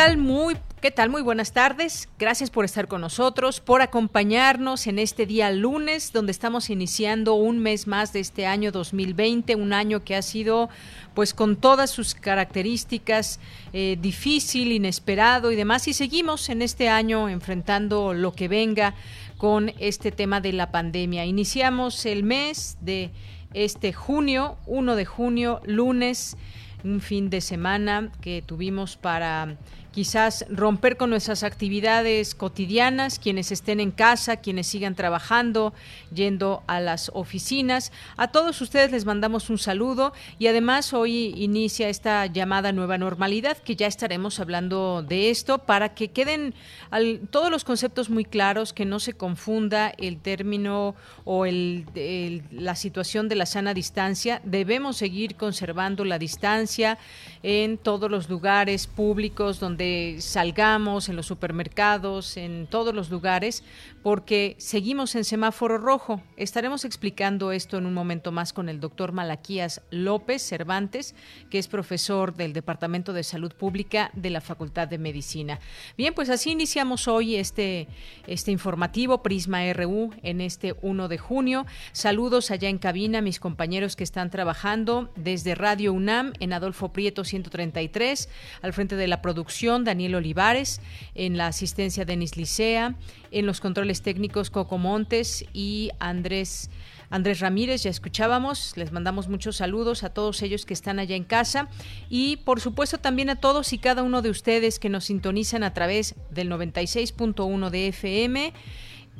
Muy ¿Qué tal? Muy buenas tardes. Gracias por estar con nosotros, por acompañarnos en este día lunes, donde estamos iniciando un mes más de este año 2020, un año que ha sido, pues, con todas sus características, eh, difícil, inesperado y demás. Y seguimos en este año enfrentando lo que venga con este tema de la pandemia. Iniciamos el mes de este junio, 1 de junio, lunes, un fin de semana que tuvimos para quizás romper con nuestras actividades cotidianas, quienes estén en casa, quienes sigan trabajando, yendo a las oficinas. A todos ustedes les mandamos un saludo y además hoy inicia esta llamada nueva normalidad, que ya estaremos hablando de esto para que queden todos los conceptos muy claros, que no se confunda el término o el, la situación de la sana distancia. Debemos seguir conservando la distancia en todos los lugares públicos donde salgamos, en los supermercados, en todos los lugares, porque seguimos en semáforo rojo. Estaremos explicando esto en un momento más con el doctor Malaquías López Cervantes, que es profesor del Departamento de Salud Pública de la Facultad de Medicina. Bien, pues así iniciamos hoy este, este informativo Prisma RU en este 1 de junio. Saludos allá en cabina, mis compañeros que están trabajando desde Radio UNAM en Adolfo Prieto 133, al frente de la producción Daniel Olivares, en la asistencia Denis Licea, en los controles técnicos Coco Montes y Andrés. Andrés Ramírez, ya escuchábamos, les mandamos muchos saludos a todos ellos que están allá en casa y por supuesto también a todos y cada uno de ustedes que nos sintonizan a través del 96.1 de FM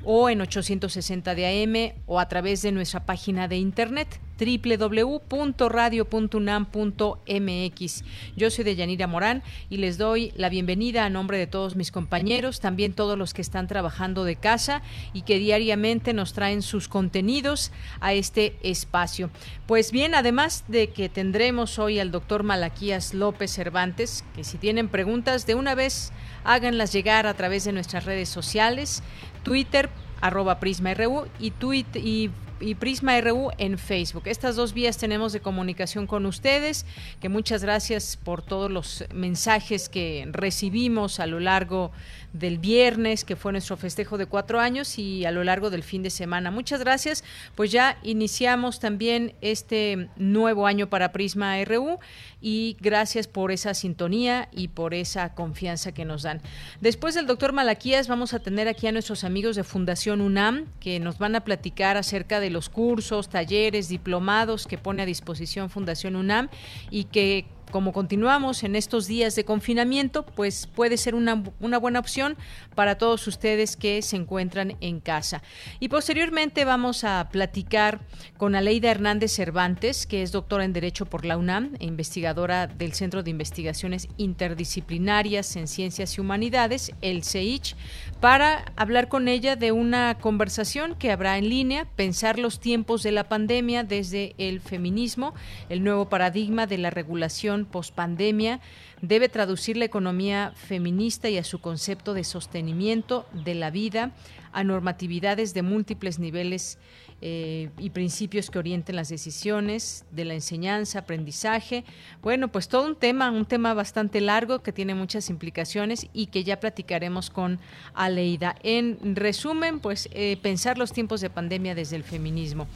o en 860 de AM o a través de nuestra página de internet www.radio.unam.mx. Yo soy de Yanira Morán y les doy la bienvenida a nombre de todos mis compañeros, también todos los que están trabajando de casa y que diariamente nos traen sus contenidos a este espacio. Pues bien, además de que tendremos hoy al doctor Malaquías López Cervantes, que si tienen preguntas de una vez háganlas llegar a través de nuestras redes sociales Twitter, arroba PrismaRU y, tweet, y y Prisma RU en Facebook. Estas dos vías tenemos de comunicación con ustedes, que muchas gracias por todos los mensajes que recibimos a lo largo del viernes, que fue nuestro festejo de cuatro años, y a lo largo del fin de semana. Muchas gracias. Pues ya iniciamos también este nuevo año para Prisma RU y gracias por esa sintonía y por esa confianza que nos dan. Después del doctor Malaquías vamos a tener aquí a nuestros amigos de Fundación UNAM que nos van a platicar acerca de los cursos, talleres, diplomados que pone a disposición Fundación UNAM y que como continuamos en estos días de confinamiento, pues puede ser una, una, buena opción para todos ustedes que se encuentran en casa. Y posteriormente vamos a platicar con Aleida Hernández Cervantes, que es doctora en Derecho por la UNAM e investigadora del Centro de Investigaciones Interdisciplinarias en Ciencias y Humanidades, el CEICH, para hablar con ella de una conversación que habrá en línea, pensar los tiempos de la pandemia desde el feminismo, el nuevo paradigma de la regulación pospandemia debe traducir la economía feminista y a su concepto de sostenimiento de la vida a normatividades de múltiples niveles eh, y principios que orienten las decisiones de la enseñanza, aprendizaje. Bueno, pues todo un tema, un tema bastante largo que tiene muchas implicaciones y que ya platicaremos con Aleida. En resumen, pues eh, pensar los tiempos de pandemia desde el feminismo.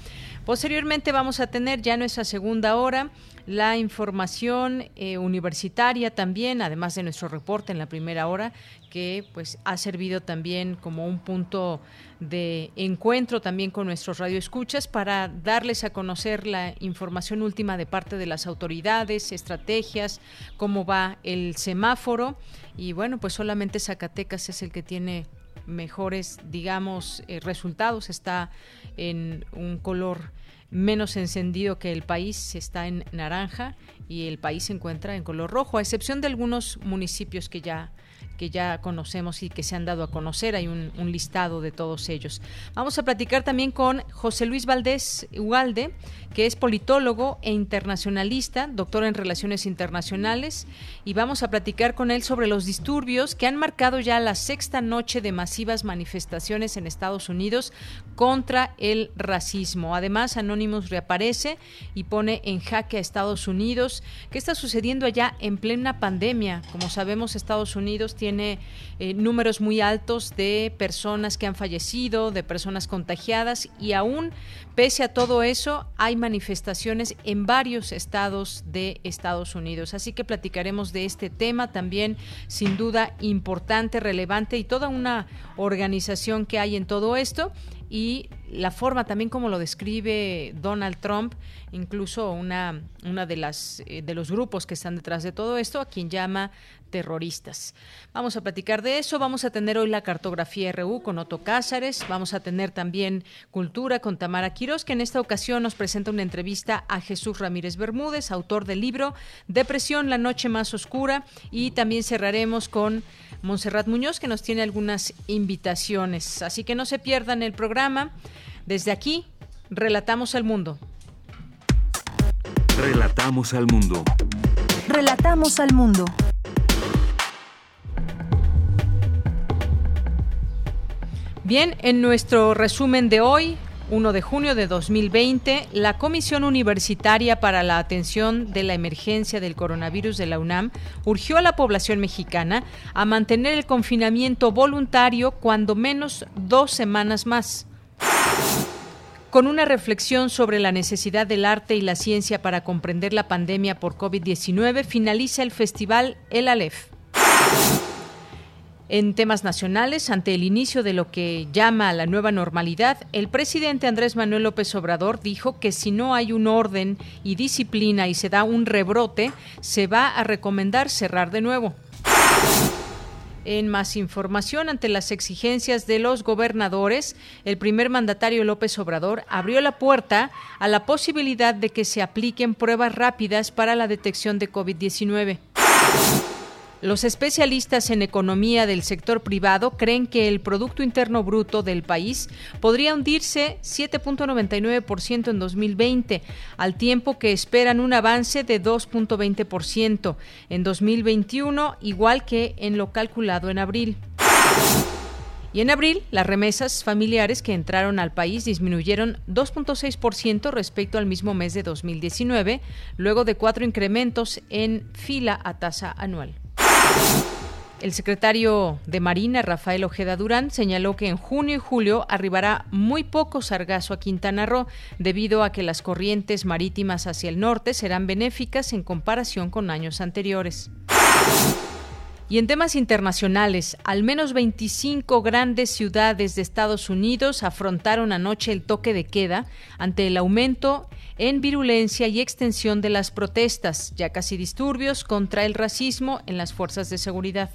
Posteriormente vamos a tener ya nuestra segunda hora la información eh, universitaria también, además de nuestro reporte en la primera hora, que pues ha servido también como un punto de encuentro también con nuestros radioescuchas para darles a conocer la información última de parte de las autoridades, estrategias, cómo va el semáforo. Y bueno, pues solamente Zacatecas es el que tiene mejores, digamos, eh, resultados, está en un color menos encendido que el país, está en naranja y el país se encuentra en color rojo, a excepción de algunos municipios que ya que ya conocemos y que se han dado a conocer. Hay un, listado de todos ellos. Vamos a platicar también con José Luis Valdés Ugalde, que es politólogo e internacionalista, doctor en Relaciones Internacionales, y vamos a platicar con él sobre los disturbios que han marcado ya la sexta noche de masivas manifestaciones en Estados Unidos contra el racismo. Además, Anonymous reaparece y pone en jaque a Estados Unidos. ¿Qué está sucediendo allá en plena pandemia? Como sabemos, Estados Unidos tiene eh, números muy altos de personas que han fallecido, de personas contagiadas y aún pese a todo eso hay manifestaciones en varios estados de Estados Unidos. Así que platicaremos de este tema también sin duda importante, relevante y toda una organización que hay en todo esto y la forma también como lo describe Donald Trump, incluso una, una de las eh, de los grupos que están detrás de todo esto, a quien llama terroristas. Vamos a platicar de eso, vamos a tener hoy la cartografía RU con Otto Cázares, vamos a tener también cultura con Tamara Quiroz, que en esta ocasión nos presenta una entrevista a Jesús Ramírez Bermúdez, autor del libro Depresión, la noche más oscura, y también cerraremos con Montserrat Muñoz, que nos tiene algunas invitaciones. Así que no se pierdan el programa. Desde aquí, relatamos al mundo. Relatamos al mundo. Relatamos al mundo. Bien, en nuestro resumen de hoy, 1 de junio de 2020, la Comisión Universitaria para la Atención de la Emergencia del Coronavirus de la UNAM urgió a la población mexicana a mantener el confinamiento voluntario cuando menos dos semanas más. Con una reflexión sobre la necesidad del arte y la ciencia para comprender la pandemia por COVID-19, finaliza el festival El Aleph. En temas nacionales, ante el inicio de lo que llama la nueva normalidad, el presidente Andrés Manuel López Obrador dijo que si no hay un orden y disciplina y se da un rebrote, se va a recomendar cerrar de nuevo. En más información, ante las exigencias de los gobernadores, el primer mandatario López Obrador abrió la puerta a la posibilidad de que se apliquen pruebas rápidas para la detección de COVID-19. Los especialistas en economía del sector privado creen que el Producto Interno Bruto del país podría hundirse 7.99% en 2020, al tiempo que esperan un avance de 2.20% en 2021, igual que en lo calculado en abril. Y en abril, las remesas familiares que entraron al país disminuyeron 2.6% respecto al mismo mes de 2019, luego de cuatro incrementos en fila a tasa anual. El secretario de Marina, Rafael Ojeda Durán, señaló que en junio y julio arribará muy poco sargazo a Quintana Roo debido a que las corrientes marítimas hacia el norte serán benéficas en comparación con años anteriores. Y en temas internacionales, al menos 25 grandes ciudades de Estados Unidos afrontaron anoche el toque de queda ante el aumento en virulencia y extensión de las protestas, ya casi disturbios contra el racismo en las fuerzas de seguridad.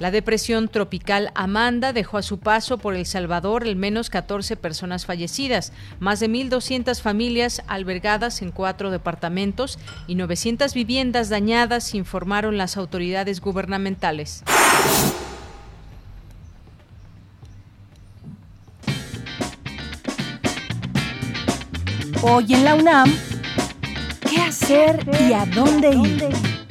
La depresión tropical Amanda dejó a su paso por El Salvador al menos 14 personas fallecidas, más de 1.200 familias albergadas en cuatro departamentos y 900 viviendas dañadas, informaron las autoridades gubernamentales. Hoy en la UNAM, ¿qué hacer y a dónde ir?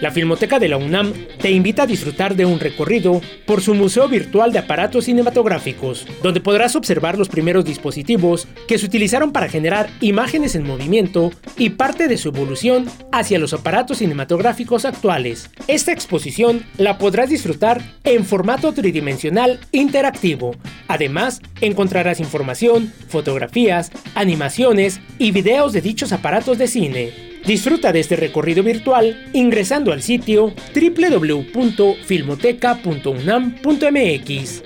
La Filmoteca de la UNAM te invita a disfrutar de un recorrido por su Museo Virtual de Aparatos Cinematográficos, donde podrás observar los primeros dispositivos que se utilizaron para generar imágenes en movimiento y parte de su evolución hacia los aparatos cinematográficos actuales. Esta exposición la podrás disfrutar en formato tridimensional interactivo. Además, encontrarás información, fotografías, animaciones y videos de dichos aparatos de cine. Disfruta de este recorrido virtual ingresando al sitio www.filmoteca.unam.mx.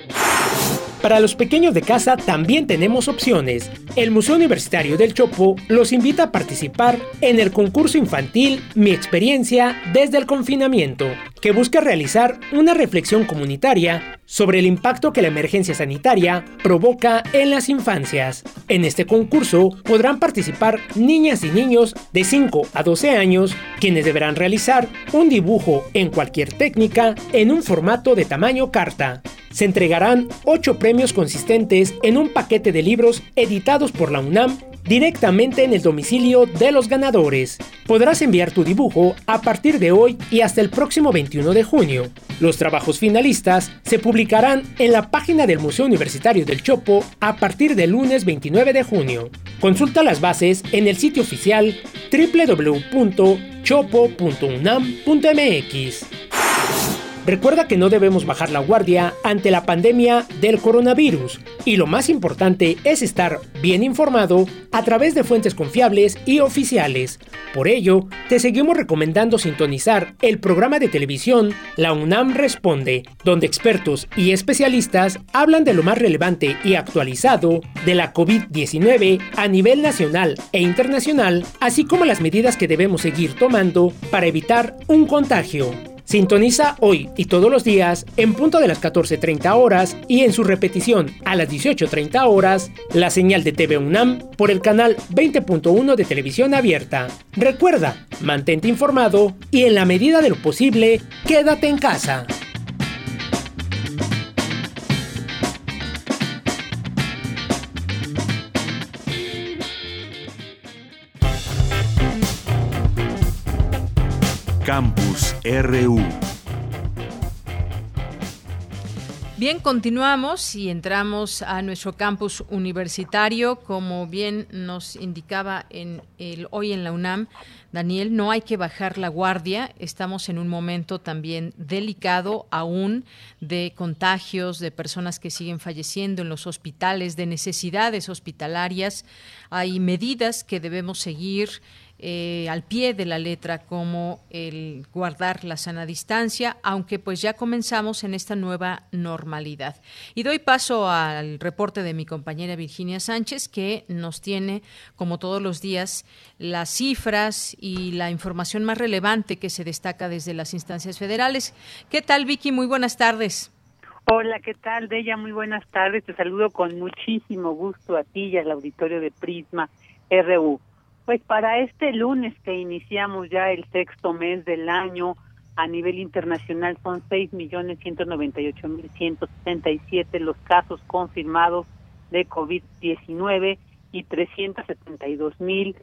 Para los pequeños de casa también tenemos opciones. El Museo Universitario del Chopo los invita a participar en el concurso infantil Mi experiencia desde el confinamiento, que busca realizar una reflexión comunitaria sobre el impacto que la emergencia sanitaria provoca en las infancias. En este concurso podrán participar niñas y niños de 5 a 12 años, quienes deberán realizar un dibujo en cualquier técnica en un formato de tamaño carta se entregarán 8 premios consistentes en un paquete de libros editados por la UNAM directamente en el domicilio de los ganadores. Podrás enviar tu dibujo a partir de hoy y hasta el próximo 21 de junio. Los trabajos finalistas se publicarán en la página del Museo Universitario del Chopo a partir del lunes 29 de junio. Consulta las bases en el sitio oficial www.chopo.unam.mx. Recuerda que no debemos bajar la guardia ante la pandemia del coronavirus y lo más importante es estar bien informado a través de fuentes confiables y oficiales. Por ello, te seguimos recomendando sintonizar el programa de televisión La UNAM Responde, donde expertos y especialistas hablan de lo más relevante y actualizado de la COVID-19 a nivel nacional e internacional, así como las medidas que debemos seguir tomando para evitar un contagio. Sintoniza hoy y todos los días en punto de las 14.30 horas y en su repetición a las 18.30 horas la señal de TV UNAM por el canal 20.1 de televisión abierta. Recuerda, mantente informado y en la medida de lo posible, quédate en casa. Campus RU. Bien, continuamos y entramos a nuestro campus universitario. Como bien nos indicaba en el, hoy en la UNAM, Daniel, no hay que bajar la guardia. Estamos en un momento también delicado aún de contagios, de personas que siguen falleciendo en los hospitales, de necesidades hospitalarias. Hay medidas que debemos seguir eh, al pie de la letra como el guardar la sana distancia, aunque pues ya comenzamos en esta nueva normalidad. Y doy paso al reporte de mi compañera Virginia Sánchez, que nos tiene, como todos los días, las cifras y la información más relevante que se destaca desde las instancias federales. ¿Qué tal, Vicky? Muy buenas tardes. Hola, ¿qué tal, Bella? Muy buenas tardes. Te saludo con muchísimo gusto a ti y al auditorio de Prisma RU. Pues para este lunes que iniciamos ya el sexto mes del año a nivel internacional son seis millones ciento noventa y ocho mil ciento siete los casos confirmados de COVID-19 y trescientos setenta y dos mil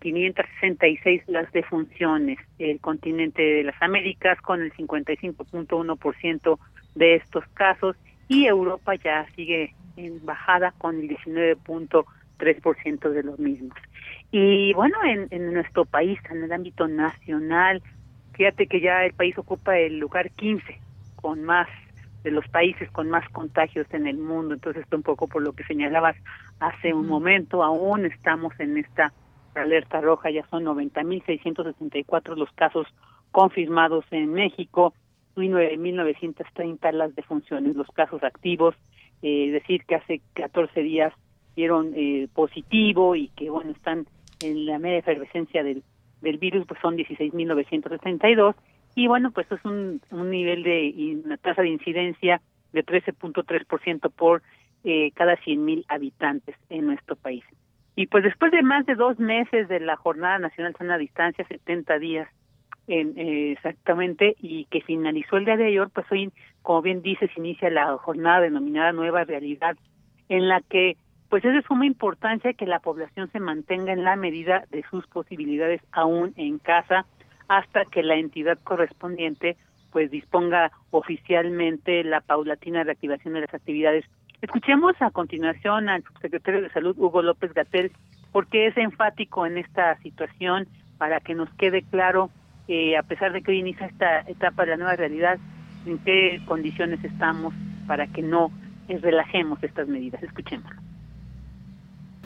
quinientos sesenta y seis las defunciones. El continente de las Américas con el cincuenta y cinco punto uno por ciento de estos casos y Europa ya sigue en bajada con el diecinueve punto tres por ciento de los mismos. Y bueno, en, en nuestro país, en el ámbito nacional, fíjate que ya el país ocupa el lugar 15 con más de los países con más contagios en el mundo. Entonces, esto un poco por lo que señalabas hace un momento, aún estamos en esta alerta roja, ya son 90.664 los casos confirmados en México y 9.930 las defunciones, los casos activos, eh, decir, que hace 14 días dieron eh, positivo y que, bueno, están en la media efervescencia del, del virus pues son 16.962 y bueno pues es un, un nivel de una tasa de incidencia de 13.3% por eh, cada 100.000 habitantes en nuestro país. Y pues después de más de dos meses de la Jornada Nacional Sana Distancia, 70 días en, eh, exactamente, y que finalizó el día de ayer, pues hoy, como bien dices, inicia la jornada denominada Nueva Realidad, en la que pues es de suma importancia que la población se mantenga en la medida de sus posibilidades aún en casa, hasta que la entidad correspondiente pues disponga oficialmente la paulatina reactivación de las actividades. Escuchemos a continuación al subsecretario de Salud Hugo López Gatel porque es enfático en esta situación para que nos quede claro, eh, a pesar de que hoy inicia esta etapa de la nueva realidad, en qué condiciones estamos para que no relajemos estas medidas. Escuchemos.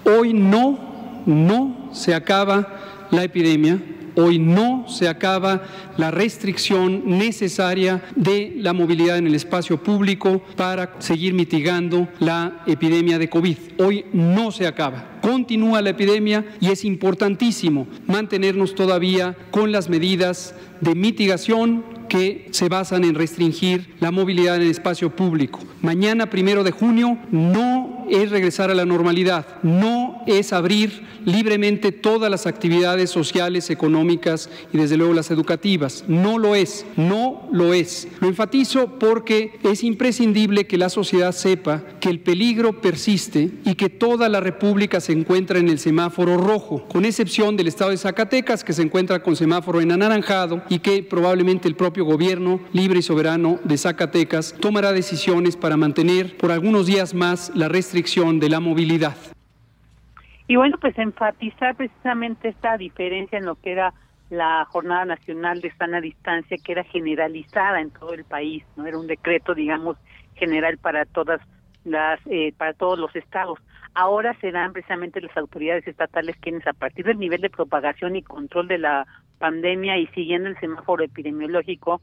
Hoy no, no se acaba la epidemia Hoy no se acaba la restricción necesaria de la movilidad en el espacio público para seguir mitigando la epidemia de COVID. Hoy no se acaba. Continúa la epidemia y es importantísimo mantenernos todavía con las medidas de mitigación que se basan en restringir la movilidad en el espacio público. Mañana, primero de junio, no es regresar a la normalidad, no es abrir libremente todas las actividades sociales, económicas y desde luego las educativas. No lo es, no lo es. Lo enfatizo porque es imprescindible que la sociedad sepa que el peligro persiste y que toda la República se encuentra en el semáforo rojo, con excepción del estado de Zacatecas que se encuentra con semáforo en anaranjado y que probablemente el propio gobierno libre y soberano de Zacatecas tomará decisiones para mantener por algunos días más la restricción de la movilidad. Y bueno, pues enfatizar precisamente esta diferencia en lo que era la Jornada Nacional de Sana Distancia, que era generalizada en todo el país, no era un decreto, digamos, general para todas las, eh, para todos los estados. Ahora serán precisamente las autoridades estatales quienes, a partir del nivel de propagación y control de la pandemia y siguiendo el semáforo epidemiológico,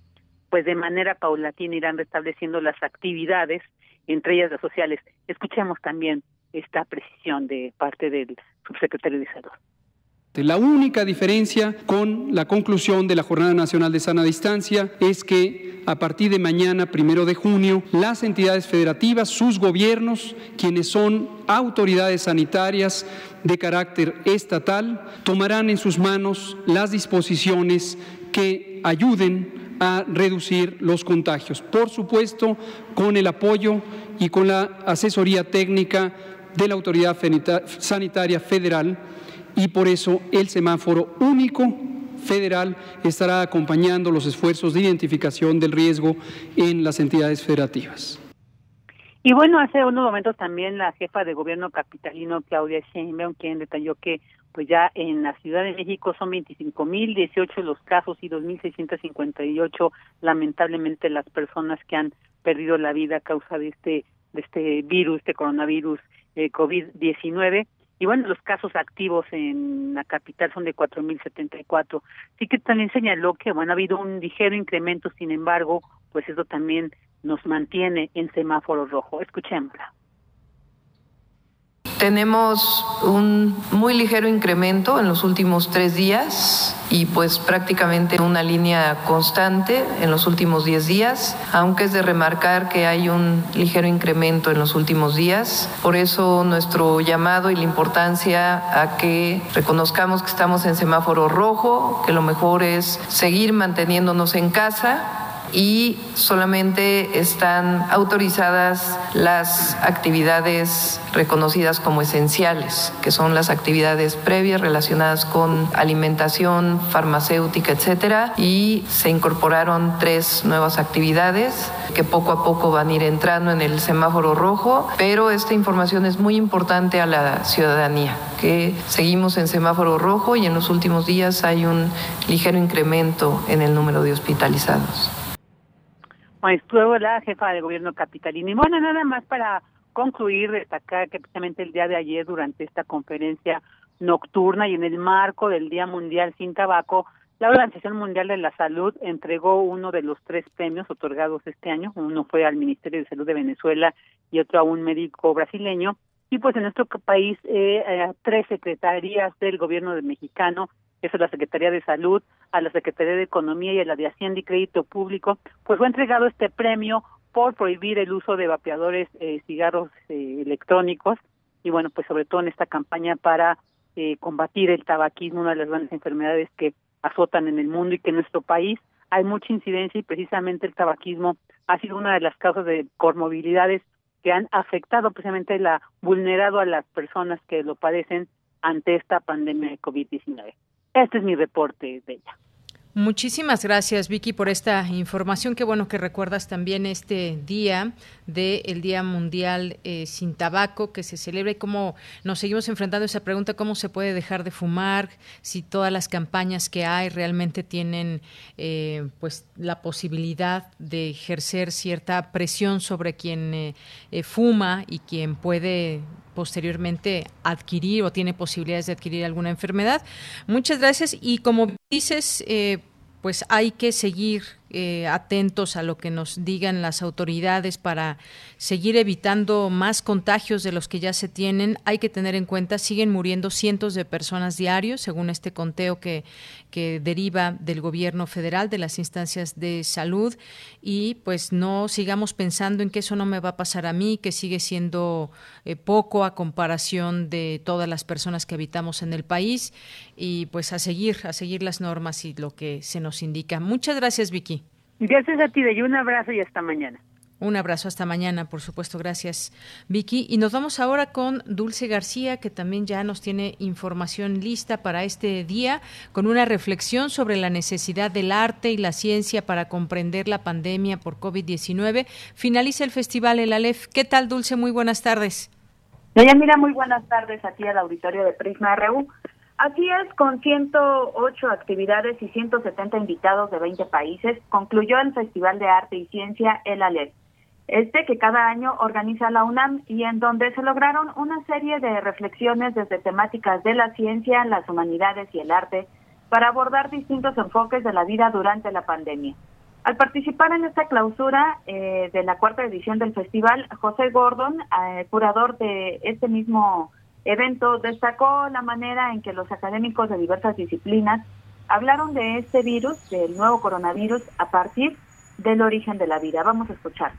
pues de manera paulatina irán restableciendo las actividades, entre ellas las sociales. Escuchemos también esta precisión de parte del subsecretario de Salud. La única diferencia con la conclusión de la Jornada Nacional de Sana Distancia es que a partir de mañana, primero de junio, las entidades federativas, sus gobiernos, quienes son autoridades sanitarias de carácter estatal, tomarán en sus manos las disposiciones que ayuden a reducir los contagios. Por supuesto, con el apoyo y con la asesoría técnica de la Autoridad Sanitaria Federal y por eso el semáforo único federal estará acompañando los esfuerzos de identificación del riesgo en las entidades federativas. Y bueno, hace unos momentos también la jefa de gobierno capitalino, Claudia Sheinbaum, quien detalló que pues ya en la Ciudad de México son 25.018 los casos y 2.658 lamentablemente las personas que han perdido la vida a causa de este de este virus, este coronavirus eh, COVID-19. Y bueno, los casos activos en la capital son de 4.074. Sí que también señaló que, bueno, ha habido un ligero incremento, sin embargo, pues eso también nos mantiene en semáforo rojo. Escuchémosla. Tenemos un muy ligero incremento en los últimos tres días y pues prácticamente una línea constante en los últimos diez días, aunque es de remarcar que hay un ligero incremento en los últimos días. Por eso nuestro llamado y la importancia a que reconozcamos que estamos en semáforo rojo, que lo mejor es seguir manteniéndonos en casa y solamente están autorizadas las actividades reconocidas como esenciales, que son las actividades previas relacionadas con alimentación, farmacéutica, etcétera, y se incorporaron tres nuevas actividades que poco a poco van a ir entrando en el semáforo rojo, pero esta información es muy importante a la ciudadanía, que seguimos en semáforo rojo y en los últimos días hay un ligero incremento en el número de hospitalizados. Bueno, la jefa de gobierno capitalino. Y bueno, nada más para concluir, destacar que precisamente el día de ayer, durante esta conferencia nocturna y en el marco del Día Mundial sin Tabaco, la Organización Mundial de la Salud entregó uno de los tres premios otorgados este año. Uno fue al Ministerio de Salud de Venezuela y otro a un médico brasileño. Y pues en nuestro país, eh, eh tres secretarías del gobierno mexicano eso es la Secretaría de Salud, a la Secretaría de Economía y a la de Hacienda y Crédito Público, pues fue entregado este premio por prohibir el uso de vapeadores, eh, cigarros eh, electrónicos y bueno, pues sobre todo en esta campaña para eh, combatir el tabaquismo, una de las grandes enfermedades que azotan en el mundo y que en nuestro país hay mucha incidencia y precisamente el tabaquismo ha sido una de las causas de comorbilidades que han afectado precisamente la vulnerado a las personas que lo padecen ante esta pandemia de COVID-19. Este es mi reporte, Bella. Muchísimas gracias, Vicky, por esta información. Qué bueno que recuerdas también este día del Día Mundial eh, sin Tabaco que se celebra y cómo nos seguimos enfrentando a esa pregunta, cómo se puede dejar de fumar, si todas las campañas que hay realmente tienen eh, pues la posibilidad de ejercer cierta presión sobre quien eh, fuma y quien puede posteriormente adquirir o tiene posibilidades de adquirir alguna enfermedad. Muchas gracias y como dices, pues hay que seguir eh, atentos a lo que nos digan las autoridades para seguir evitando más contagios de los que ya se tienen. Hay que tener en cuenta, siguen muriendo cientos de personas diarios, según este conteo que, que deriva del gobierno federal, de las instancias de salud, y pues no sigamos pensando en que eso no me va a pasar a mí, que sigue siendo eh, poco a comparación de todas las personas que habitamos en el país, y pues a seguir, a seguir las normas y lo que se nos indica. Muchas gracias, Vicky. Gracias a ti, de un abrazo y hasta mañana. Un abrazo hasta mañana, por supuesto. Gracias, Vicky. Y nos vamos ahora con Dulce García, que también ya nos tiene información lista para este día, con una reflexión sobre la necesidad del arte y la ciencia para comprender la pandemia por COVID-19. Finaliza el festival El Aleph. ¿Qué tal, Dulce? Muy buenas tardes. mira, muy buenas tardes a ti al auditorio de Prisma RU. Así es, con 108 actividades y 170 invitados de 20 países, concluyó el Festival de Arte y Ciencia El Alep, este que cada año organiza la UNAM y en donde se lograron una serie de reflexiones desde temáticas de la ciencia, las humanidades y el arte para abordar distintos enfoques de la vida durante la pandemia. Al participar en esta clausura eh, de la cuarta edición del festival, José Gordon, eh, curador de este mismo evento destacó la manera en que los académicos de diversas disciplinas hablaron de este virus, del nuevo coronavirus, a partir del origen de la vida. Vamos a escuchar.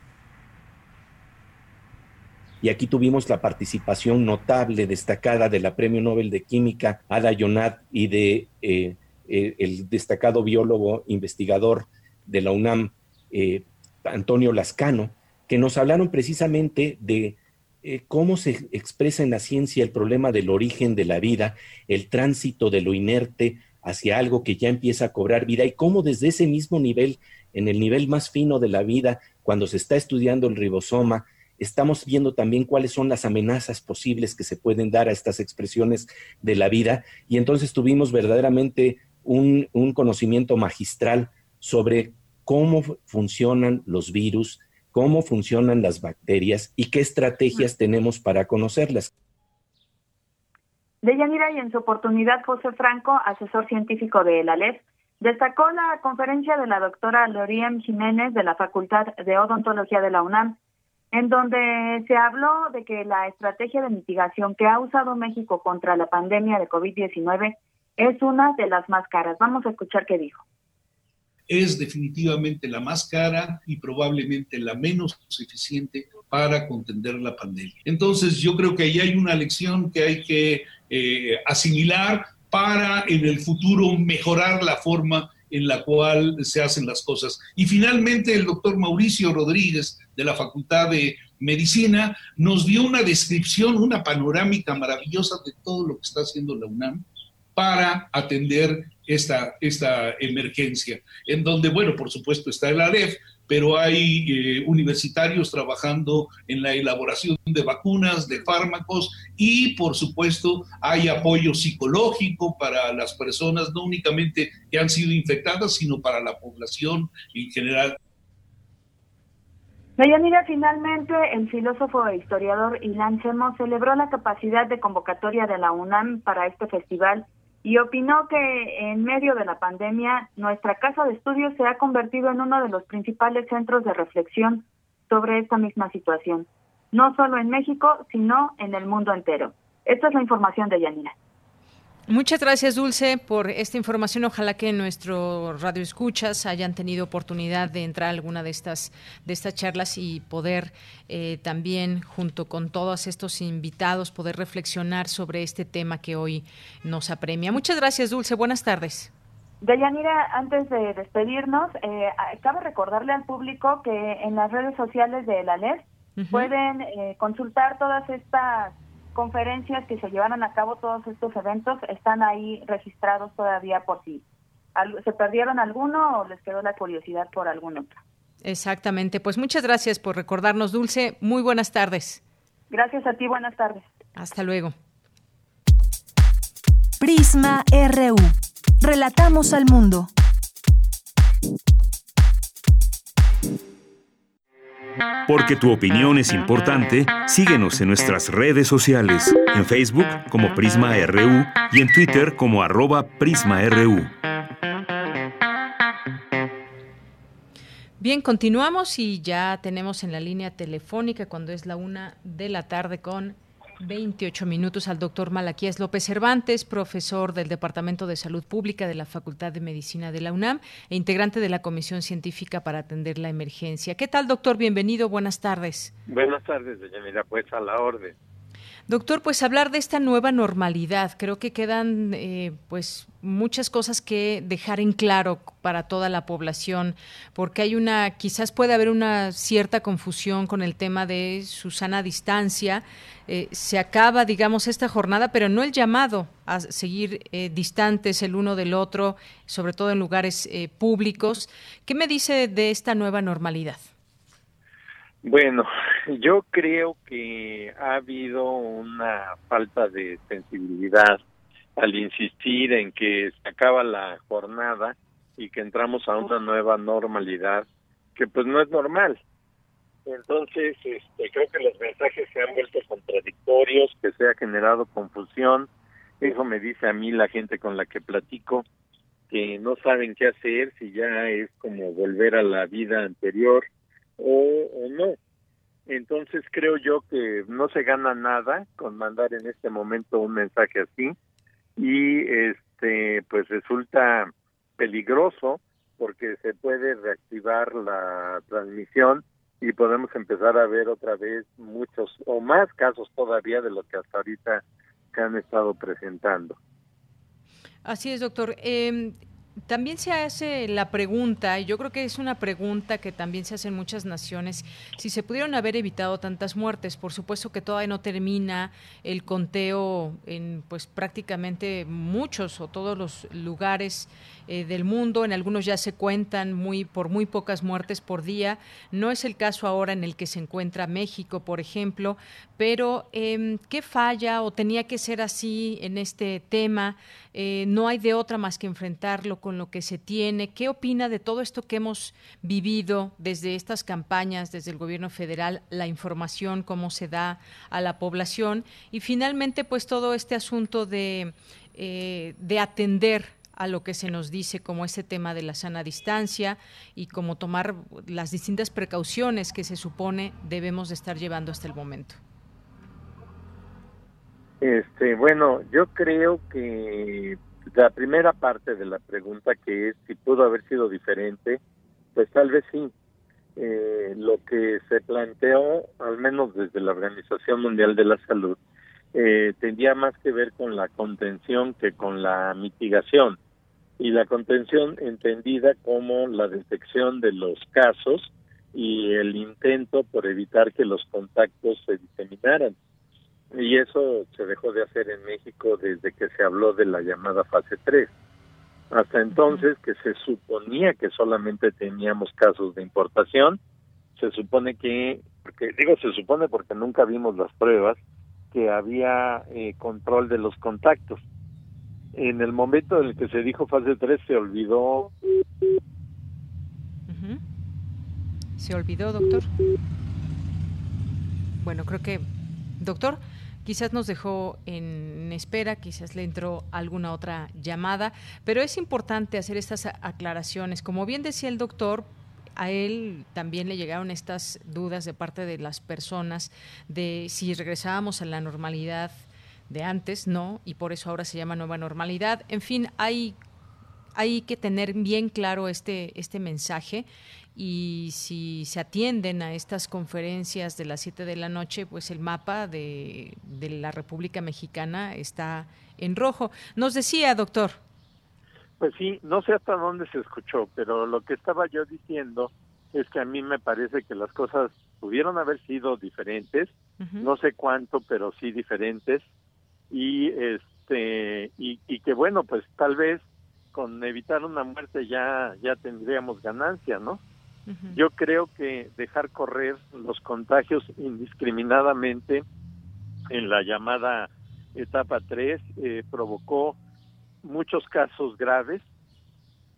Y aquí tuvimos la participación notable, destacada de la Premio Nobel de Química, Ada Yonat, y de eh, eh, el destacado biólogo investigador de la UNAM, eh, Antonio Lascano, que nos hablaron precisamente de eh, cómo se expresa en la ciencia el problema del origen de la vida, el tránsito de lo inerte hacia algo que ya empieza a cobrar vida y cómo desde ese mismo nivel, en el nivel más fino de la vida, cuando se está estudiando el ribosoma, estamos viendo también cuáles son las amenazas posibles que se pueden dar a estas expresiones de la vida y entonces tuvimos verdaderamente un, un conocimiento magistral sobre cómo funcionan los virus, cómo funcionan las bacterias y qué estrategias tenemos para conocerlas. De Yanira y en su oportunidad José Franco, asesor científico de la LEF, destacó la conferencia de la doctora Loriem Jiménez de la Facultad de Odontología de la UNAM, en donde se habló de que la estrategia de mitigación que ha usado México contra la pandemia de COVID-19 es una de las más caras. Vamos a escuchar qué dijo es definitivamente la más cara y probablemente la menos eficiente para contender la pandemia. Entonces yo creo que ahí hay una lección que hay que eh, asimilar para en el futuro mejorar la forma en la cual se hacen las cosas. Y finalmente el doctor Mauricio Rodríguez de la Facultad de Medicina nos dio una descripción, una panorámica maravillosa de todo lo que está haciendo la UNAM para atender esta, esta emergencia, en donde, bueno, por supuesto está el AREF, pero hay eh, universitarios trabajando en la elaboración de vacunas, de fármacos y, por supuesto, hay apoyo psicológico para las personas, no únicamente que han sido infectadas, sino para la población en general. Deyanira, finalmente el filósofo e historiador Ilan Chemo celebró la capacidad de convocatoria de la UNAM para este festival y opinó que en medio de la pandemia nuestra casa de estudios se ha convertido en uno de los principales centros de reflexión sobre esta misma situación, no solo en México, sino en el mundo entero. Esta es la información de Yanira. Muchas gracias, Dulce, por esta información. Ojalá que nuestro radio escuchas hayan tenido oportunidad de entrar a alguna de estas, de estas charlas y poder eh, también, junto con todos estos invitados, poder reflexionar sobre este tema que hoy nos apremia. Muchas gracias, Dulce. Buenas tardes. Deyanira, antes de despedirnos, eh, cabe recordarle al público que en las redes sociales de la LED pueden eh, consultar todas estas conferencias que se llevaron a cabo, todos estos eventos, están ahí registrados todavía por si ¿Se perdieron alguno o les quedó la curiosidad por algún otro? Exactamente. Pues muchas gracias por recordarnos, Dulce. Muy buenas tardes. Gracias a ti, buenas tardes. Hasta luego. Prisma RU. Relatamos al mundo. Porque tu opinión es importante, síguenos en nuestras redes sociales, en Facebook como Prisma RU y en Twitter como arroba PrismaRU. Bien, continuamos y ya tenemos en la línea telefónica cuando es la una de la tarde con 28 minutos al doctor Malaquías López Cervantes, profesor del Departamento de Salud Pública de la Facultad de Medicina de la UNAM e integrante de la Comisión Científica para atender la emergencia. ¿Qué tal, doctor? Bienvenido, buenas tardes. Buenas tardes, doña Mira, pues a la orden. Doctor, pues hablar de esta nueva normalidad, creo que quedan eh, pues muchas cosas que dejar en claro para toda la población, porque hay una, quizás puede haber una cierta confusión con el tema de su sana distancia. Eh, se acaba, digamos, esta jornada, pero no el llamado a seguir eh, distantes el uno del otro, sobre todo en lugares públicos. ¿Qué me dice de esta nueva normalidad? Bueno, yo creo que ha habido una falta de sensibilidad al insistir en que se acaba la jornada y que entramos a una nueva normalidad que pues no es normal. Entonces, este, creo que los mensajes se han vuelto contradictorios, que se ha generado confusión. Eso me dice a mí la gente con la que platico, que no saben qué hacer, si ya es como volver a la vida anterior o, no. Entonces creo yo que no se gana nada con mandar en este momento un mensaje así y este pues resulta peligroso porque se puede reactivar la transmisión y podemos empezar a ver otra vez muchos o más casos todavía de lo que hasta ahorita se han estado presentando. Así es, doctor. Eh, también se hace la pregunta, y yo creo que es una pregunta que también se hace en muchas naciones, si se pudieron haber evitado tantas muertes. Por supuesto que todavía no termina el conteo en pues prácticamente muchos o todos los lugares eh, del mundo. En algunos ya se cuentan muy por muy pocas muertes por día. No es el caso ahora en el que se encuentra México, por ejemplo. Pero eh, ¿qué falla o tenía que ser así en este tema? Eh, no hay de otra más que enfrentarlo con lo que se tiene. ¿Qué opina de todo esto que hemos vivido desde estas campañas, desde el gobierno federal, la información, cómo se da a la población y finalmente pues todo este asunto de, eh, de atender a lo que se nos dice como ese tema de la sana distancia y cómo tomar las distintas precauciones que se supone debemos de estar llevando hasta el momento. Este, bueno, yo creo que la primera parte de la pregunta que es si pudo haber sido diferente, pues tal vez sí. Eh, lo que se planteó, al menos desde la Organización Mundial de la Salud, eh, tendría más que ver con la contención que con la mitigación. Y la contención entendida como la detección de los casos y el intento por evitar que los contactos se diseminaran y eso se dejó de hacer en México desde que se habló de la llamada fase 3. Hasta entonces, que se suponía que solamente teníamos casos de importación, se supone que, porque digo se supone porque nunca vimos las pruebas, que había eh, control de los contactos. En el momento en el que se dijo fase 3 se olvidó. ¿Se olvidó, doctor? Bueno, creo que, doctor, Quizás nos dejó en espera, quizás le entró alguna otra llamada, pero es importante hacer estas aclaraciones. Como bien decía el doctor, a él también le llegaron estas dudas de parte de las personas de si regresábamos a la normalidad de antes, no, y por eso ahora se llama nueva normalidad. En fin, hay hay que tener bien claro este, este mensaje y si se atienden a estas conferencias de las 7 de la noche, pues el mapa de, de la República Mexicana está en rojo. Nos decía, doctor. Pues sí, no sé hasta dónde se escuchó, pero lo que estaba yo diciendo es que a mí me parece que las cosas pudieron haber sido diferentes, no sé cuánto, pero sí diferentes, y este y, y que bueno, pues tal vez con evitar una muerte ya ya tendríamos ganancia, ¿no? Yo creo que dejar correr los contagios indiscriminadamente en la llamada etapa 3 eh, provocó muchos casos graves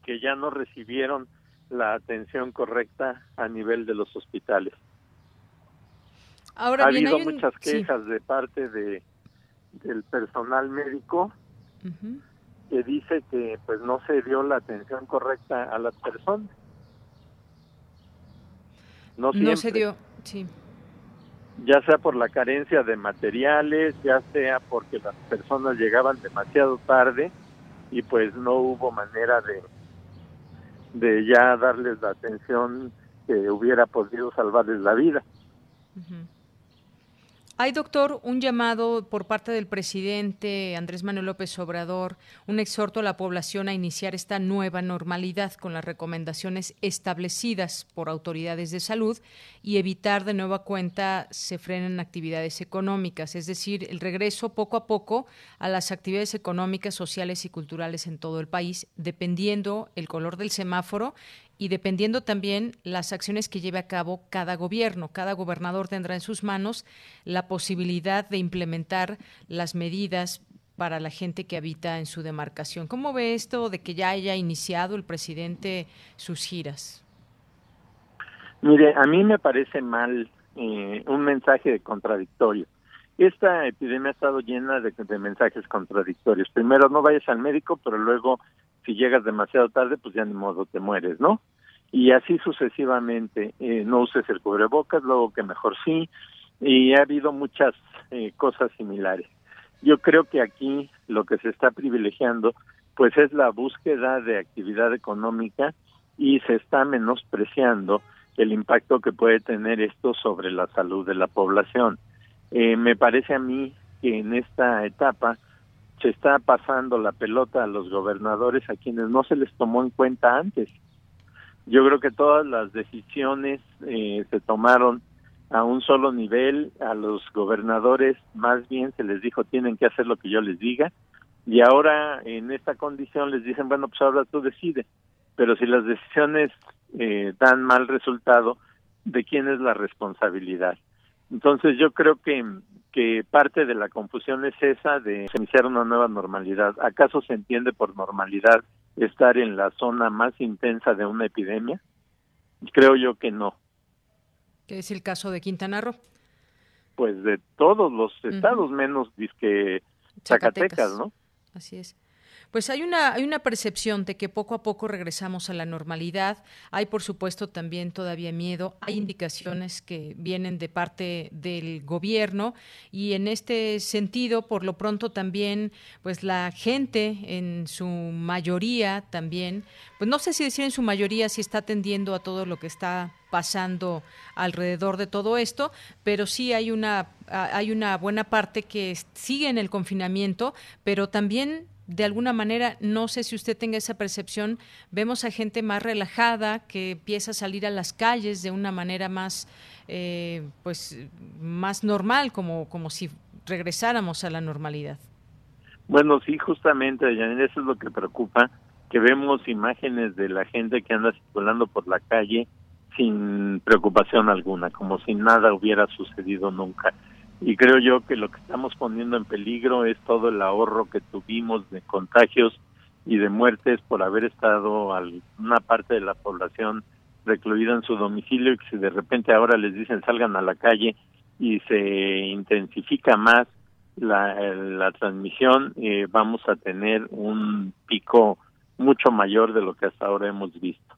que ya no recibieron la atención correcta a nivel de los hospitales. Ahora ha habido muchas quejas de parte de del personal médico que dice que pues no se dio la atención correcta a las personas. No, no se dio, sí. Ya sea por la carencia de materiales, ya sea porque las personas llegaban demasiado tarde y pues no hubo manera de, de ya darles la atención que hubiera podido salvarles la vida. Hay, doctor, un llamado por parte del presidente Andrés Manuel López Obrador, un exhorto a la población a iniciar esta nueva normalidad con las recomendaciones establecidas por autoridades de salud y evitar de nueva cuenta se frenen actividades económicas, es decir, el regreso poco a poco a las actividades económicas, sociales y culturales en todo el país, dependiendo el color del semáforo y dependiendo también las acciones que lleve a cabo cada gobierno. Cada gobernador tendrá en sus manos la posibilidad de implementar las medidas para la gente que habita en su demarcación. ¿Cómo ve esto de que ya haya iniciado el presidente sus giras? Mire, a mí me parece mal eh, un mensaje contradictorio. Esta epidemia ha estado llena de, de mensajes contradictorios. Primero, no vayas al médico, pero luego si llegas demasiado tarde, pues ya ni modo te mueres, ¿no? Y así sucesivamente, eh, no uses el cubrebocas, luego que mejor sí, y ha habido muchas eh, cosas similares. Yo creo que aquí lo que se está privilegiando, pues es la búsqueda de actividad económica y se está menospreciando el impacto que puede tener esto sobre la salud de la población. Eh, me parece a mí que en esta etapa se está pasando la pelota a los gobernadores a quienes no se les tomó en cuenta antes. Yo creo que todas las decisiones eh, se tomaron a un solo nivel, a los gobernadores más bien se les dijo tienen que hacer lo que yo les diga y ahora en esta condición les dicen bueno pues ahora tú decides, pero si las decisiones eh, dan mal resultado, ¿de quién es la responsabilidad? Entonces yo creo que que parte de la confusión es esa de iniciar una nueva normalidad. ¿Acaso se entiende por normalidad estar en la zona más intensa de una epidemia? Creo yo que no. ¿Qué es el caso de Quintana Roo? Pues de todos los estados, menos disque Zacatecas, ¿no? Así es. Pues hay una, hay una percepción de que poco a poco regresamos a la normalidad. Hay, por supuesto, también todavía miedo. Hay indicaciones que vienen de parte del gobierno y en este sentido, por lo pronto también, pues la gente en su mayoría también, pues no sé si decir en su mayoría si está atendiendo a todo lo que está pasando alrededor de todo esto, pero sí hay una hay una buena parte que sigue en el confinamiento, pero también de alguna manera, no sé si usted tenga esa percepción, vemos a gente más relajada que empieza a salir a las calles de una manera más, eh, pues, más normal, como, como si regresáramos a la normalidad. Bueno, sí, justamente, eso es lo que preocupa, que vemos imágenes de la gente que anda circulando por la calle sin preocupación alguna, como si nada hubiera sucedido nunca y creo yo que lo que estamos poniendo en peligro es todo el ahorro que tuvimos de contagios y de muertes por haber estado una parte de la población recluida en su domicilio y que si de repente ahora les dicen salgan a la calle y se intensifica más la, la transmisión, eh, vamos a tener un pico mucho mayor de lo que hasta ahora hemos visto.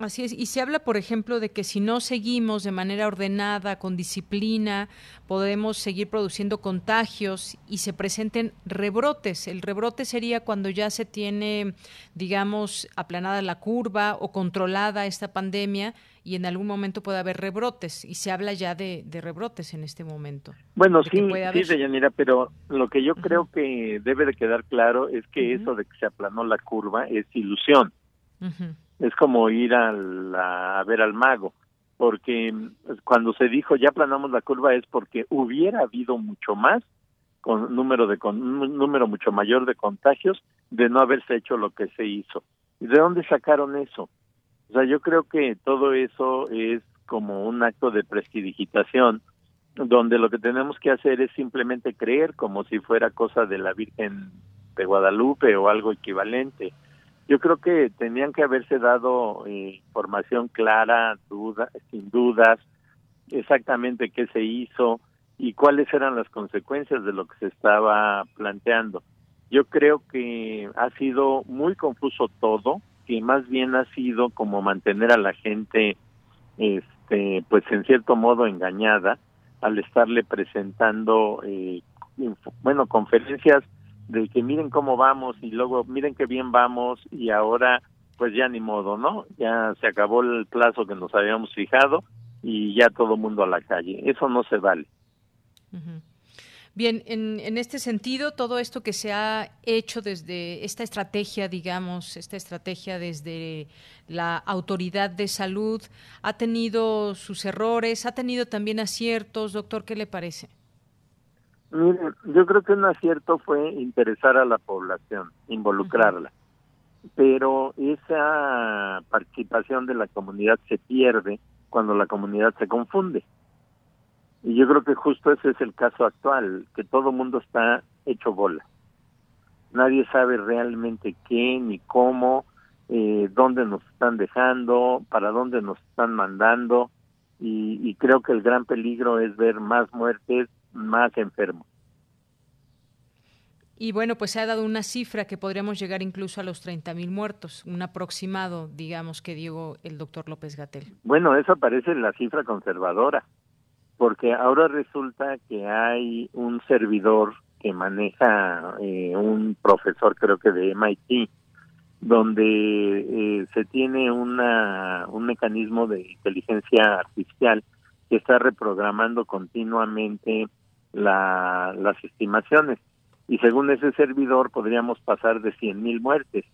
Así es, y se habla, por ejemplo, de que si no seguimos de manera ordenada, con disciplina, podemos seguir produciendo contagios y se presenten rebrotes. El rebrote sería cuando ya se tiene, digamos, aplanada la curva o controlada esta pandemia y en algún momento puede haber rebrotes y se habla ya de, rebrotes en este momento. Bueno, sí, sí, Deyanira, pero lo que yo creo que debe de quedar claro es que eso de que se aplanó la curva es ilusión es como ir a, ver al mago, porque cuando se dijo ya planamos la curva es porque hubiera habido mucho más con número de con un número mucho mayor de contagios de no haberse hecho lo que se hizo. ¿Y de dónde sacaron eso? O sea, yo creo que todo eso es como un acto de prestidigitación donde lo que tenemos que hacer es simplemente creer como si fuera cosa de la Virgen de Guadalupe o algo equivalente. Yo creo que tenían que haberse dado eh, información clara, duda, sin dudas, exactamente qué se hizo y cuáles eran las consecuencias de lo que se estaba planteando. Yo creo que ha sido muy confuso todo, que más bien ha sido como mantener a la gente, este, pues en cierto modo engañada al estarle presentando, eh, bueno, conferencias de que miren cómo vamos y luego miren qué bien vamos y ahora pues ya ni modo, ¿no? Ya se acabó el plazo que nos habíamos fijado y ya todo mundo a la calle. Eso no se vale. Bien, en, en, este sentido, todo esto que se ha hecho desde esta estrategia, digamos, esta estrategia desde la autoridad de salud, ha tenido sus errores, ha tenido también aciertos. Doctor, ¿qué le parece? Mire, yo creo que un acierto fue interesar a la población, involucrarla, pero esa participación de la comunidad se pierde cuando la comunidad se confunde. Y yo creo que justo ese es el caso actual, que todo mundo está hecho bola. Nadie sabe realmente qué ni cómo, eh, dónde nos están dejando, para dónde nos están mandando, y, y creo que el gran peligro es ver más muertes más enfermos. Y bueno, pues se ha dado una cifra que podríamos llegar incluso a los 30 mil muertos, un aproximado, digamos, que dio el doctor López Gatel. Bueno, eso parece la cifra conservadora, porque ahora resulta que hay un servidor que maneja eh, un profesor, creo que de MIT, donde eh, se tiene una, un mecanismo de inteligencia artificial que está reprogramando continuamente la, las estimaciones. Y según ese servidor podríamos pasar de 100.000 mil muertes.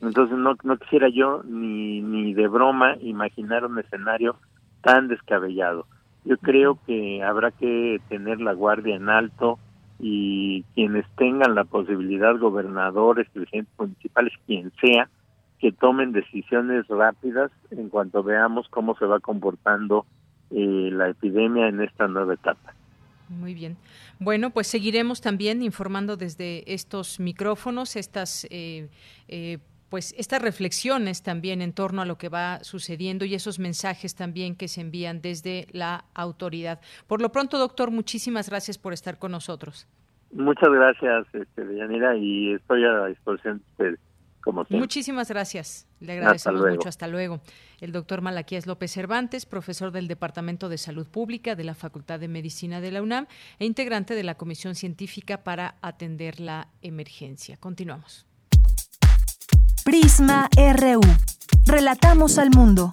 Entonces no, no quisiera yo ni, ni de broma imaginar un escenario tan descabellado. Yo creo que habrá que tener la guardia en alto y quienes tengan la posibilidad, gobernadores, presidentes municipales, quien sea, que tomen decisiones rápidas en cuanto veamos cómo se va comportando eh, la epidemia en esta nueva etapa. Muy bien. Bueno, pues seguiremos también informando desde estos micrófonos, estas eh, eh, pues estas reflexiones también en torno a lo que va sucediendo y esos mensajes también que se envían desde la autoridad. Por lo pronto, doctor, muchísimas gracias por estar con nosotros. Muchas gracias, este, y estoy a disposición de ustedes. Muchísimas gracias. Le agradecemos mucho. Hasta luego. El doctor Malaquías López Cervantes, profesor del Departamento de Salud Pública de la Facultad de Medicina de la UNAM e integrante de la Comisión Científica para atender la emergencia. Continuamos. Prisma RU. Relatamos al mundo.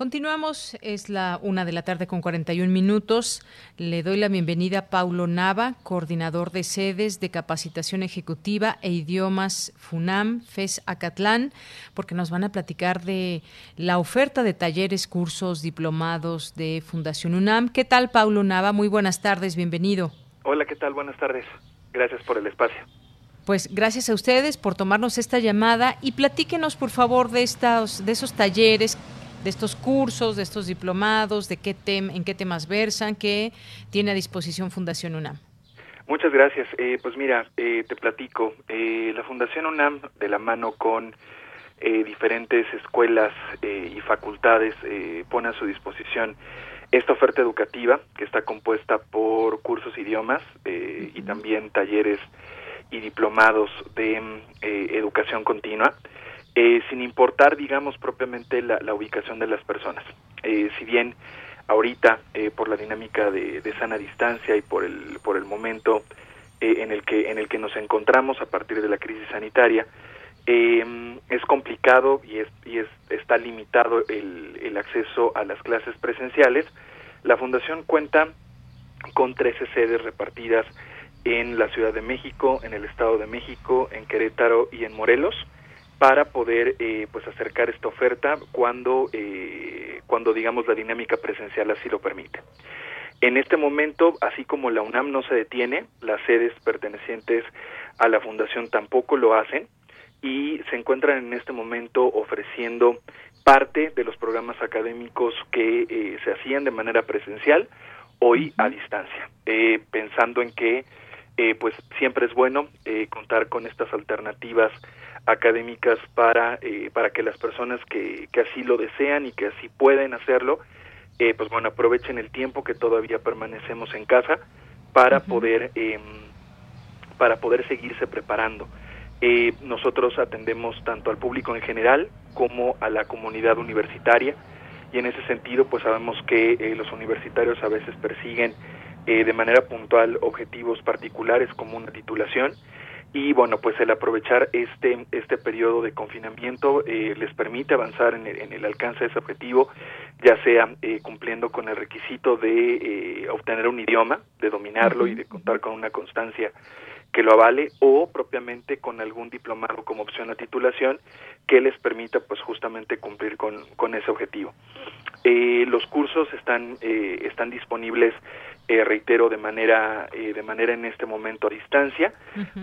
Continuamos, es la una de la tarde con 41 minutos. Le doy la bienvenida a Paulo Nava, coordinador de sedes de capacitación ejecutiva e idiomas FUNAM, FES Acatlán, porque nos van a platicar de la oferta de talleres, cursos, diplomados de Fundación UNAM. ¿Qué tal, Paulo Nava? Muy buenas tardes, bienvenido. Hola, ¿qué tal? Buenas tardes. Gracias por el espacio. Pues gracias a ustedes por tomarnos esta llamada y platíquenos, por favor, de, estos, de esos talleres de estos cursos, de estos diplomados, de qué en qué temas versan, que tiene a disposición Fundación UNAM. Muchas gracias. Eh, pues mira, eh, te platico. Eh, la Fundación UNAM, de la mano con diferentes escuelas y facultades, pone a su disposición esta oferta educativa que está compuesta por cursos idiomas y también talleres y diplomados de educación continua. Eh, sin importar, digamos, propiamente la, ubicación de las personas. Eh, si bien ahorita, eh, por la dinámica de, sana distancia y por el, por el momento en, el que, en el que nos encontramos a partir de la crisis sanitaria, es complicado y, es, y es, está limitado el, el acceso a las clases presenciales, La Fundación cuenta con 13 sedes repartidas en la Ciudad de México, en el Estado de México, en Querétaro y en Morelos para poder eh, pues acercar esta oferta cuando eh, cuando digamos la dinámica presencial así lo permite. En este momento, así como la UNAM no se detiene, las sedes pertenecientes a la fundación tampoco lo hacen y se encuentran en este momento ofreciendo parte de los programas académicos que eh, se hacían de manera presencial hoy a distancia, pensando en que pues siempre es bueno contar con estas alternativas académicas para, eh, para que las personas que, que, así lo desean y que así pueden hacerlo, eh, pues bueno, aprovechen el tiempo que todavía permanecemos en casa para poder em, para poder seguirse preparando. Eh, nosotros atendemos tanto al público en general como a la comunidad universitaria y en ese sentido pues sabemos que los universitarios a veces persiguen de manera puntual objetivos particulares como una titulación y bueno pues el aprovechar este este periodo de confinamiento eh, les permite avanzar en el, alcance de ese objetivo ya sea eh, cumpliendo con el requisito de eh, obtener un idioma de dominarlo y de contar con una constancia que lo avale o propiamente con algún diplomado como opción a titulación que les permita pues justamente cumplir con, con ese objetivo. Los cursos están están disponibles eh, reitero de manera eh, de manera en este momento a distancia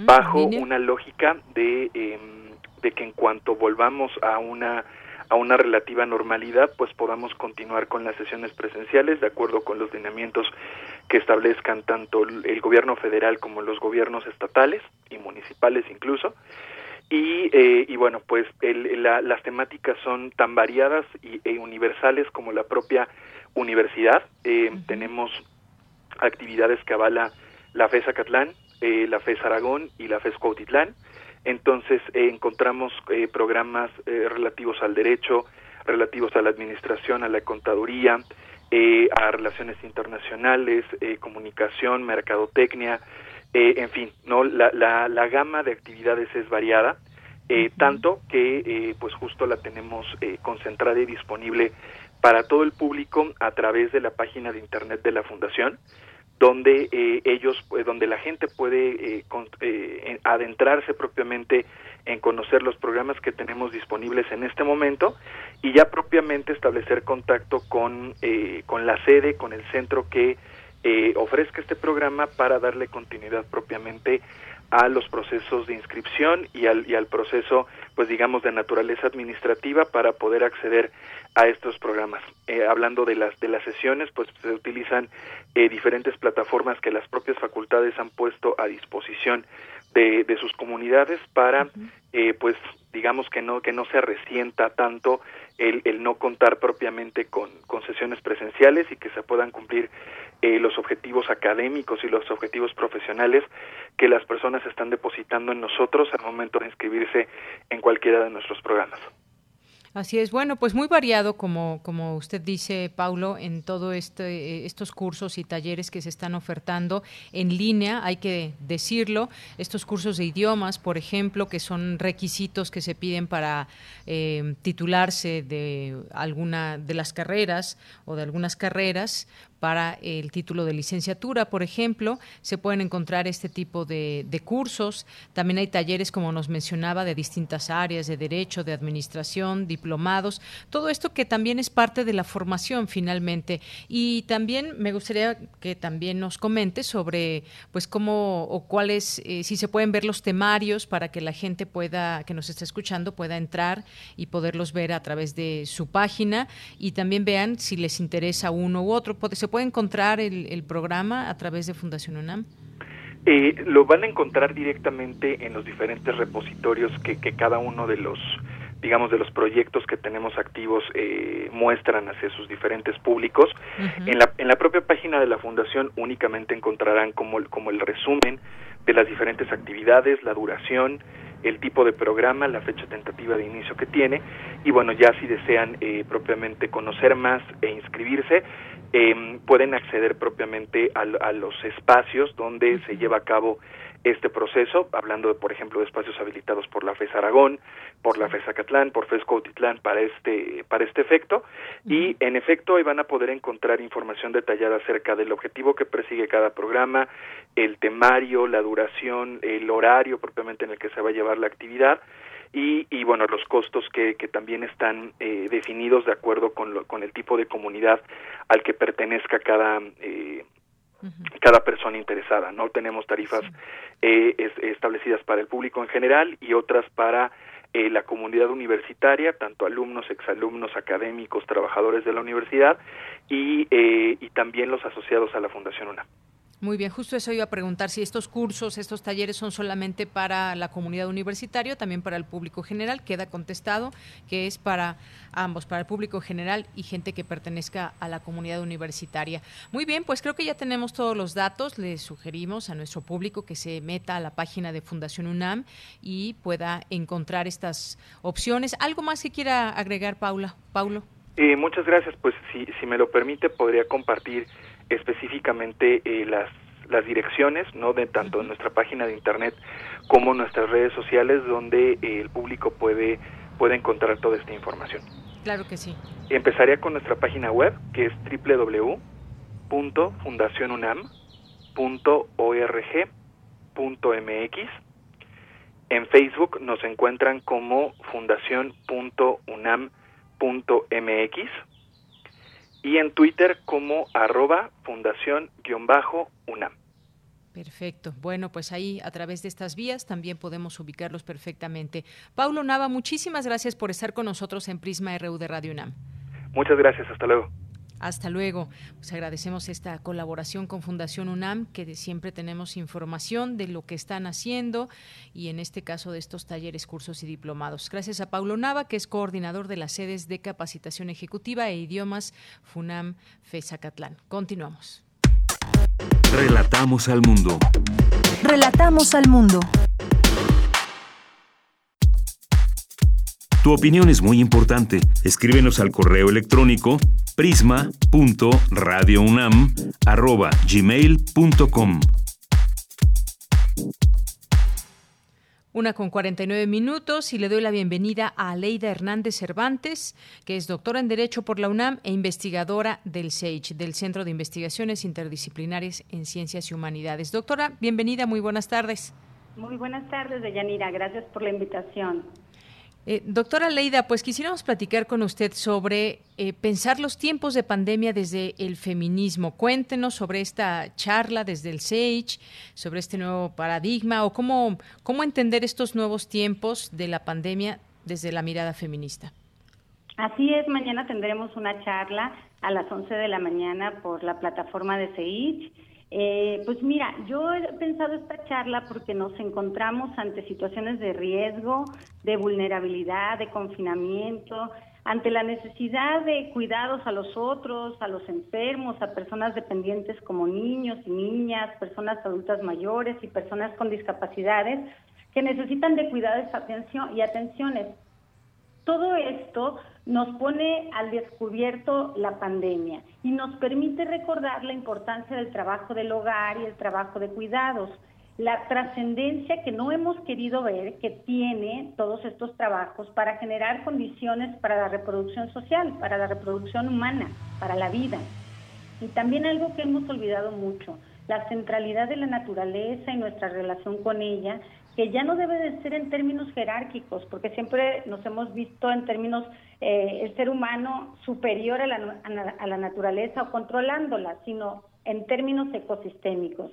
bajo una lógica de, em, de que en cuanto volvamos a una a una relativa normalidad pues podamos continuar con las sesiones presenciales de acuerdo con los lineamientos que establezcan tanto el gobierno federal como los gobiernos estatales y municipales incluso. Y, eh, y bueno pues las temáticas son tan variadas y, e universales como la propia universidad. Tenemos actividades que avala la FES Acatlán, eh, la FES Aragón y la FES Cuautitlán. Entonces eh, encontramos eh, programas relativos al derecho, relativos a la administración, a la contaduría, a relaciones internacionales, comunicación, mercadotecnia, en fin, no la, la, la, gama de actividades es variada, tanto que pues justo la tenemos concentrada y disponible para todo el público a través de la página de internet de la fundación donde eh, ellos, pues, donde la gente puede eh, eh, adentrarse propiamente en conocer los programas que tenemos disponibles en este momento y ya propiamente establecer contacto con, con la sede, con el centro que ofrezca este programa para darle continuidad propiamente a los procesos de inscripción y al, y al proceso, pues digamos, de naturaleza administrativa para poder acceder a estos programas. Eh, hablando de las de las sesiones, pues se utilizan eh, diferentes plataformas que las propias facultades han puesto a disposición de, de sus comunidades para, eh, pues digamos que no que no se resienta tanto el, el no contar propiamente con, con sesiones presenciales y que se puedan cumplir los objetivos académicos y los objetivos profesionales que las personas están depositando en nosotros al momento de inscribirse en cualquiera de nuestros programas. Así es, bueno, pues muy variado, como, como usted dice, Paulo, en todo este, estos cursos y talleres que se están ofertando en línea, hay que decirlo, estos cursos de idiomas, por ejemplo, que son requisitos que se piden para eh, titularse de alguna de las carreras o de algunas carreras, para el título de licenciatura, por ejemplo, se pueden encontrar este tipo de, cursos. También hay talleres, como nos mencionaba, de distintas áreas, de derecho, de administración, diplomados, todo esto que también es parte de la formación finalmente. Y también me gustaría que también nos comente sobre, pues, cómo o cuáles, eh, si se pueden ver los temarios para que la gente pueda, que nos está escuchando, pueda entrar y poderlos ver a través de su página y también vean si les interesa uno u otro. ¿Se puede encontrar el, programa a través de Fundación UNAM? Eh, lo van a encontrar directamente en los diferentes repositorios que, cada uno de los digamos de los proyectos que tenemos activos eh, muestran hacia sus diferentes públicos. En, la, en la propia página de la fundación únicamente encontrarán como, como el resumen de las diferentes actividades la duración el tipo de programa, la fecha tentativa de inicio que tiene. Y bueno, ya si desean eh, propiamente conocer más e inscribirse, eh, pueden acceder propiamente a, los espacios donde se lleva a cabo este proceso, hablando, de, por ejemplo, de espacios habilitados por la FES Aragón, por la FES Acatlán, por FES Cuautitlán para este, para este efecto, y en efecto ahí van a poder encontrar información detallada acerca del objetivo que persigue cada programa, el temario, la duración, el horario propiamente en el que se va a llevar la actividad, y, y bueno, los costos que, que también están eh, definidos de acuerdo con, lo, con el tipo de comunidad al que pertenezca cada, eh, cada persona interesada. No tenemos tarifas eh, establecidas para el público en general y otras para eh, la comunidad universitaria, tanto alumnos, exalumnos, académicos, trabajadores de la universidad y, eh, y también los asociados a la Fundación UNAM. Muy bien, justo eso iba a preguntar si estos cursos, estos talleres son solamente para la comunidad universitaria, también para el público general. Queda contestado que es para ambos, para el público general y gente que pertenezca a la comunidad universitaria. Muy bien, pues creo que ya tenemos todos los datos. Le sugerimos a nuestro público que se meta a la página de Fundación UNAM y pueda encontrar estas opciones. ¿Algo más que quiera agregar, Paula? Paulo. Eh, muchas gracias. Pues si, si me lo permite, podría compartir específicamente eh, las las direcciones, no de tanto en nuestra página de internet como nuestras redes sociales donde eh, el público puede puede encontrar toda esta información. Claro que sí. Empezaría con nuestra página web que es www.fundacionunam.org.mx. En Facebook nos encuentran como fundación.unam.mx y en Twitter como arroba fundación-unam. Perfecto. Bueno, pues ahí a través de estas vías también podemos ubicarlos perfectamente. Paulo Nava, muchísimas gracias por estar con nosotros en Prisma RU de Radio UNAM. Muchas gracias, hasta luego. Hasta luego. Pues agradecemos esta colaboración con Fundación UNAM, que siempre tenemos información de lo que están haciendo y en este caso de estos talleres, cursos y diplomados. Gracias a Paulo Nava, que es coordinador de las sedes de capacitación ejecutiva e idiomas FUNAM FESACATLán. Continuamos. Relatamos al mundo. Relatamos al mundo. Tu opinión es muy importante. Escríbenos al correo electrónico prisma.radiounam@gmail.com. Una con 49 minutos y le doy la bienvenida a Aleida Hernández Cervantes, que es doctora en Derecho por la UNAM e investigadora del SAGE, del Centro de Investigaciones Interdisciplinarias en Ciencias y Humanidades. Doctora, bienvenida, muy buenas tardes. Muy buenas tardes, Deyanira. Gracias por la invitación. Eh, doctora Leida, pues quisiéramos platicar con usted sobre eh, pensar los tiempos de pandemia desde el feminismo. Cuéntenos sobre esta charla desde el SAGE, sobre este nuevo paradigma o cómo, cómo entender estos nuevos tiempos de la pandemia desde la mirada feminista. Así es, mañana tendremos una charla a las 11 de la mañana por la plataforma de SAGE eh, pues mira, yo he pensado esta charla porque nos encontramos ante situaciones de riesgo, de vulnerabilidad, de confinamiento, ante la necesidad de cuidados a los otros, a los enfermos, a personas dependientes como niños y niñas, personas adultas mayores y personas con discapacidades que necesitan de cuidados y atenciones. Todo esto nos pone al descubierto la pandemia y nos permite recordar la importancia del trabajo del hogar y el trabajo de cuidados, la trascendencia que no hemos querido ver que tiene todos estos trabajos para generar condiciones para la reproducción social, para la reproducción humana, para la vida. Y también algo que hemos olvidado mucho, la centralidad de la naturaleza y nuestra relación con ella que ya no debe de ser en términos jerárquicos, porque siempre nos hemos visto en términos eh, el ser humano superior a la, a la naturaleza o controlándola, sino en términos ecosistémicos.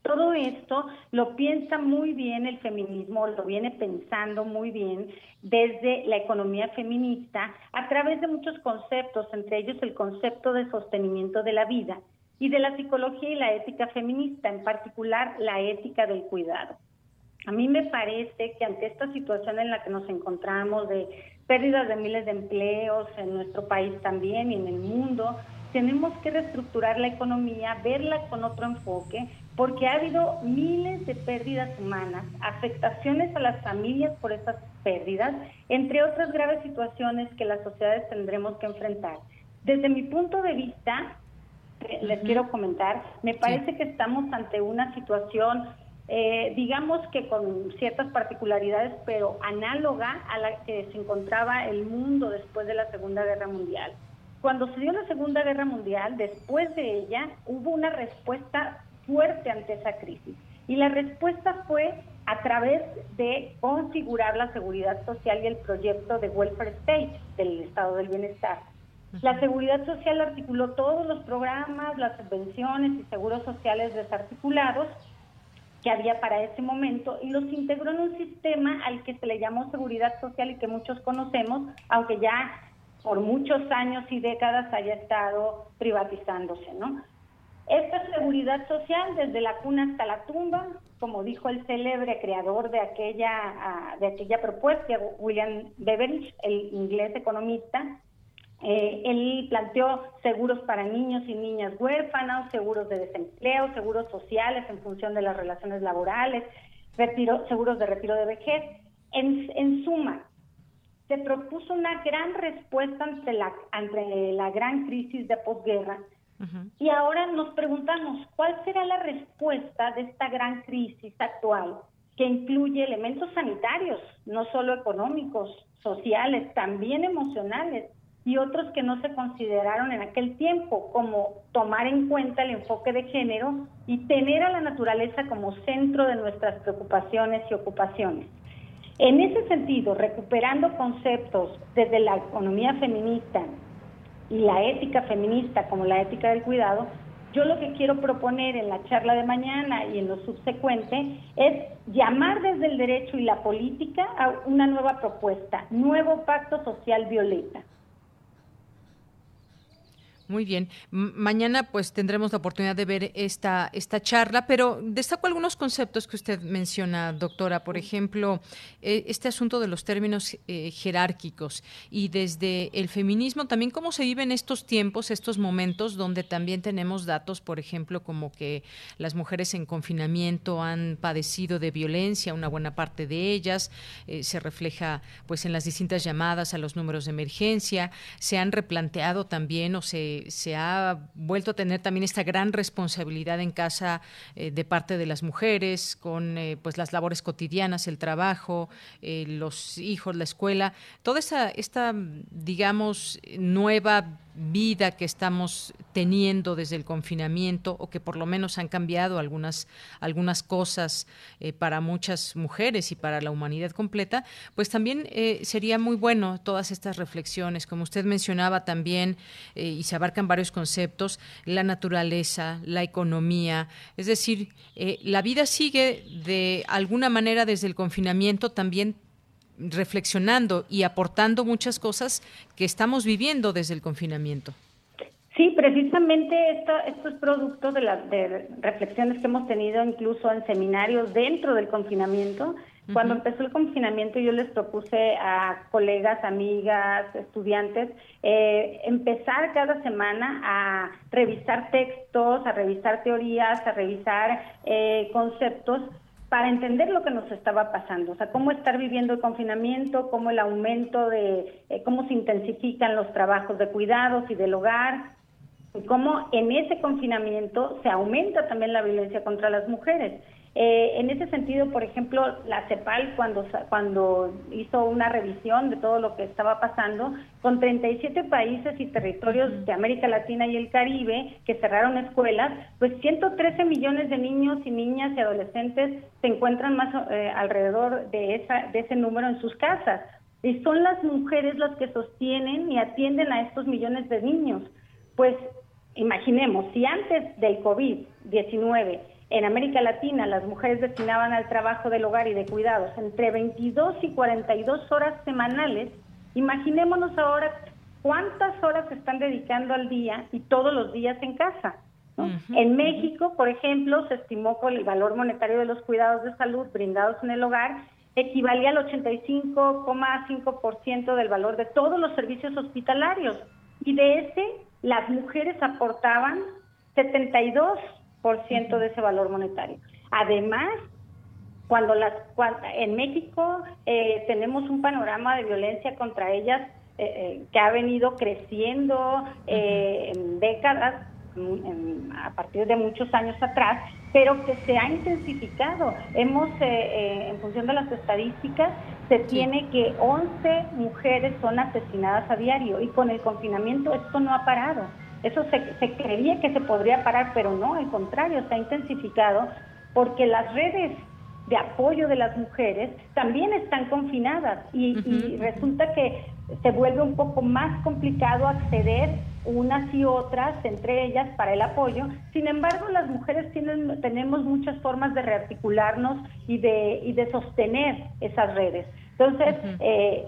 Todo esto lo piensa muy bien el feminismo, lo viene pensando muy bien desde la economía feminista a través de muchos conceptos, entre ellos el concepto de sostenimiento de la vida y de la psicología y la ética feminista, en particular la ética del cuidado. A mí me parece que ante esta situación en la que nos encontramos de pérdidas de miles de empleos en nuestro país también y en el mundo, tenemos que reestructurar la economía, verla con otro enfoque, porque ha habido miles de pérdidas humanas, afectaciones a las familias por esas pérdidas, entre otras graves situaciones que las sociedades tendremos que enfrentar. Desde mi punto de vista, les quiero comentar, me parece que estamos ante una situación eh, digamos que con ciertas particularidades, pero análoga a la que se encontraba el mundo después de la Segunda Guerra Mundial. Cuando se dio la Segunda Guerra Mundial, después de ella, hubo una respuesta fuerte ante esa crisis. Y la respuesta fue a través de configurar la seguridad social y el proyecto de Welfare State del Estado del Bienestar. La seguridad social articuló todos los programas, las subvenciones y seguros sociales desarticulados que había para ese momento y los integró en un sistema al que se le llamó seguridad social y que muchos conocemos, aunque ya por muchos años y décadas haya estado privatizándose, ¿no? Esta seguridad social, desde la cuna hasta la tumba, como dijo el célebre creador de aquella, ah, de aquella propuesta, William Beveridge, el inglés economista, eh, él planteó seguros para niños y niñas huérfanos, seguros de desempleo, seguros sociales en función de las relaciones laborales, retiro, seguros de retiro de vejez. En, en suma, se propuso una gran respuesta ante la, ante la gran crisis de posguerra. Y ahora nos preguntamos, ¿cuál será la respuesta de esta gran crisis actual que incluye elementos sanitarios, no solo económicos, sociales, también emocionales, y otros que no se consideraron en aquel tiempo, como tomar en cuenta el enfoque de género y tener a la naturaleza como centro de nuestras preocupaciones y ocupaciones. En ese sentido, recuperando conceptos desde la economía feminista y la ética feminista como la ética del cuidado, yo lo que quiero proponer en la charla de mañana y en lo subsecuente es llamar desde el derecho y la política a una nueva propuesta, nuevo pacto social violeta muy bien. mañana pues tendremos la oportunidad de ver esta, esta charla, pero destaco algunos conceptos que usted menciona, doctora. Por ejemplo, eh, este asunto de los términos eh, jerárquicos y desde el feminismo también cómo se viven estos tiempos, estos momentos donde también tenemos datos, por ejemplo, como que las mujeres en confinamiento han padecido de violencia, una buena parte de ellas, eh, se refleja pues en las distintas llamadas a los números de emergencia, se han replanteado también o se se ha vuelto a tener también esta gran responsabilidad en casa eh, de parte de las mujeres, con eh, pues las labores cotidianas, el trabajo, eh, los hijos, la escuela, toda esa, esta, digamos, nueva vida que estamos teniendo desde el confinamiento o que por lo menos han cambiado algunas, algunas cosas eh, para muchas mujeres y para la humanidad completa, pues también eh, sería muy bueno todas estas reflexiones, como usted mencionaba también, eh, y se abarcan varios conceptos, la naturaleza, la economía, es decir, la vida sigue de alguna manera desde el confinamiento también reflexionando y aportando muchas cosas que estamos viviendo desde el confinamiento. Sí, precisamente esto, esto es producto de las de reflexiones que hemos tenido incluso en seminarios dentro del confinamiento. Cuando empezó el confinamiento yo les propuse a colegas, amigas, estudiantes, eh, empezar cada semana a revisar textos, a revisar teorías, a revisar eh, conceptos para entender lo que nos estaba pasando, o sea, cómo estar viviendo el confinamiento, cómo el aumento de, eh, cómo se intensifican los trabajos de cuidados y del hogar, y cómo en ese confinamiento se aumenta también la violencia contra las mujeres. Eh, en ese sentido, por ejemplo, la CEPAL cuando, cuando hizo una revisión de todo lo que estaba pasando, con 37 países y territorios de América Latina y el Caribe que cerraron escuelas, pues 113 millones de niños y niñas y adolescentes se encuentran más eh, alrededor de, esa, de ese número en sus casas. Y son las mujeres las que sostienen y atienden a estos millones de niños. Pues imaginemos, si antes del COVID-19 en América Latina las mujeres destinaban al trabajo del hogar y de cuidados entre 22 y 42 horas semanales. Imaginémonos ahora cuántas horas se están dedicando al día y todos los días en casa. En México, por ejemplo, se estimó que el valor monetario de los cuidados de salud brindados en el hogar equivalía al 85,5% del valor de todos los servicios hospitalarios y de ese las mujeres aportaban 72 ciento de ese valor monetario. Además, cuando las en México eh, tenemos un panorama de violencia contra ellas eh, eh, que ha venido creciendo en décadas, a partir de muchos años atrás, pero que se ha intensificado. Hemos, eh, eh, en función de las estadísticas, se tiene que 11 mujeres son asesinadas a diario y con el confinamiento esto no ha parado. Eso se, se creía que se podría parar, pero no, al contrario, se ha intensificado porque las redes de apoyo de las mujeres también están confinadas y, resulta que se vuelve un poco más complicado acceder unas y otras, entre ellas, para el apoyo. Sin embargo, las mujeres tienen, tenemos muchas formas de rearticularnos y de, y de sostener esas redes. Entonces, eh,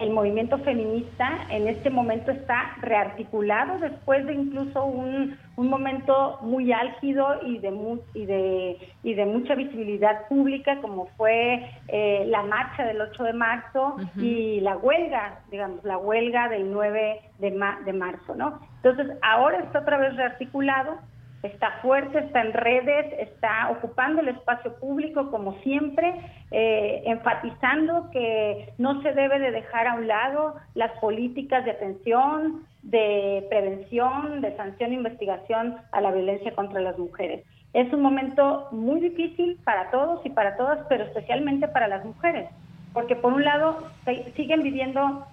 el movimiento feminista en este momento está rearticulado después de incluso un, un momento muy álgido y de, y, de, y de mucha visibilidad pública como fue eh, la marcha del 8 de marzo y la huelga, digamos, la huelga del 9 de, de marzo, ¿no? Entonces, ahora está otra vez rearticulado, está fuerte, está en redes, está ocupando el espacio público como siempre, eh, enfatizando que no se debe de dejar a un lado las políticas de atención, de prevención, de sanción e investigación a la violencia contra las mujeres. Es un momento muy difícil para todos y para todas, pero especialmente para las mujeres, porque por un lado siguen viviendo,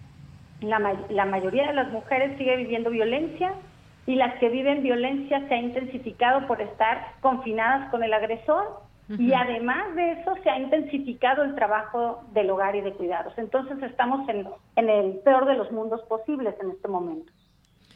la, la mayoría de las mujeres sigue viviendo violencia, y las que viven violencia se ha intensificado por estar confinadas con el agresor y además de eso se ha intensificado el trabajo del hogar y de cuidados. Entonces estamos en, en el peor de los mundos posibles en este momento.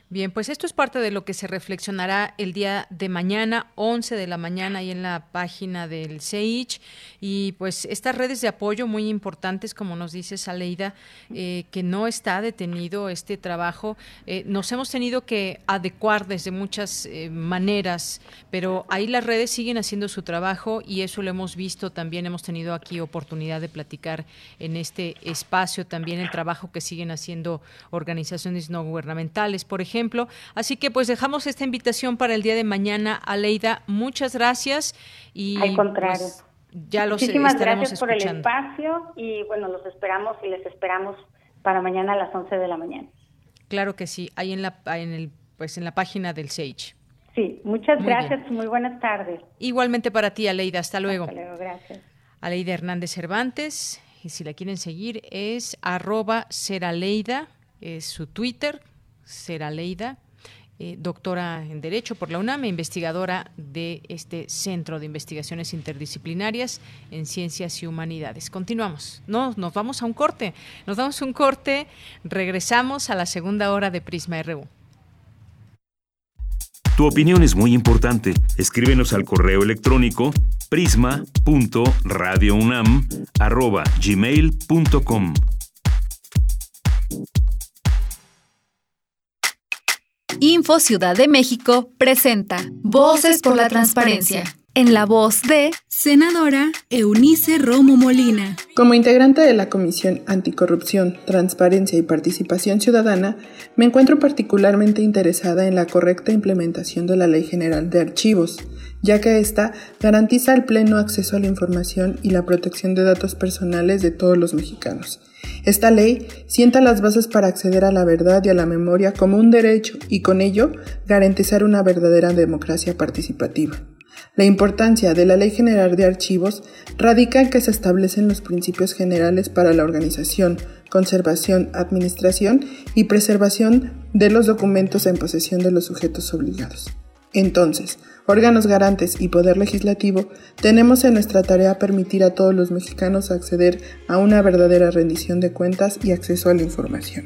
Bien, pues esto es parte de lo que se reflexionará el día de mañana, 11 de la mañana, ahí en la página del CEICH. Y pues estas redes de apoyo muy importantes, como nos dice Saleida, eh, que no está detenido este trabajo. Eh, nos hemos tenido que adecuar desde muchas eh, maneras, pero ahí las redes siguen haciendo su trabajo y eso lo hemos visto también. Hemos tenido aquí oportunidad de platicar en este espacio también el trabajo que siguen haciendo organizaciones no gubernamentales, por ejemplo ejemplo. Así que pues dejamos esta invitación para el día de mañana. Aleida, muchas gracias. Y, Al contrario. Pues, ya los Muchísimas gracias por el espacio y bueno, los esperamos y les esperamos para mañana a las 11 de la mañana. Claro que sí, ahí en la, en el, pues en la página del SAGE. Sí, muchas gracias, muy buenas tardes. Igualmente para ti, Aleida, hasta luego. Hasta luego, gracias. Aleida Hernández Cervantes, y si la quieren seguir es arroba seraleida, es su Twitter, Seraleida, eh, doctora en Derecho por la UNAM, investigadora de este Centro de Investigaciones Interdisciplinarias en Ciencias y Humanidades. Continuamos. No, nos vamos a un corte. Nos damos un corte. Regresamos a la segunda hora de Prisma RU. Tu opinión es muy importante. Escríbenos al correo electrónico prisma.radiounam@gmail.com. Info Ciudad de México presenta Voces por la Transparencia. En la voz de Senadora Eunice Romo Molina. Como integrante de la Comisión Anticorrupción, Transparencia y Participación Ciudadana, me encuentro particularmente interesada en la correcta implementación de la Ley General de Archivos, ya que ésta garantiza el pleno acceso a la información y la protección de datos personales de todos los mexicanos esta ley sienta las bases para acceder a la verdad y a la memoria como un derecho y con ello garantizar una verdadera democracia participativa. La importancia de la Ley General de Archivos radica en que se establecen los principios generales para la organización, conservación, administración y preservación de los documentos en posesión de los sujetos obligados. Entonces, órganos garantes y poder legislativo, tenemos en nuestra tarea permitir a todos los mexicanos acceder a una verdadera rendición de cuentas y acceso a la información.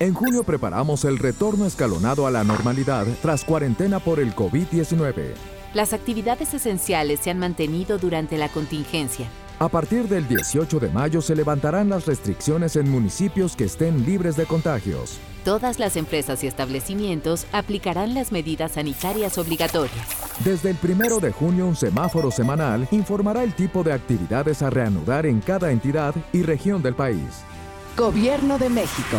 En junio preparamos el retorno escalonado a la normalidad tras cuarentena por el COVID-19. Las actividades esenciales se han mantenido durante la contingencia A partir del 18 de mayo se levantarán las restricciones en municipios que estén libres de contagios. Todas las empresas y establecimientos aplicarán las medidas sanitarias obligatorias. Desde el primero de junio, un semáforo semanal informará el tipo de actividades a reanudar en cada entidad y región del país. Gobierno de México.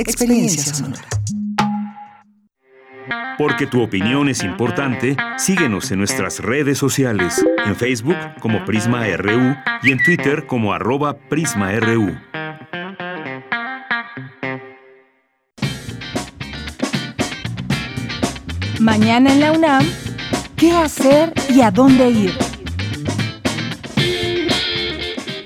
Experiencia sonora. Porque tu opinión es importante, síguenos en nuestras redes sociales, en Facebook como Prisma RU y en Twitter como arroba PrismaRU. Mañana en la UNAM, ¿qué hacer y a dónde ir?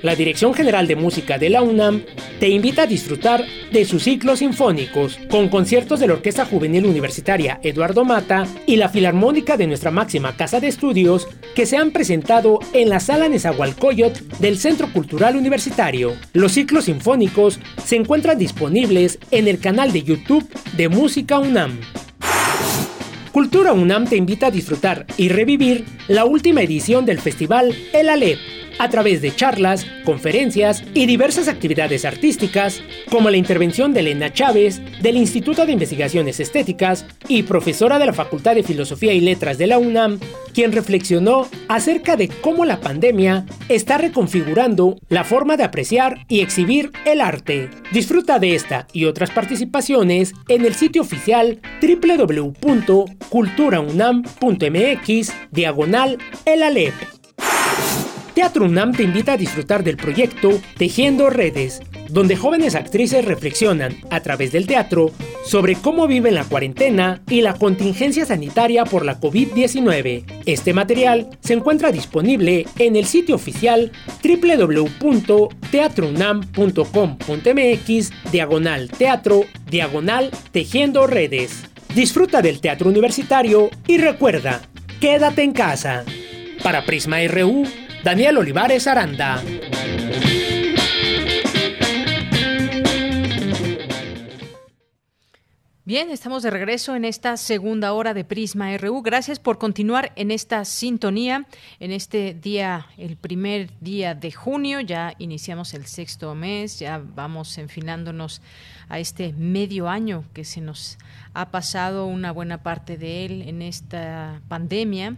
La Dirección General de Música de la UNAM te invita a disfrutar de sus ciclos sinfónicos, con conciertos de la Orquesta Juvenil Universitaria Eduardo Mata y la Filarmónica de nuestra máxima casa de estudios, que se han presentado en la Sala Nezahualcóyotl del Centro Cultural Universitario. Los ciclos sinfónicos se encuentran disponibles en el canal de YouTube de Música UNAM. Cultura UNAM te invita a disfrutar y revivir la última edición del festival El Alep a través de charlas, conferencias y diversas actividades artísticas, como la intervención de Elena Chávez del Instituto de Investigaciones Estéticas y profesora de la Facultad de Filosofía y Letras de la UNAM, quien reflexionó acerca de cómo la pandemia está reconfigurando la forma de apreciar y exhibir el arte. Disfruta de esta y otras participaciones en el sitio oficial www.culturaunam.mx diagonal el Alep. Teatro UNAM te invita a disfrutar del proyecto Tejiendo Redes, donde jóvenes actrices reflexionan, a través del teatro, sobre cómo viven la cuarentena y la contingencia sanitaria por la COVID-19. Este material se encuentra disponible en el sitio oficial www.teatrounam.com.mx diagonal teatro diagonal tejiendo redes. Disfruta del teatro universitario y recuerda, quédate en casa. Para Prisma RU, Daniel Olivares Aranda. Bien, estamos de regreso en esta segunda hora de Prisma RU. Gracias por continuar en esta sintonía. En este día, el primer día de junio, ya iniciamos el sexto mes, ya vamos enfilándonos a este medio año que se nos ha pasado una buena parte de él en esta pandemia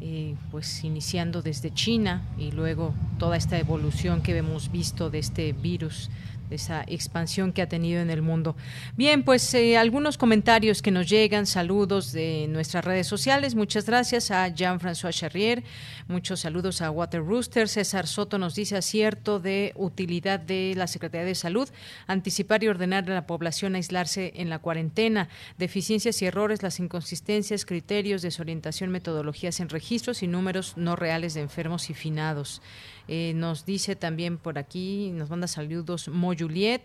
eh, pues iniciando desde China y luego toda esta evolución que hemos visto de este virus esa expansión que ha tenido en el mundo. Bien, pues eh, algunos comentarios que nos llegan, saludos de nuestras redes sociales. Muchas gracias a Jean-François Charrier, muchos saludos a Water Rooster. César Soto nos dice acierto de utilidad de la Secretaría de Salud, anticipar y ordenar a la población aislarse en la cuarentena, deficiencias y errores, las inconsistencias, criterios, desorientación, metodologías en registros y números no reales de enfermos y finados. Eh, nos dice también por aquí, nos manda saludos Mo Juliet,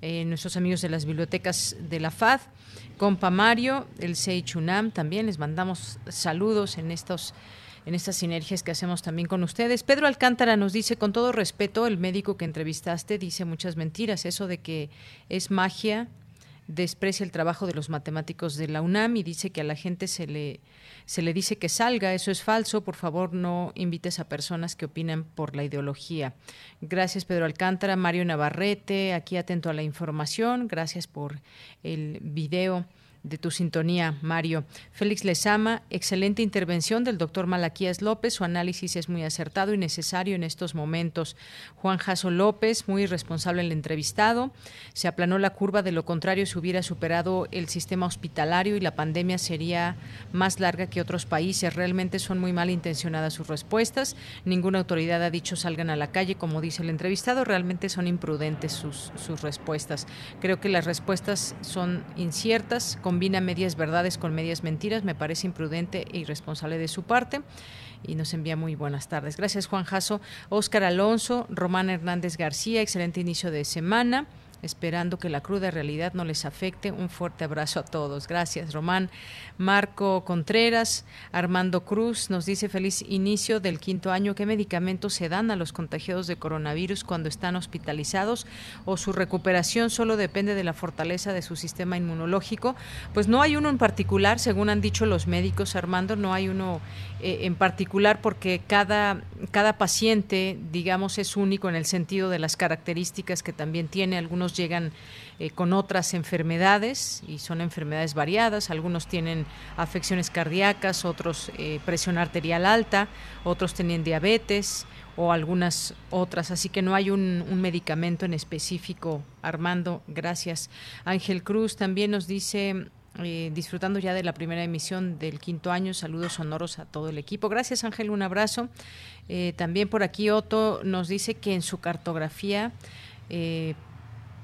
eh, nuestros amigos de las bibliotecas de la FAD, compa Mario, el Seichunam, también les mandamos saludos en estos en estas sinergias que hacemos también con ustedes. Pedro Alcántara nos dice, con todo respeto, el médico que entrevistaste dice muchas mentiras, eso de que es magia, desprecia el trabajo de los matemáticos de la UNAM y dice que a la gente se le se le dice que salga, eso es falso, por favor no invites a personas que opinan por la ideología. Gracias Pedro Alcántara, Mario Navarrete, aquí atento a la información, gracias por el video de tu sintonía, Mario. Félix Lezama, excelente intervención del doctor Malaquías López. Su análisis es muy acertado y necesario en estos momentos. Juan Jaso López, muy responsable el entrevistado. Se aplanó la curva, de lo contrario se hubiera superado el sistema hospitalario y la pandemia sería más larga que otros países. Realmente son muy mal intencionadas sus respuestas. Ninguna autoridad ha dicho salgan a la calle, como dice el entrevistado. Realmente son imprudentes sus, sus respuestas. Creo que las respuestas son inciertas, combina medias verdades con medias mentiras, me parece imprudente e irresponsable de su parte y nos envía muy buenas tardes. Gracias Juan Jasso, Óscar Alonso, Román Hernández García, excelente inicio de semana esperando que la cruda realidad no les afecte. Un fuerte abrazo a todos. Gracias, Román. Marco Contreras, Armando Cruz nos dice feliz inicio del quinto año. ¿Qué medicamentos se dan a los contagiados de coronavirus cuando están hospitalizados o su recuperación solo depende de la fortaleza de su sistema inmunológico? Pues no hay uno en particular, según han dicho los médicos, Armando, no hay uno eh, en particular porque cada, cada paciente, digamos, es único en el sentido de las características que también tiene. Algunos llegan eh, con otras enfermedades y son enfermedades variadas. Algunos tienen afecciones cardíacas, otros eh, presión arterial alta, otros tienen diabetes o algunas otras. Así que no hay un, medicamento en específico. Armando, gracias. Ángel Cruz también nos dice, eh, disfrutando ya de la primera emisión del quinto año. Saludos sonoros a todo el equipo. Gracias, Ángel, un abrazo. también por aquí Otto nos dice que en su cartografía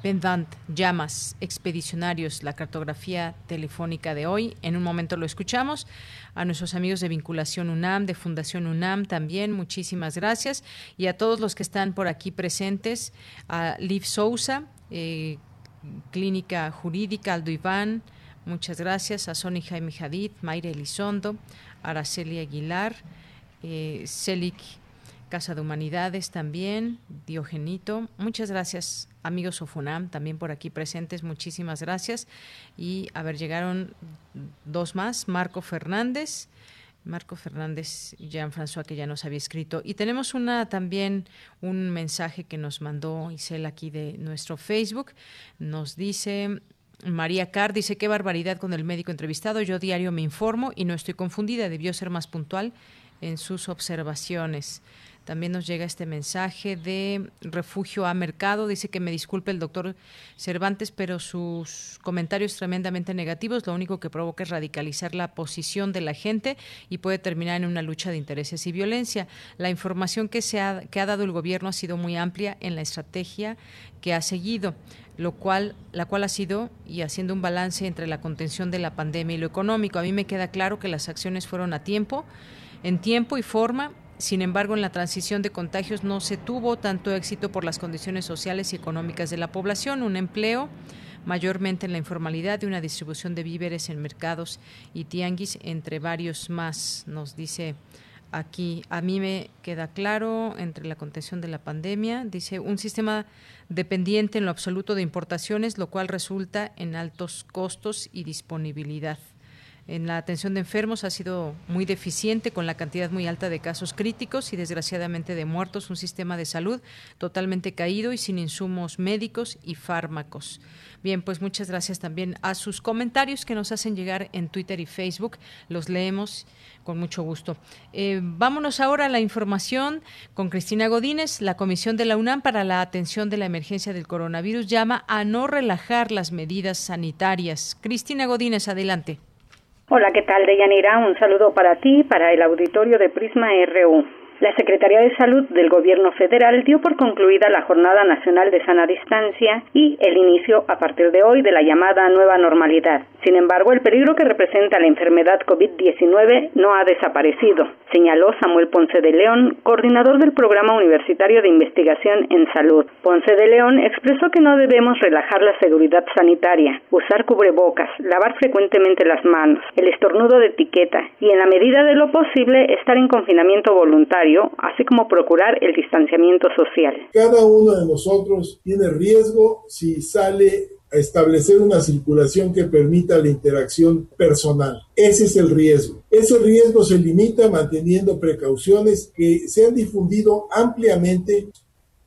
Pendant, llamas, expedicionarios, la cartografía telefónica de hoy. En un momento lo escuchamos. A nuestros amigos de Vinculación UNAM, de Fundación UNAM también, muchísimas gracias. Y a todos los que están por aquí presentes, a Liv Sousa, eh, Clínica Jurídica, Aldo Iván, muchas gracias. A Sony Jaime Hadid, Mayre Elizondo, Araceli Aguilar, eh, Casa de Humanidades también, Diogenito. Muchas gracias, amigos Ofunam, también por aquí presentes. Muchísimas gracias. Y a ver, llegaron dos más, Marco Fernández. Marco Fernández, Jean-François, que ya nos había escrito. Y tenemos una también un mensaje que nos mandó Isel aquí de nuestro Facebook. Nos dice María Carr dice, qué barbaridad con el médico entrevistado. Yo diario me informo y no estoy confundida. Debió ser más puntual en sus observaciones. También nos llega este mensaje de Refugio a Mercado. Dice que me disculpe el doctor Cervantes, pero sus comentarios tremendamente negativos lo único que provoca es radicalizar la posición de la gente y puede terminar en una lucha de intereses y violencia. La información que, se ha, que ha dado el gobierno ha sido muy amplia en la estrategia que ha seguido lo cual, la cual ha sido y haciendo un balance entre la contención de la pandemia y lo económico. A mí me queda claro que las acciones fueron a tiempo, en tiempo y forma sin embargo, en la transición de contagios no se tuvo tanto éxito por las condiciones sociales y económicas de la población, un empleo mayormente en la informalidad y una distribución de víveres en mercados y tianguis, entre varios más, nos dice aquí. A mí me queda claro, entre la contención de la pandemia, dice, un sistema dependiente en lo absoluto de importaciones, lo cual resulta en altos costos y disponibilidad en la atención de enfermos ha sido muy deficiente con la cantidad muy alta de casos críticos y desgraciadamente de muertos, un sistema de salud totalmente caído y sin insumos médicos y fármacos. Bien, pues muchas gracias también a sus comentarios que nos hacen llegar en Twitter y Facebook. Los leemos con mucho gusto. Eh, vámonos ahora a la información con Cristina Godínez. La Comisión de la UNAM para la Atención de la Emergencia del Coronavirus llama a no relajar las medidas sanitarias. Cristina Godínez, adelante. Hola, ¿qué tal, Deyanira? Un saludo para ti, para el auditorio de Prisma RU. La Secretaría de Salud del Gobierno Federal dio por concluida la Jornada Nacional de Sana Distancia y el inicio a partir de hoy de la llamada nueva normalidad. Sin embargo, el peligro que representa la enfermedad COVID-19 no ha desaparecido, señaló Samuel Ponce de León, coordinador del Programa Universitario de Investigación en Salud. Ponce de León expresó que no debemos relajar la seguridad sanitaria, usar cubrebocas, lavar frecuentemente las manos, el estornudo de etiqueta y, en la medida de lo posible, estar en confinamiento voluntario así como procurar el distanciamiento social. Cada uno de nosotros tiene riesgo si sale a establecer una circulación que permita la interacción personal. Ese es el riesgo. Ese riesgo se limita manteniendo precauciones que se han difundido ampliamente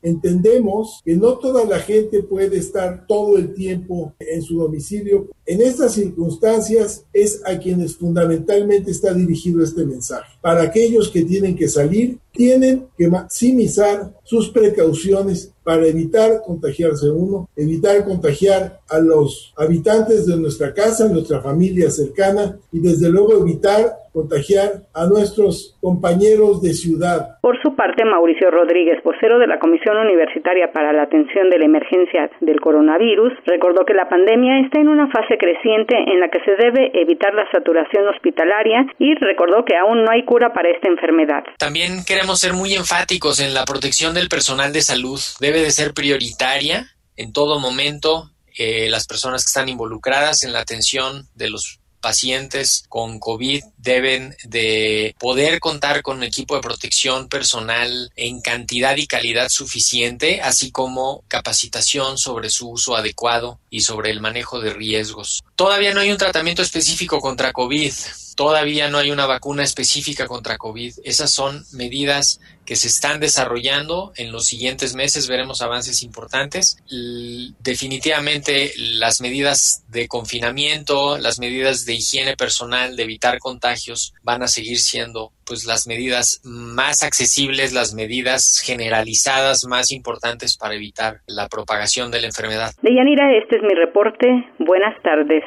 Entendemos que no toda la gente puede estar todo el tiempo en su domicilio En estas circunstancias es a quienes fundamentalmente está dirigido este mensaje. Para aquellos que tienen que salir, tienen que maximizar sus precauciones para evitar contagiarse uno, evitar contagiar a los habitantes de nuestra casa, nuestra familia cercana y desde luego evitar contagiar a nuestros compañeros de ciudad. Por su parte, Mauricio Rodríguez, vocero de la Comisión Universitaria para la Atención de la Emergencia del Coronavirus, recordó que la pandemia está en una fase creciente en la que se debe evitar la saturación hospitalaria y recordó que aún no hay cura para esta enfermedad. También queremos ser muy enfáticos en la protección del personal de salud. Debe de ser prioritaria en todo momento eh, las personas que están involucradas en la atención de los pacientes con COVID deben de poder contar con un equipo de protección personal en cantidad y calidad suficiente, así como capacitación sobre su uso adecuado y sobre el manejo de riesgos. Todavía no hay un tratamiento específico contra COVID. Todavía no hay una vacuna específica contra COVID. Esas son medidas que se están desarrollando. En los siguientes meses veremos avances importantes. definitivamente las medidas de confinamiento, las medidas de higiene personal, de evitar contagios, van a seguir siendo pues las medidas más accesibles, las medidas generalizadas más importantes para evitar la propagación de la enfermedad. Deyanira, este es mi reporte. Buenas tardes.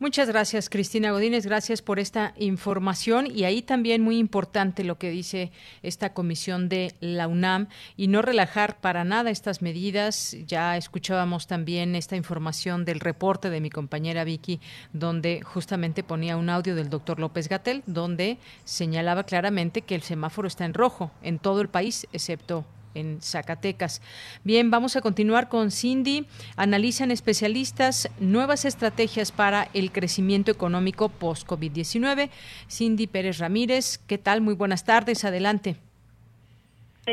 Muchas gracias, Cristina Godínez. Gracias por esta información. Y ahí también muy importante lo que dice esta comisión de la UNAM y no relajar para nada estas medidas. Ya escuchábamos también esta información del reporte de mi compañera Vicky, donde justamente ponía un audio del doctor López Gatel, donde señalaba claramente que el semáforo está en rojo en todo el país, excepto en Zacatecas. Bien, vamos a continuar con Cindy. Analizan especialistas nuevas estrategias para el crecimiento económico post-COVID-19. Cindy Pérez Ramírez, ¿qué tal? Muy buenas tardes, adelante.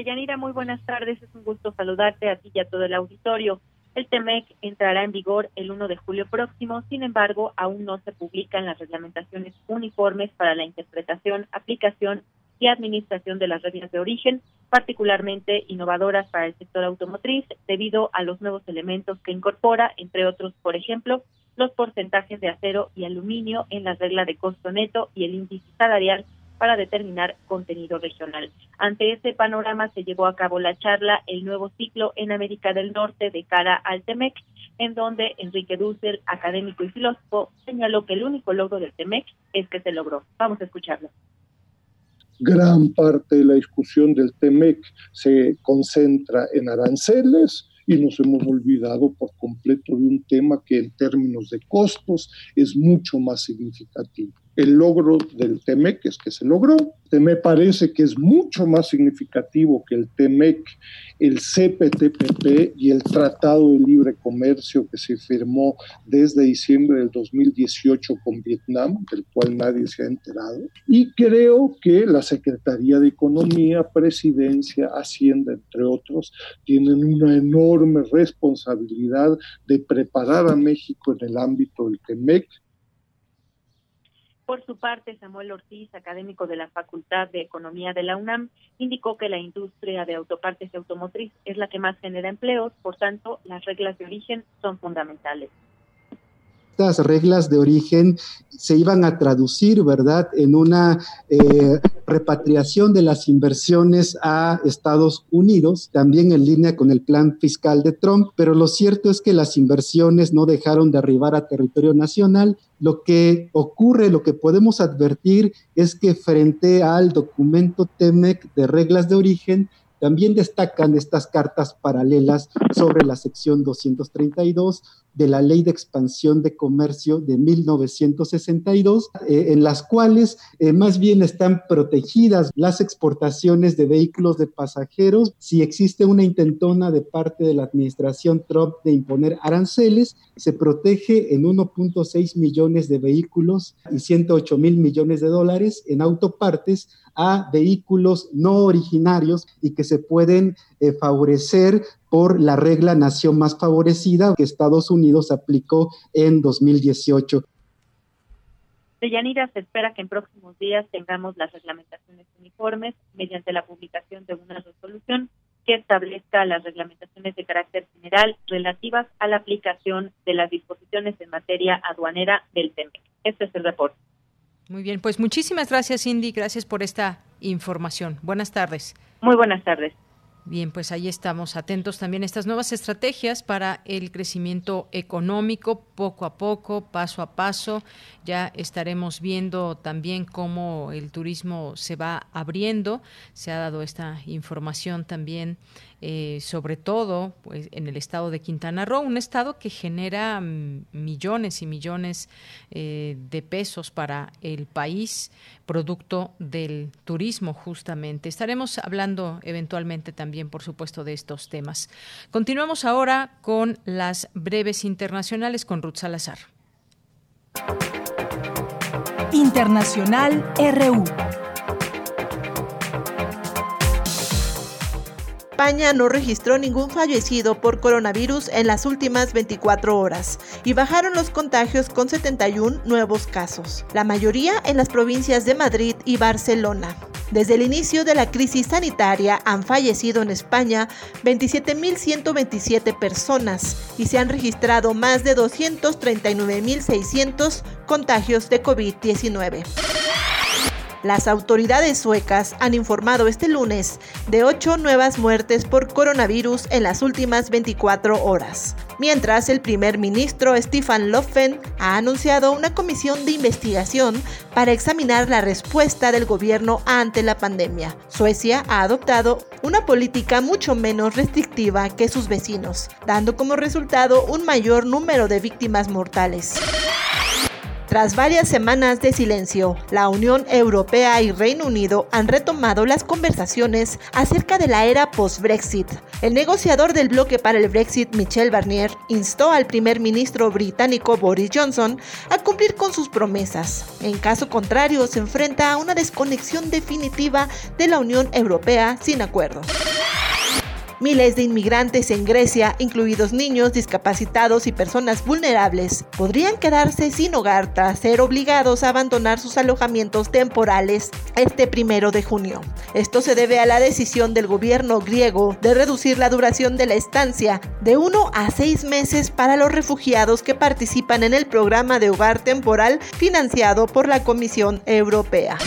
Yanira, muy buenas tardes. Es un gusto saludarte a ti y a todo el auditorio. El TEMEC entrará en vigor el 1 de julio próximo, sin embargo, aún no se publican las reglamentaciones uniformes para la interpretación, aplicación y administración de las reglas de origen, particularmente innovadoras para el sector automotriz, debido a los nuevos elementos que incorpora, entre otros, por ejemplo, los porcentajes de acero y aluminio en la regla de costo neto y el índice salarial para determinar contenido regional. Ante este panorama se llevó a cabo la charla El nuevo ciclo en América del Norte de cara al TEMEC, en donde Enrique Dussel, académico y filósofo, señaló que el único logro del TEMEC es que se logró. Vamos a escucharlo gran parte de la discusión del TEMEC se concentra en aranceles y nos hemos olvidado por completo de un tema que en términos de costos es mucho más significativo. El logro del TEMEC es que se logró. Me parece que es mucho más significativo que el TEMEC el CPTPP y el Tratado de Libre Comercio que se firmó desde diciembre del 2018 con Vietnam, del cual nadie se ha enterado. Y creo que la Secretaría de Economía, Presidencia, Hacienda, entre otros, tienen una enorme responsabilidad de preparar a México en el ámbito del TEMEC por su parte, Samuel Ortiz, académico de la Facultad de Economía de la UNAM, indicó que la industria de autopartes y automotriz es la que más genera empleos, por tanto, las reglas de origen son fundamentales estas reglas de origen se iban a traducir, ¿verdad?, en una eh, repatriación de las inversiones a Estados Unidos, también en línea con el plan fiscal de Trump, pero lo cierto es que las inversiones no dejaron de arribar a territorio nacional. Lo que ocurre, lo que podemos advertir es que frente al documento TEMEC de reglas de origen, también destacan estas cartas paralelas sobre la sección 232 de la Ley de Expansión de Comercio de 1962, eh, en las cuales eh, más bien están protegidas las exportaciones de vehículos de pasajeros. Si existe una intentona de parte de la administración Trump de imponer aranceles, se protege en 1.6 millones de vehículos y 108 mil millones de dólares en autopartes a vehículos no originarios y que se pueden eh, favorecer por la regla nación más favorecida que Estados Unidos aplicó en 2018. De Yanira se espera que en próximos días tengamos las reglamentaciones uniformes mediante la publicación de una resolución que establezca las reglamentaciones de carácter general relativas a la aplicación de las disposiciones en materia aduanera del TEMEC. Este es el reporte. Muy bien, pues muchísimas gracias, Cindy. Gracias por esta información. Buenas tardes. Muy buenas tardes. Bien, pues ahí estamos atentos también a estas nuevas estrategias para el crecimiento económico, poco a poco, paso a paso. Ya estaremos viendo también cómo el turismo se va abriendo. Se ha dado esta información también eh, sobre todo pues, en el estado de Quintana Roo, un estado que genera mm, millones y millones eh, de pesos para el país, producto del turismo justamente. Estaremos hablando eventualmente también, por supuesto, de estos temas. Continuamos ahora con las breves internacionales con Ruth Salazar. Internacional RU. España no registró ningún fallecido por coronavirus en las últimas 24 horas y bajaron los contagios con 71 nuevos casos, la mayoría en las provincias de Madrid y Barcelona. Desde el inicio de la crisis sanitaria han fallecido en España 27.127 personas y se han registrado más de 239.600 contagios de COVID-19. Las autoridades suecas han informado este lunes de ocho nuevas muertes por coronavirus en las últimas 24 horas, mientras el primer ministro Stefan Löfven ha anunciado una comisión de investigación para examinar la respuesta del gobierno ante la pandemia. Suecia ha adoptado una política mucho menos restrictiva que sus vecinos, dando como resultado un mayor número de víctimas mortales. Tras varias semanas de silencio, la Unión Europea y Reino Unido han retomado las conversaciones acerca de la era post-Brexit. El negociador del bloque para el Brexit, Michel Barnier, instó al primer ministro británico Boris Johnson a cumplir con sus promesas. En caso contrario, se enfrenta a una desconexión definitiva de la Unión Europea sin acuerdo. Miles de inmigrantes en Grecia, incluidos niños, discapacitados y personas vulnerables, podrían quedarse sin hogar tras ser obligados a abandonar sus alojamientos temporales este primero de junio. Esto se debe a la decisión del gobierno griego de reducir la duración de la estancia de uno a seis meses para los refugiados que participan en el programa de hogar temporal financiado por la Comisión Europea.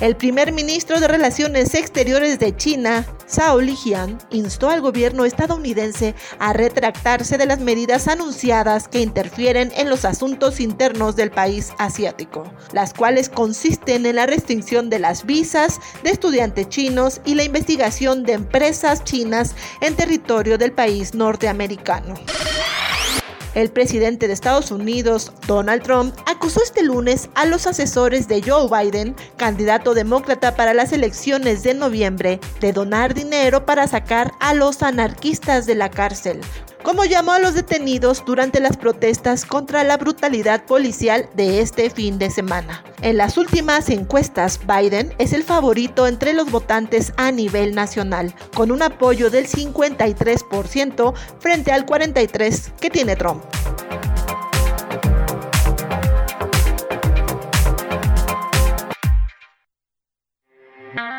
El primer ministro de Relaciones Exteriores de China, Zhao Lijian, instó al gobierno estadounidense a retractarse de las medidas anunciadas que interfieren en los asuntos internos del país asiático, las cuales consisten en la restricción de las visas de estudiantes chinos y la investigación de empresas chinas en territorio del país norteamericano. El presidente de Estados Unidos, Donald Trump, acusó este lunes a los asesores de Joe Biden, candidato demócrata para las elecciones de noviembre, de donar dinero para sacar a los anarquistas de la cárcel, como llamó a los detenidos durante las protestas contra la brutalidad policial de este fin de semana. En las últimas encuestas, Biden es el favorito entre los votantes a nivel nacional, con un apoyo del 53% frente al 43% que tiene Trump.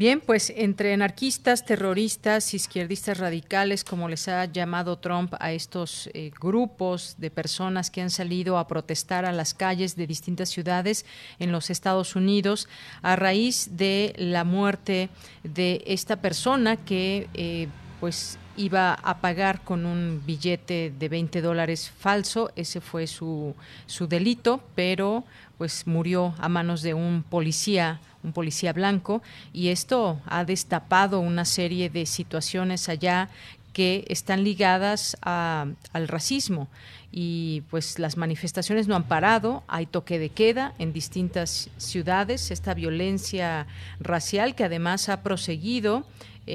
Bien, pues entre anarquistas, terroristas, izquierdistas radicales, como les ha llamado Trump a estos eh, grupos de personas que han salido a protestar a las calles de distintas ciudades en los Estados Unidos a raíz de la muerte de esta persona que eh, pues iba a pagar con un billete de 20 dólares falso, ese fue su, su delito, pero pues murió a manos de un policía un policía blanco, y esto ha destapado una serie de situaciones allá que están ligadas al racismo. Y pues las manifestaciones no han parado, hay toque de queda en distintas ciudades, esta violencia racial que además ha proseguido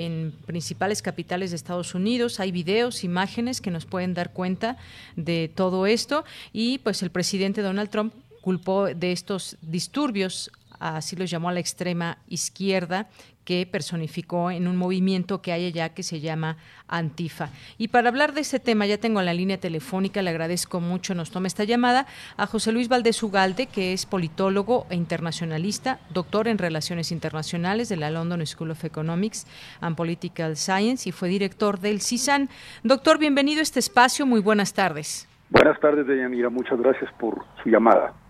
en principales capitales de Estados Unidos. Hay videos, imágenes que nos pueden dar cuenta de todo esto y pues el presidente Donald Trump culpó de estos disturbios así lo llamó a la extrema izquierda, que personificó en un movimiento que hay allá que se llama Antifa. Y para hablar de este tema, ya tengo en la línea telefónica, le agradezco mucho, nos toma esta llamada, a José Luis Valdés Ugalde, que es politólogo e internacionalista, doctor en Relaciones Internacionales de la London School of Economics and Political Science y fue director del CISAN. Doctor, bienvenido a este espacio, muy buenas tardes. Buenas tardes, Deyanira, muchas gracias por su llamada.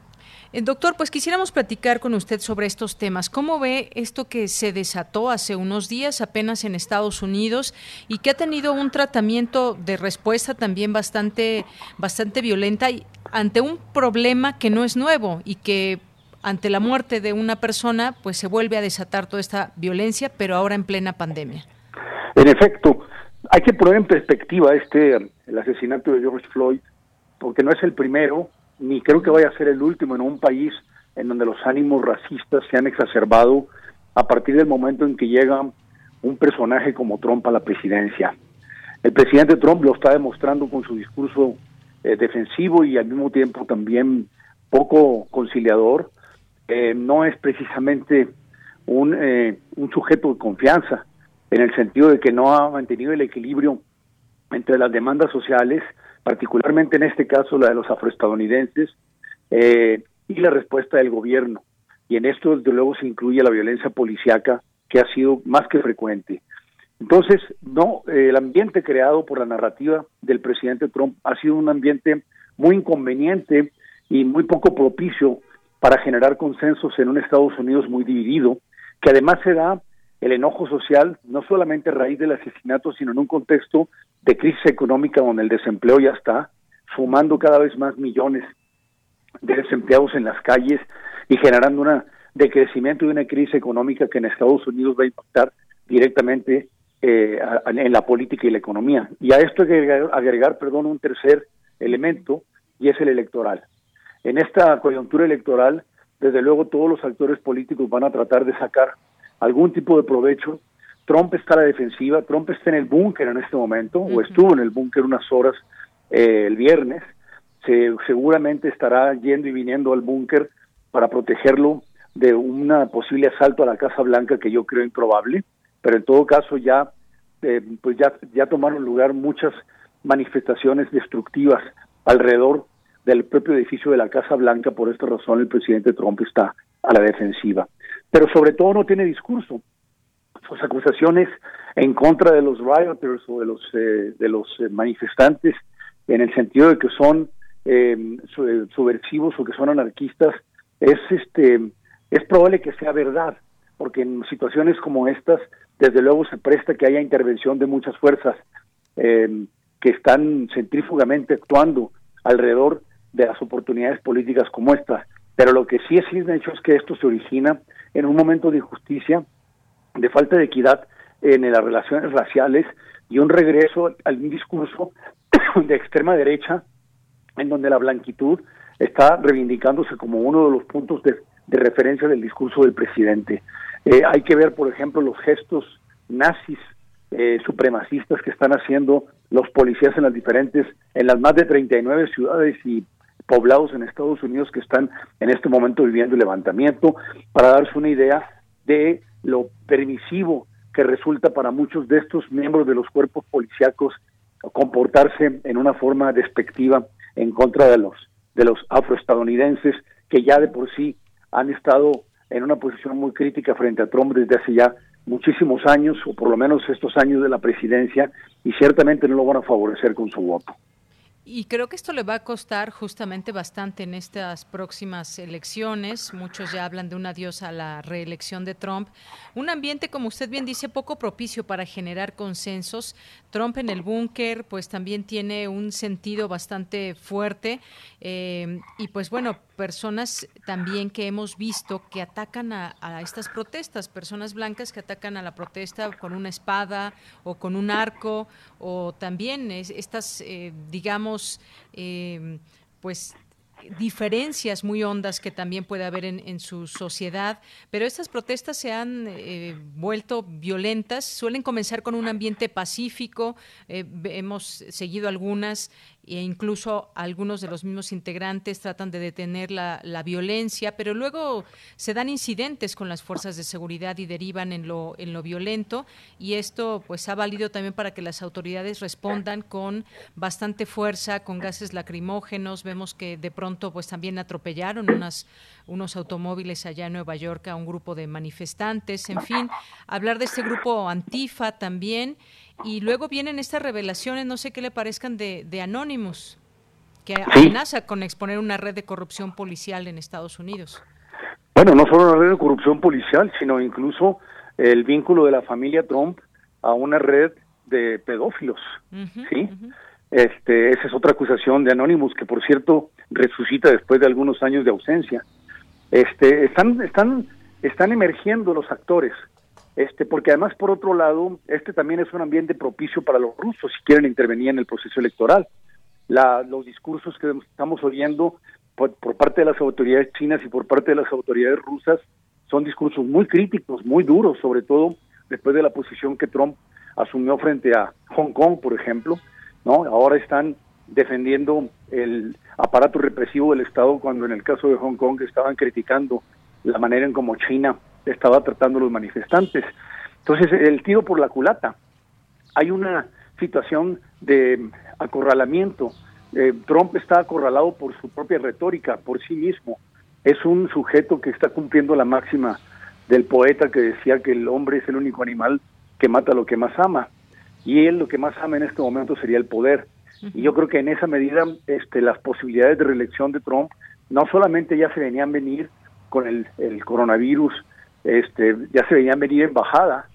Eh, doctor, pues quisiéramos platicar con usted sobre estos temas. ¿Cómo ve esto que se desató hace unos días apenas en Estados Unidos y que ha tenido un tratamiento de respuesta también bastante, bastante violenta ante un problema que no es nuevo y que ante la muerte de una persona, pues se vuelve a desatar toda esta violencia, pero ahora en plena pandemia? En efecto, hay que poner en perspectiva este el asesinato de George Floyd, porque no es el primero, ni creo que vaya a ser el último en un país en donde los ánimos racistas se han exacerbado a partir del momento en que llega un personaje como Trump a la presidencia. El presidente Trump lo está demostrando con su discurso eh, defensivo y al mismo tiempo también poco conciliador. Eh, no es precisamente un, eh, un sujeto de confianza, en el sentido de que no ha mantenido el equilibrio entre las demandas sociales particularmente en este caso la de los afroestadounidenses, eh, y la respuesta del gobierno. Y en esto, desde luego, se incluye la violencia policíaca, que ha sido más que frecuente. Entonces, no, eh, el ambiente creado por la narrativa del presidente Trump ha sido un ambiente muy inconveniente y muy poco propicio para generar consensos en un Estados Unidos muy dividido, que además se da el enojo social, no solamente a raíz del asesinato, sino en un contexto de crisis económica donde el desempleo ya está sumando cada vez más millones de desempleados en las calles y generando una decrecimiento de una crisis económica que en Estados Unidos va a impactar directamente eh, en la política y la economía. Y a esto hay que agregar, agregar, perdón, un tercer elemento y es el electoral. En esta coyuntura electoral, desde luego todos los actores políticos van a tratar de sacar algún tipo de provecho. Trump está a la defensiva, Trump está en el búnker en este momento, o estuvo en el búnker unas horas eh, el viernes, se, seguramente estará yendo y viniendo al búnker para protegerlo de un posible asalto a la Casa Blanca que yo creo improbable, pero en todo caso ya, eh, pues ya, ya tomaron lugar muchas manifestaciones destructivas alrededor del propio edificio de la Casa Blanca, por esta razón el presidente Trump está a la defensiva. Pero sobre todo no tiene discurso, sus acusaciones en contra de los rioters o de los eh, de los eh, manifestantes en el sentido de que son eh, subversivos o que son anarquistas es este es probable que sea verdad porque en situaciones como estas desde luego se presta que haya intervención de muchas fuerzas que están centrífugamente actuando alrededor de las oportunidades políticas como esta pero lo que sí es hecho es que esto se origina en un momento de injusticia de falta de equidad en las relaciones raciales y un regreso al discurso de extrema derecha en donde la blanquitud está reivindicándose como uno de los puntos de, referencia del discurso del presidente. Eh, hay que ver, por ejemplo, los gestos nazis eh, supremacistas que están haciendo los policías en las diferentes, en las más de 39 ciudades y poblados en Estados Unidos que están en este momento viviendo el levantamiento, para darse una idea de lo permisivo que resulta para muchos de estos miembros de los cuerpos policíacos comportarse en una forma despectiva en contra de los de los afroestadounidenses que ya de por sí han estado en una posición muy crítica frente a Trump desde hace ya muchísimos años o por lo menos estos años de la presidencia y ciertamente no lo van a favorecer con su voto. Y creo que esto le va a costar justamente bastante en estas próximas elecciones. Muchos ya hablan de un adiós a la reelección de Trump. Un ambiente, como usted bien dice, poco propicio para generar consensos. Trump en el búnker, pues también tiene un sentido bastante fuerte. Eh, y pues bueno, personas también que hemos visto que atacan a, estas protestas, personas blancas que atacan a la protesta con una espada o con un arco, o también estas, eh, digamos, eh, pues diferencias muy hondas que también puede haber en, su sociedad, pero estas protestas se han eh, vuelto violentas, suelen comenzar con un ambiente pacífico, hemos seguido algunas e incluso algunos de los mismos integrantes tratan de detener la, la, violencia, pero luego se dan incidentes con las fuerzas de seguridad y derivan en lo, en lo violento y esto pues ha valido también para que las autoridades respondan con bastante fuerza, con gases lacrimógenos. Vemos que de pronto pues también atropellaron unas, unos automóviles allá en Nueva York a un grupo de manifestantes, en fin, hablar de este grupo Antifa también y luego vienen estas revelaciones, no sé qué le parezcan, de, de Anonymous, que amenaza con exponer una red de corrupción policial en Estados Unidos. Bueno, no solo una red de corrupción policial, sino incluso el vínculo de la familia Trump a una red de pedófilos, ¿sí? Este, esa es otra acusación de Anonymous que por cierto resucita después de algunos años de ausencia. Este, están están están emergiendo los actores este, porque además por otro lado, este también es un ambiente propicio para los rusos si quieren intervenir en el proceso electoral. La, los discursos que estamos oyendo por, parte de las autoridades chinas y por parte de las autoridades rusas son discursos muy críticos, muy duros, sobre todo después de la posición que Trump asumió frente a Hong Kong, por ejemplo, ¿no? Ahora están defendiendo el aparato represivo del Estado cuando en el caso de Hong Kong estaban criticando la manera en cómo China estaba tratando los manifestantes. Entonces, el tiro por la culata. Hay una situación de acorralamiento. Eh, Trump está acorralado por su propia retórica, por sí mismo. Es un sujeto que está cumpliendo la máxima del poeta que decía que el hombre es el único animal que mata lo que más ama. Y él lo que más ama en este momento sería el poder. Y yo creo que en esa medida este, las posibilidades de reelección de Trump no solamente ya se venían venir con el, el coronavirus, este, ya se venían venir en bajada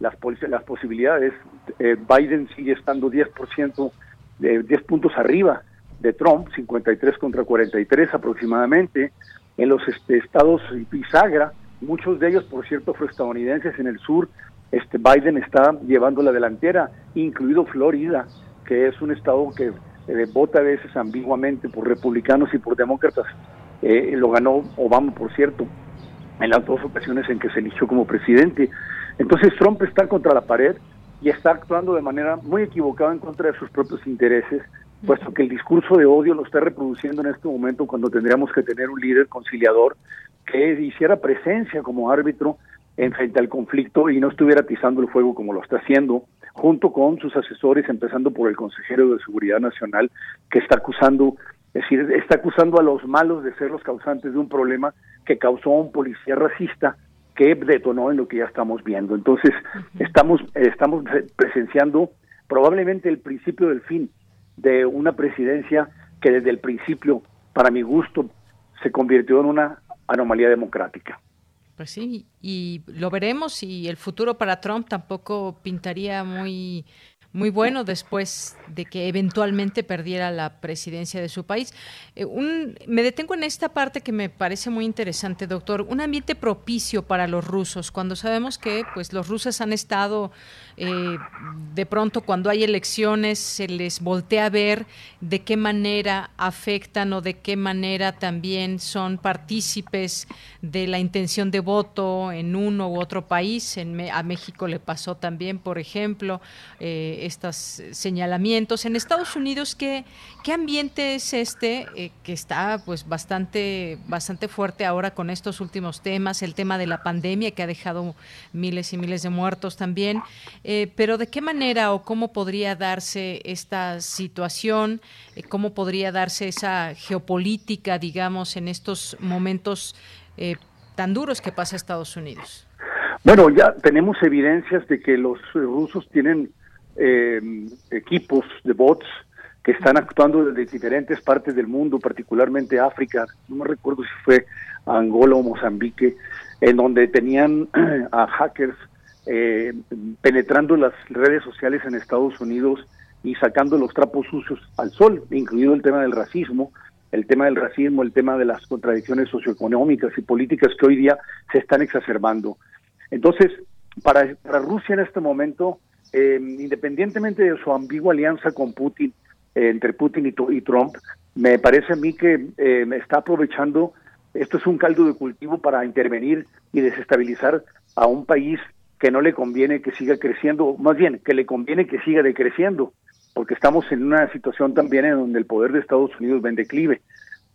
las, las posibilidades. Eh, Biden sigue estando 10%, de 10 puntos arriba de Trump, 53 contra 43 aproximadamente. En los este, estados bisagra, muchos de ellos, por cierto, estadounidenses en el sur, este Biden está llevando la delantera, incluido Florida, que es un estado que eh, vota a veces ambiguamente por republicanos y por demócratas. Eh, lo ganó Obama, por cierto, en las dos ocasiones en que se eligió como presidente. Entonces Trump está contra la pared y está actuando de manera muy equivocada en contra de sus propios intereses, puesto que el discurso de odio lo está reproduciendo en este momento cuando tendríamos que tener un líder conciliador que hiciera presencia como árbitro en frente al conflicto y no estuviera atizando el fuego como lo está haciendo, junto con sus asesores, empezando por el consejero de Seguridad Nacional, que está acusando, es decir, está acusando a los malos de ser los causantes de un problema que causó un policía racista que detonó en lo que ya estamos viendo. Entonces, estamos, estamos presenciando probablemente el principio del fin de una presidencia que desde el principio, para mi gusto, se convirtió en una anomalía democrática. Pues sí, y lo veremos y el futuro para Trump tampoco pintaría muy muy bueno después de que eventualmente perdiera la presidencia de su país. Eh, un, me detengo en esta parte que me parece muy interesante, doctor. Un ambiente propicio para los rusos, cuando sabemos que pues, los rusos han estado eh, de pronto cuando hay elecciones se les voltea a ver de qué manera afectan o de qué manera también son partícipes de la intención de voto en uno u otro país. En, a México le pasó también, por ejemplo, eh, estos señalamientos. En Estados Unidos, ¿qué, qué ambiente es este eh, que está pues bastante, bastante fuerte ahora con estos últimos temas? El tema de la pandemia que ha dejado miles y miles de muertos también. Eh, pero ¿de qué manera o cómo podría darse esta situación? Eh, ¿Cómo podría darse esa geopolítica, digamos, en estos momentos eh, tan duros que pasa Estados Unidos? Bueno, ya tenemos evidencias de que los rusos tienen equipos de bots que están actuando desde diferentes partes del mundo, particularmente África, no me recuerdo si fue Angola o Mozambique, en donde tenían a hackers eh, penetrando las redes sociales en Estados Unidos y sacando los trapos sucios al sol, incluido el tema del racismo, el tema del racismo, el tema de las contradicciones socioeconómicas y políticas que hoy día se están exacerbando. Entonces, para, para Rusia en este momento, eh, independientemente de su ambigua alianza con Putin, eh, entre Putin y, Trump, me parece a mí que eh, está aprovechando, esto es un caldo de cultivo para intervenir y desestabilizar a un país que no le conviene que siga creciendo, más bien que le conviene que siga decreciendo. porque estamos en una situación también en donde el poder de Estados Unidos va en declive,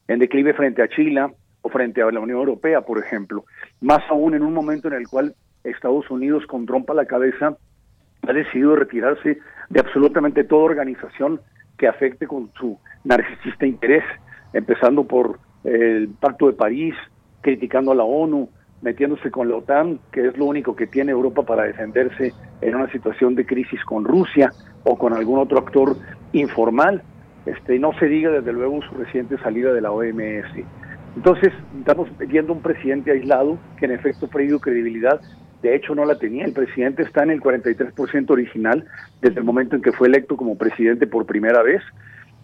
en declive frente a Chile o frente a la Unión Europea, por ejemplo. Más aún en un momento en el cual Estados Unidos, con trompa a la cabeza, ha decidido retirarse de absolutamente toda organización que afecte con su narcisista interés, empezando por el Pacto de París, criticando a la ONU, metiéndose con la OTAN, que es lo único que tiene Europa para defenderse en una situación de crisis con Rusia o con algún otro actor informal. Este, no se diga desde luego su reciente salida de la OMS. Entonces, estamos viendo un presidente aislado que en efecto ha perdido credibilidad. De hecho, no la tenía. El presidente está en el 43% original desde el momento en que fue electo como presidente por primera vez.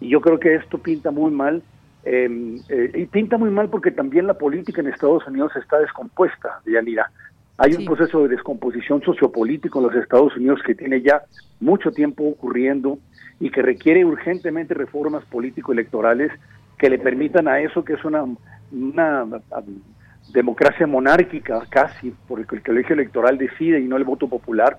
Y yo creo que esto pinta muy mal Em, eh, y pinta muy mal porque también la política en Estados Unidos está descompuesta, Yanira. Hay un proceso de descomposición sociopolítico en los Estados Unidos que tiene ya mucho tiempo ocurriendo y que requiere urgentemente reformas político-electorales que le permitan a eso, que es una, una democracia monárquica casi, porque el colegio electoral decide y no el voto popular,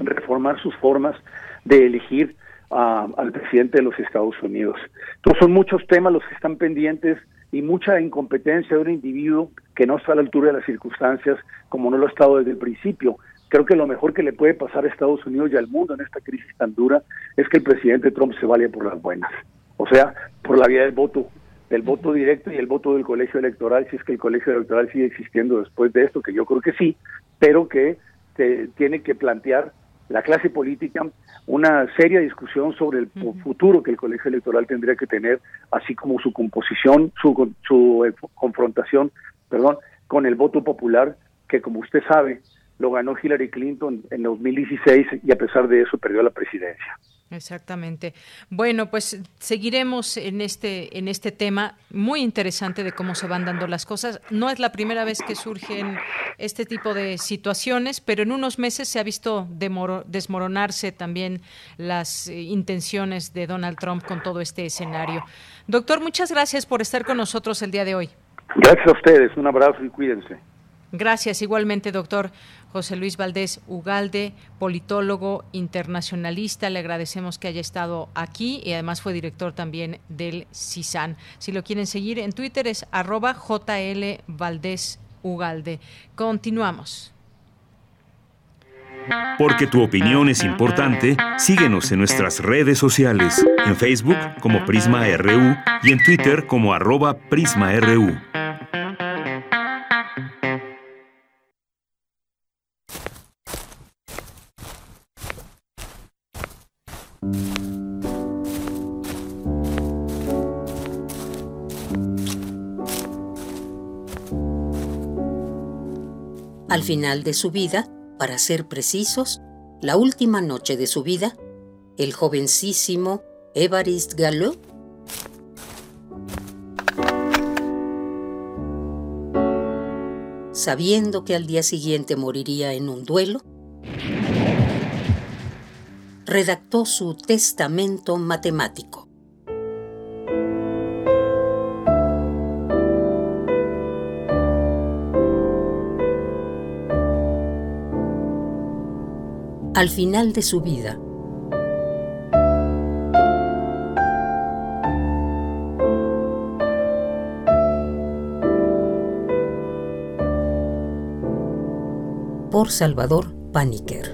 reformar sus formas de elegir al presidente de los Estados Unidos. Entonces son muchos temas los que están pendientes y mucha incompetencia de un individuo que no está a la altura de las circunstancias como no lo ha estado desde el principio. Creo que lo mejor que le puede pasar a Estados Unidos y al mundo en esta crisis tan dura es que el presidente Trump se vaya por las buenas, o sea, por la vía del voto, del voto directo y el voto del colegio electoral, si es que el colegio electoral sigue existiendo después de esto, que yo creo que sí, pero que se tiene que plantear la clase política una seria discusión sobre el futuro que el colegio electoral tendría que tener, así como su composición, su, su eh, confrontación, perdón, con el voto popular, que como usted sabe, lo ganó Hillary Clinton en 2016 y a pesar de eso perdió la presidencia. Exactamente. Bueno, pues seguiremos en este en este tema muy interesante de cómo se van dando las cosas. No es la primera vez que surgen este tipo de situaciones, pero en unos meses se ha visto desmoronarse también las eh, intenciones de Donald Trump con todo este escenario. Doctor, muchas gracias por estar con nosotros el día de hoy. Gracias a ustedes. Un abrazo y cuídense. Gracias igualmente, doctor José Luis Valdés Ugalde, politólogo internacionalista. Le agradecemos que haya estado aquí y además fue director también del CISAN. Si lo quieren seguir en Twitter es arroba JL Valdés Ugalde. Continuamos. Porque tu opinión es importante, síguenos en nuestras redes sociales, en Facebook como Prisma RU y en Twitter como arroba PrismaRU. Al final de su vida, para ser precisos, la última noche de su vida, el jovencísimo Évariste Gallot sabiendo que al día siguiente moriría en un duelo, redactó su testamento matemático. Al final de su vida, por Salvador Paniker.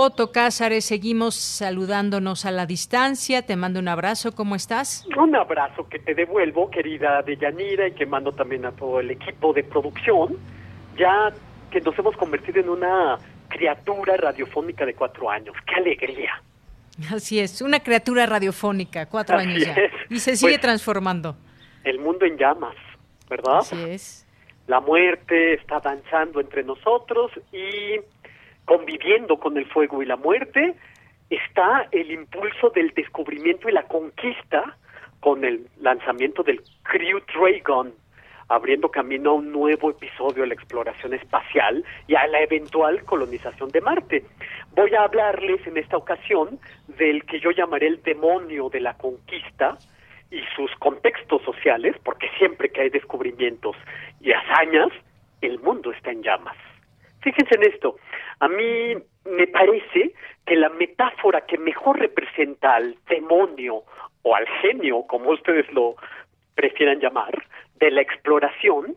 Otto Cázares, seguimos saludándonos a la distancia. Te mando un abrazo. ¿Cómo estás? Un abrazo que te devuelvo, querida Deyanira, y que mando también a todo el equipo de producción. ya que nos hemos convertido en una criatura radiofónica de cuatro años. ¡Qué alegría! Así es, una criatura radiofónica, cuatro años ya. Y se sigue pues, transformando. El mundo en llamas, ¿verdad? Así es. La muerte está danzando entre nosotros y conviviendo con el fuego y la muerte está el impulso del descubrimiento y la conquista con el lanzamiento del Crew Dragon, abriendo camino a un nuevo episodio de la exploración espacial y a la eventual colonización de Marte. Voy a hablarles en esta ocasión del que yo llamaré el demonio de la conquista y sus contextos sociales, porque siempre que hay descubrimientos y hazañas, el mundo está en llamas. Fíjense en esto, a mí me parece que la metáfora que mejor representa al demonio o al genio, como ustedes lo prefieran llamar, de la exploración,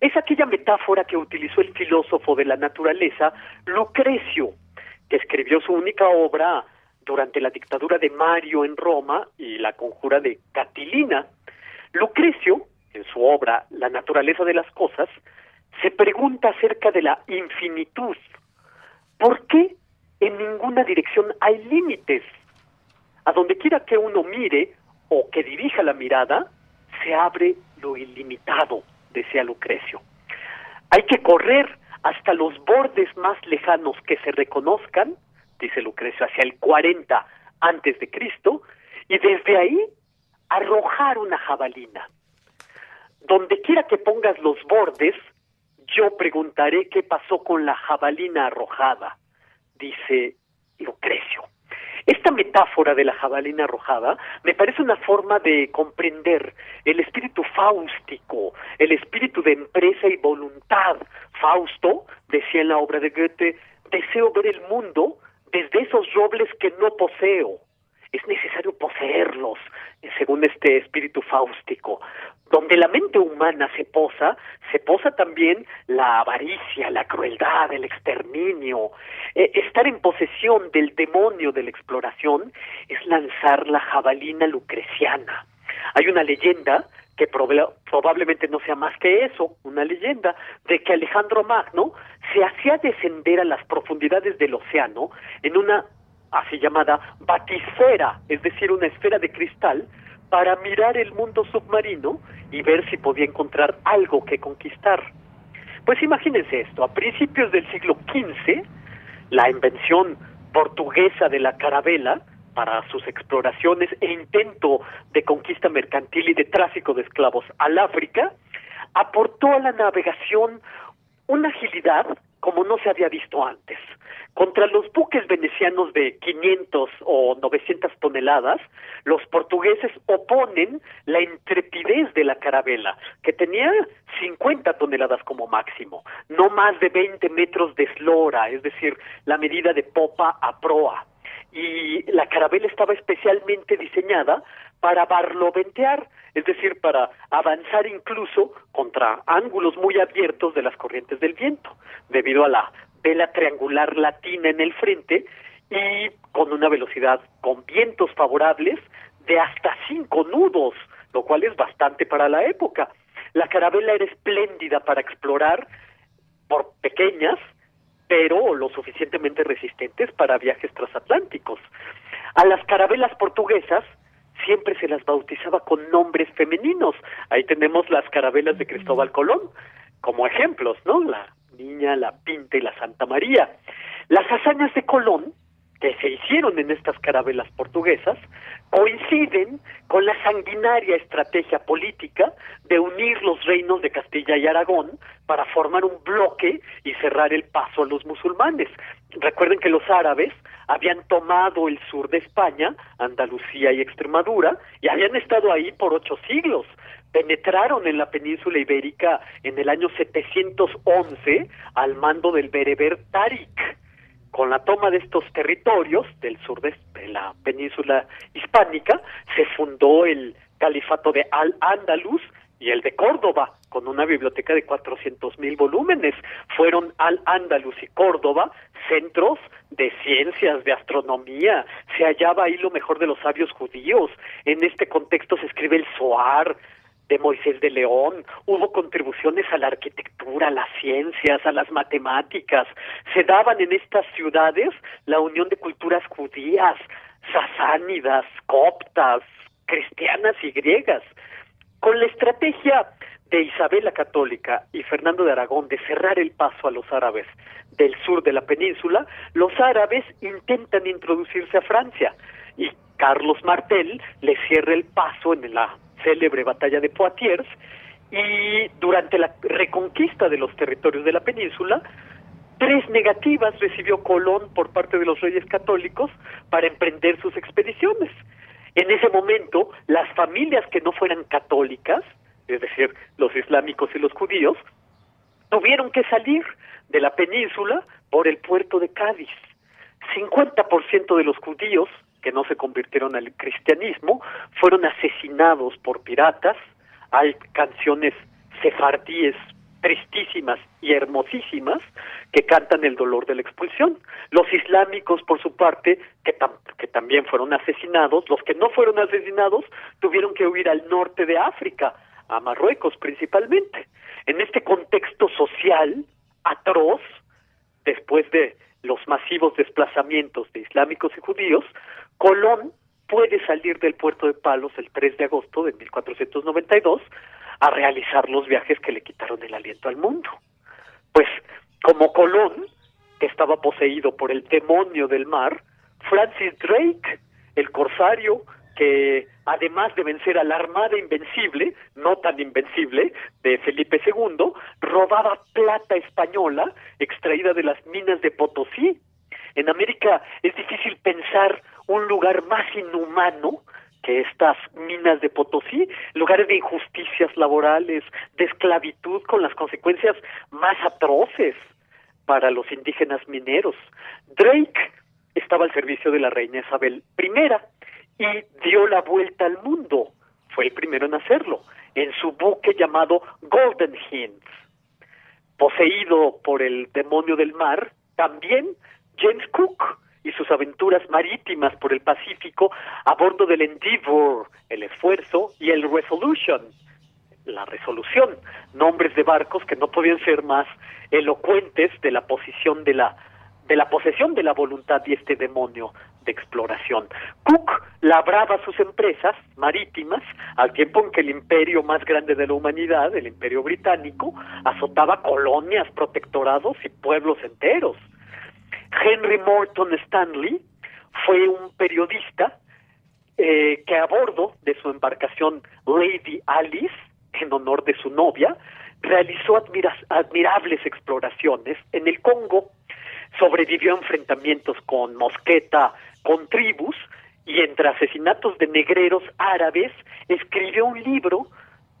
es aquella metáfora que utilizó el filósofo de la naturaleza Lucrecio, que escribió su única obra durante la dictadura de Mario en Roma y la conjura de Catilina. Lucrecio, en su obra La naturaleza de las cosas, se pregunta acerca de la infinitud. ¿Por qué en ninguna dirección hay límites? A donde quiera que uno mire o que dirija la mirada, se abre lo ilimitado, decía Lucrecio. Hay que correr hasta los bordes más lejanos que se reconozcan, dice Lucrecio, hacia el 40 antes de Cristo, y desde ahí arrojar una jabalina. Donde quiera que pongas los bordes, yo preguntaré qué pasó con la jabalina arrojada, dice Lucrecio. Esta metáfora de la jabalina arrojada me parece una forma de comprender el espíritu fáustico, el espíritu de empresa y voluntad. Fausto decía en la obra de Goethe, deseo ver el mundo desde esos robles que no poseo. Es necesario poseerlos, según este espíritu fáustico. Donde la mente humana se posa, se posa también la avaricia, la crueldad, el exterminio. Eh, estar en posesión del demonio de la exploración es lanzar la jabalina lucreciana. Hay una leyenda que probablemente no sea más que eso, una leyenda, de que Alejandro Magno se hacía descender a las profundidades del océano en una así llamada batisfera, es decir, una esfera de cristal, para mirar el mundo submarino y ver si podía encontrar algo que conquistar. Pues imagínense esto, a principios del siglo XV, la invención portuguesa de la carabela para sus exploraciones e intento de conquista mercantil y de tráfico de esclavos al África, aportó a la navegación una agilidad como no se había visto antes. Contra los buques venecianos de 500 o 900 toneladas, los portugueses oponen la intrepidez de la carabela, que tenía 50 toneladas como máximo, no más de 20 metros de eslora, es decir, la medida de popa a proa. Y la carabela estaba especialmente diseñada para barloventear, es decir, para avanzar incluso contra ángulos muy abiertos de las corrientes del viento, debido a la vela triangular latina en el frente y con una velocidad con vientos favorables de hasta cinco nudos, lo cual es bastante para la época. La carabela era espléndida para explorar por pequeñas, pero lo suficientemente resistentes para viajes transatlánticos. A las carabelas portuguesas siempre se las bautizaba con nombres femeninos. Ahí tenemos las carabelas de Cristóbal Colón como ejemplos, ¿no? La Niña, la Pinta y la Santa María. Las hazañas de Colón, que se hicieron en estas carabelas portuguesas, coinciden con la sanguinaria estrategia política de unir los reinos de Castilla y Aragón para formar un bloque y cerrar el paso a los musulmanes. Recuerden que los árabes habían tomado el sur de España, Andalucía y Extremadura, y habían estado ahí por ocho siglos. Penetraron en la península ibérica en el año 711 al mando del bereber Tarik. Con la toma de estos territorios del sur de la península hispánica, se fundó el califato de Al-Ándalus y el de Córdoba, con una biblioteca de 400 mil volúmenes. Fueron Al-Ándalus y Córdoba centros de ciencias, de astronomía. Se hallaba ahí lo mejor de los sabios judíos. En este contexto se escribe el Zohar, de Moisés de León, hubo contribuciones a la arquitectura, a las ciencias, a las matemáticas. Se daban en estas ciudades la unión de culturas judías, sasánidas, coptas, cristianas y griegas. Con la estrategia de Isabel la Católica y Fernando de Aragón de cerrar el paso a los árabes del sur de la península, los árabes intentan introducirse a Francia y Carlos Martel le cierra el paso en la célebre batalla de Poitiers y durante la reconquista de los territorios de la península, tres negativas recibió Colón por parte de los reyes católicos para emprender sus expediciones. En ese momento, las familias que no fueran católicas, es decir, los islámicos y los judíos, tuvieron que salir de la península por el puerto de Cádiz. 50% de los judíos que no se convirtieron al cristianismo fueron asesinados por piratas. Hay canciones sefardíes tristísimas y hermosísimas que cantan el dolor de la expulsión. Los islámicos, por su parte, que, que también fueron asesinados, los que no fueron asesinados tuvieron que huir al norte de África, a Marruecos principalmente. En este contexto social atroz, después de los masivos desplazamientos de islámicos y judíos, Colón puede salir del puerto de Palos el 3 de agosto de 1492 a realizar los viajes que le quitaron el aliento al mundo. Pues como Colón, que estaba poseído por el demonio del mar, Francis Drake, el corsario, que además de vencer a la Armada Invencible, no tan invencible, de Felipe II, robaba plata española extraída de las minas de Potosí. En América es difícil pensar un lugar más inhumano que estas minas de Potosí, lugares de injusticias laborales, de esclavitud con las consecuencias más atroces para los indígenas mineros. Drake estaba al servicio de la reina Isabel I y dio la vuelta al mundo. Fue el primero en hacerlo, en su buque llamado Golden Hind. Poseído por el demonio del mar, también James Cook y sus aventuras marítimas por el Pacífico a bordo del Endeavour, el Esfuerzo y el Resolution, la resolución, nombres de barcos que no podían ser más elocuentes de la posición de la de la posesión de la voluntad y este demonio de exploración. Cook labraba sus empresas marítimas al tiempo en que el imperio más grande de la humanidad, el imperio británico, azotaba colonias, protectorados y pueblos enteros. Henry Morton Stanley fue un periodista eh, que a bordo de su embarcación Lady Alice, en honor de su novia, realizó admirables exploraciones en el Congo, sobrevivió a enfrentamientos con Mosqueta, con tribus, y entre asesinatos de negreros árabes escribió un libro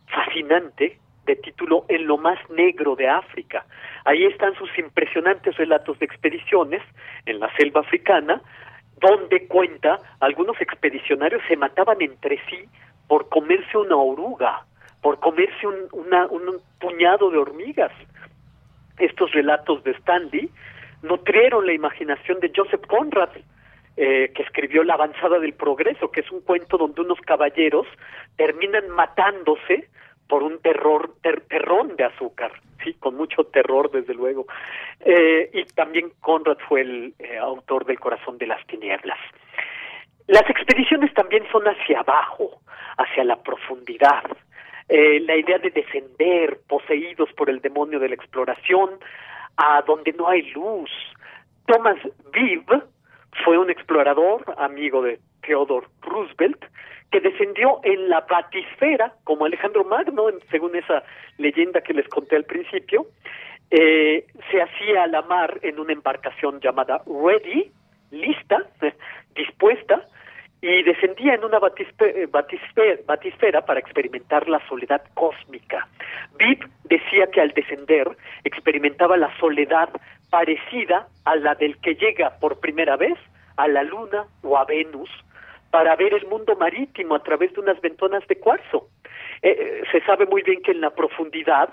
fascinante de título En lo más negro de África. Ahí están sus impresionantes relatos de expediciones en la selva africana, donde cuenta algunos expedicionarios se mataban entre sí por comerse una oruga, por comerse un, un puñado de hormigas. Estos relatos de Stanley nutrieron la imaginación de Joseph Conrad, eh, que escribió La avanzada del progreso, que es un cuento donde unos caballeros terminan matándose por un terror, terrón de azúcar, sí, con mucho terror desde luego. Eh, y también Conrad fue el eh, autor del Corazón de las Tinieblas. Las expediciones también son hacia abajo, hacia la profundidad. Eh, la idea de descender poseídos por el demonio de la exploración a donde no hay luz. Thomas Viv fue un explorador, amigo de Theodore Roosevelt, que descendió en la batisfera, como Alejandro Magno, según esa leyenda que les conté al principio, eh, se hacía a la mar en una embarcación llamada Ready, lista, dispuesta, y descendía en una batisfera, batisfera, para experimentar la soledad cósmica. Vip decía que al descender experimentaba la soledad parecida a la del que llega por primera vez a la Luna o a Venus, para ver el mundo marítimo a través de unas ventonas de cuarzo. Eh, eh, se sabe muy bien que en la profundidad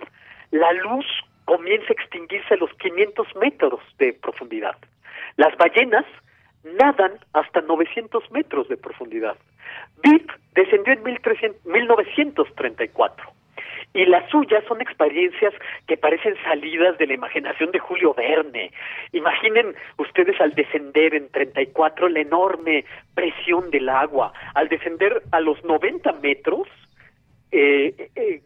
la luz comienza a extinguirse a los 500 metros de profundidad. Las ballenas nadan hasta 900 metros de profundidad. VIP descendió en 1934 y las suyas son experiencias que parecen salidas de la imaginación de Julio Verne. Imaginen ustedes al descender en 34 la enorme presión del agua, al descender a los 90 metros, eh, eh,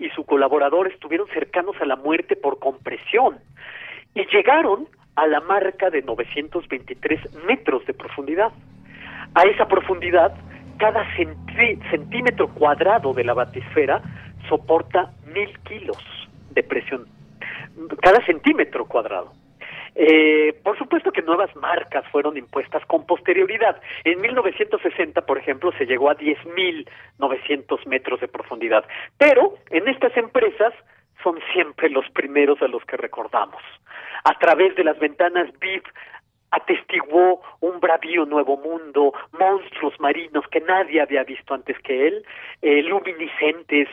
y su colaborador estuvieron cercanos a la muerte por compresión y llegaron a la marca de 923 metros de profundidad. A esa profundidad, cada centímetro cuadrado de la batisfera soporta mil kilos de presión, cada centímetro cuadrado. Eh, por supuesto que nuevas marcas fueron impuestas con posterioridad. En 1960, por ejemplo, se llegó a 10.900 metros de profundidad. Pero en estas empresas son siempre los primeros a los que recordamos. A través de las ventanas VIP atestiguó un bravío nuevo mundo, monstruos marinos que nadie había visto antes que él, eh, luminiscentes.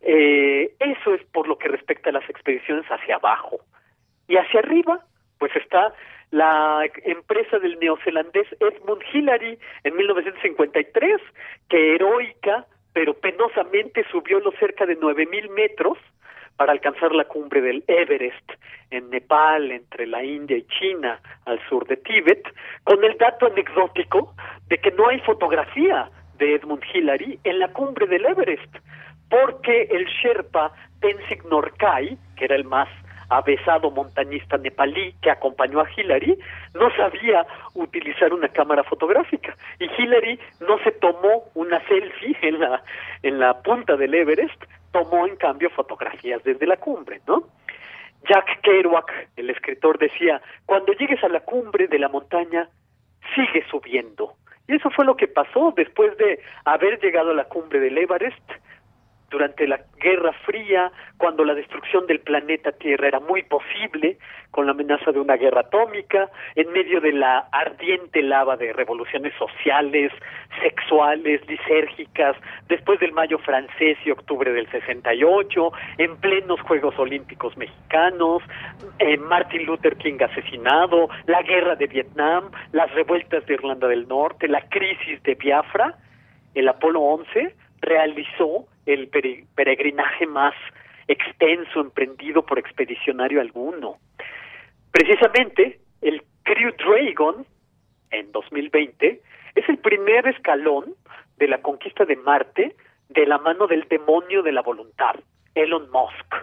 Eh, eso es por lo que respecta a las expediciones hacia abajo. Y hacia arriba, pues está la empresa del neozelandés Edmund Hillary en 1953, que heroica pero penosamente subió los cerca de 9.000 metros para alcanzar la cumbre del Everest en Nepal, entre la India y China, al sur de Tíbet, con el dato anecdótico de que no hay fotografía de Edmund Hillary en la cumbre del Everest, porque el Sherpa Tenzing Norkai, que era el más avesado montañista nepalí que acompañó a Hillary, no sabía utilizar una cámara fotográfica. Y Hillary no se tomó una selfie en la en la punta del Everest, tomó en cambio fotografías desde la cumbre, ¿no? Jack Kerouac, el escritor, decía, cuando llegues a la cumbre de la montaña, sigue subiendo. Y eso fue lo que pasó después de haber llegado a la cumbre del Everest, durante la Guerra Fría, cuando la destrucción del planeta Tierra era muy posible, con la amenaza de una guerra atómica, en medio de la ardiente lava de revoluciones sociales, sexuales, lisérgicas, después del mayo francés y octubre del 68, en plenos Juegos Olímpicos mexicanos, eh, Martin Luther King asesinado, la guerra de Vietnam, las revueltas de Irlanda del Norte, la crisis de Biafra, el Apolo 11 realizó el peregrinaje más extenso emprendido por expedicionario alguno. Precisamente, el Crew Dragon, en 2020, es el primer escalón de la conquista de Marte de la mano del demonio de la voluntad, Elon Musk.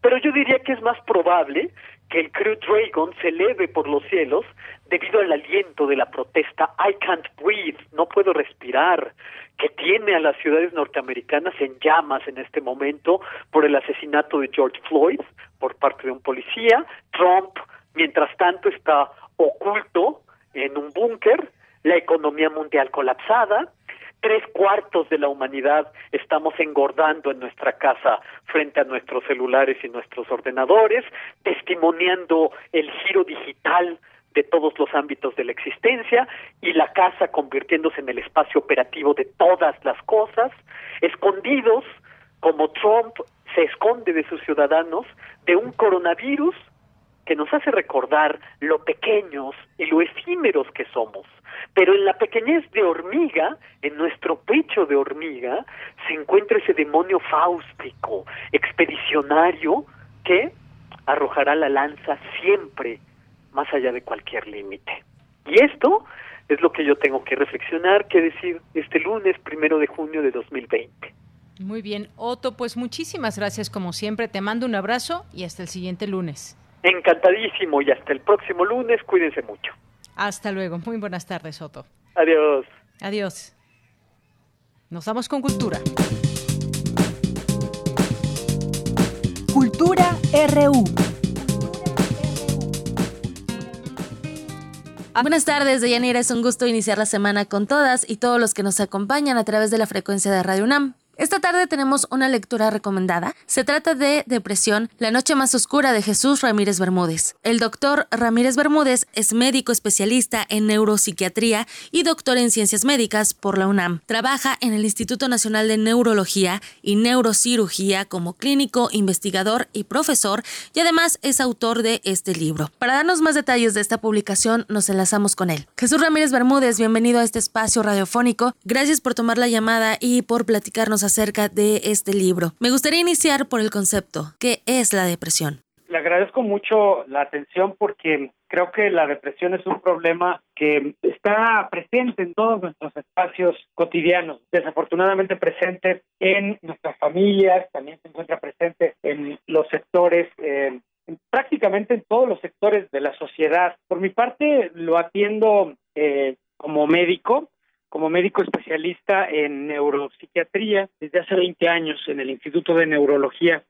Pero yo diría que es más probable que el Crew Dragon se eleve por los cielos debido al aliento de la protesta I can't breathe, no puedo respirar, que tiene a las ciudades norteamericanas en llamas en este momento por el asesinato de George Floyd por parte de un policía. Trump, mientras tanto, está oculto en un búnker, la economía mundial colapsada, tres cuartos de la humanidad estamos engordando en nuestra casa frente a nuestros celulares y nuestros ordenadores, testimoniando el giro digital de todos los ámbitos de la existencia y la casa convirtiéndose en el espacio operativo de todas las cosas, escondidos como Trump se esconde de sus ciudadanos de un coronavirus que nos hace recordar lo pequeños y lo efímeros que somos. Pero en la pequeñez de hormiga, en nuestro pecho de hormiga, se encuentra ese demonio fáustico, expedicionario, que arrojará la lanza siempre más allá de cualquier límite. Y esto es lo que yo tengo que reflexionar, que decir este lunes, primero de junio de 2020. Muy bien, Otto, pues muchísimas gracias como siempre. Te mando un abrazo y hasta el siguiente lunes. Encantadísimo y hasta el próximo lunes. Cuídense mucho. Hasta luego. Muy buenas tardes, Otto. Adiós. Adiós. Nos vamos con cultura. Cultura RU. Buenas tardes, Deyanira. Es un gusto iniciar la semana con todas y todos los que nos acompañan a través de la frecuencia de Radio UNAM. Esta tarde tenemos una lectura recomendada. Se trata de Depresión, la noche más oscura de Jesús Ramírez Bermúdez. El doctor Ramírez Bermúdez es médico especialista en neuropsiquiatría y doctor en ciencias médicas por la UNAM. Trabaja en el Instituto Nacional de Neurología y Neurocirugía como clínico, investigador y profesor y además es autor de este libro. Para darnos más detalles de esta publicación nos enlazamos con él. Jesús Ramírez Bermúdez, bienvenido a este espacio radiofónico. Gracias por tomar la llamada y por platicarnos acerca de este libro. Me gustaría iniciar por el concepto. ¿Qué es la depresión? Le agradezco mucho la atención porque creo que la depresión es un problema que está presente en todos nuestros espacios cotidianos, desafortunadamente presente en nuestras familias, también se encuentra presente en los sectores, eh, prácticamente en todos los sectores de la sociedad. Por mi parte, lo atiendo eh, como médico, como médico especialista en neuropsiquiatría desde hace 20 años en el Instituto de Neurología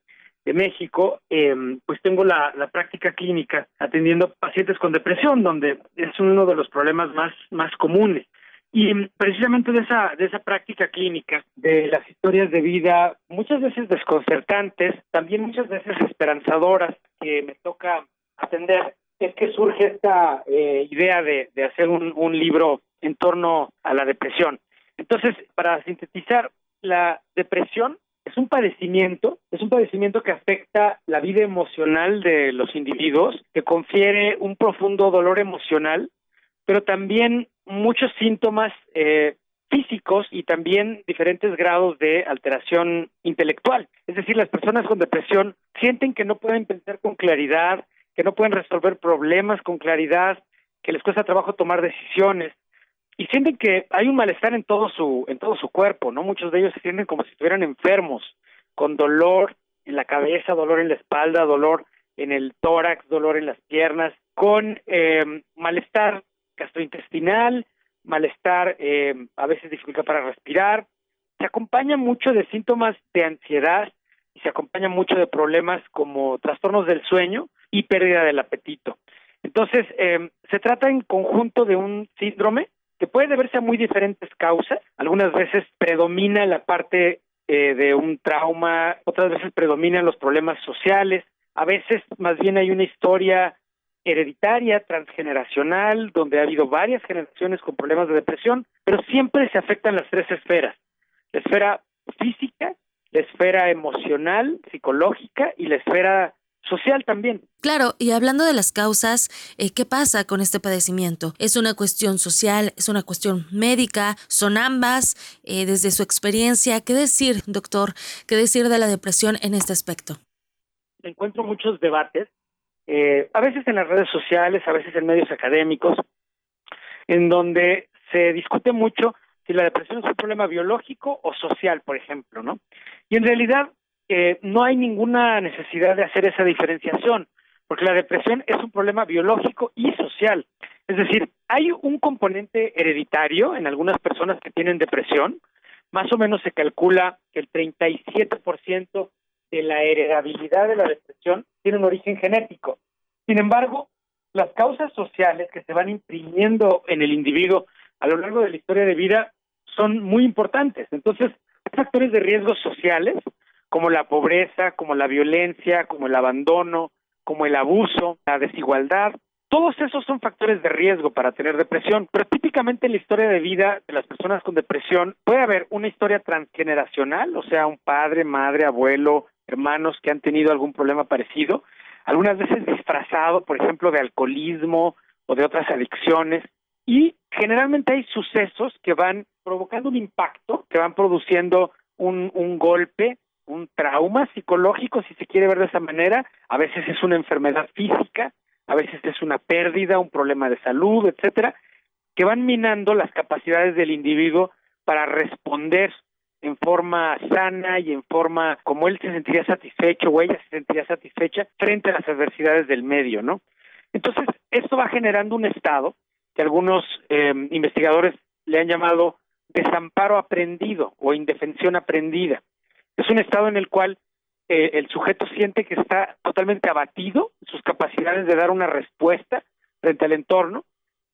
de México, em, pues tengo la, práctica clínica atendiendo pacientes con depresión, donde es uno de los problemas más, más comunes. Y precisamente de esa, de esa práctica clínica, de las historias de vida, muchas veces desconcertantes, también muchas veces esperanzadoras, que me toca atender, es que surge esta eh, idea de, de hacer un, un libro en torno a la depresión. Entonces, para sintetizar, la depresión es un padecimiento, es un padecimiento que afecta la vida emocional de los individuos, que confiere un profundo dolor emocional, pero también muchos síntomas eh, físicos y también diferentes grados de alteración intelectual. Es decir, las personas con depresión sienten que no pueden pensar con claridad, que no pueden resolver problemas con claridad, que les cuesta trabajo tomar decisiones, y sienten que hay un malestar en todo su en todo su cuerpo, ¿no? Muchos de ellos se sienten como si estuvieran enfermos, con dolor en la cabeza, dolor en la espalda, dolor en el tórax, dolor en las piernas, con eh, malestar gastrointestinal, malestar eh, a veces dificultad para respirar. Se acompaña mucho de síntomas de ansiedad y se acompaña mucho de problemas como trastornos del sueño y pérdida del apetito. Entonces, eh, se trata en conjunto de un síndrome que puede deberse a muy diferentes causas. Algunas veces predomina la parte eh, de un trauma, otras veces predominan los problemas sociales, a veces más bien hay una historia hereditaria, transgeneracional, donde ha habido varias generaciones con problemas de depresión, pero siempre se afectan las tres esferas, la esfera física, la esfera emocional, psicológica y la esfera social también. Claro, y hablando de las causas, eh, ¿qué pasa con este padecimiento? ¿Es una cuestión social? ¿Es una cuestión médica? ¿Son ambas? Eh, desde su experiencia, ¿qué decir, doctor? ¿Qué decir de la depresión en este aspecto? Encuentro muchos debates, eh, a veces en las redes sociales, a veces en medios académicos, en donde se discute mucho si la depresión es un problema biológico o social, por ejemplo, ¿no? Y en realidad no hay ninguna necesidad de hacer esa diferenciación, porque la depresión es un problema biológico y social. Es decir, hay un componente hereditario en algunas personas que tienen depresión, más o menos se calcula que el 37% de la heredabilidad de la depresión tiene un origen genético. Sin embargo, las causas sociales que se van imprimiendo en el individuo a lo largo de la historia de vida son muy importantes. Entonces, factores de riesgo sociales como la pobreza, como la violencia, como el abandono, como el abuso, la desigualdad. Todos esos son factores de riesgo para tener depresión, pero típicamente en la historia de vida de las personas con depresión puede haber una historia transgeneracional, o sea, un padre, madre, abuelo, hermanos que han tenido algún problema parecido, algunas veces disfrazado, por ejemplo, de alcoholismo o de otras adicciones, y generalmente hay sucesos que van provocando un impacto, que van produciendo un, un golpe un trauma psicológico, si se quiere ver de esa manera, a veces es una enfermedad física, a veces es una pérdida, un problema de salud, etcétera, que van minando las capacidades del individuo para responder en forma sana y en forma como él se sentiría satisfecho o ella se sentiría satisfecha frente a las adversidades del medio, ¿no? Entonces, esto va generando un estado que algunos eh, investigadores le han llamado desamparo aprendido o indefensión aprendida. Es un estado en el cual eh, el sujeto siente que está totalmente abatido, sus capacidades de dar una respuesta frente al entorno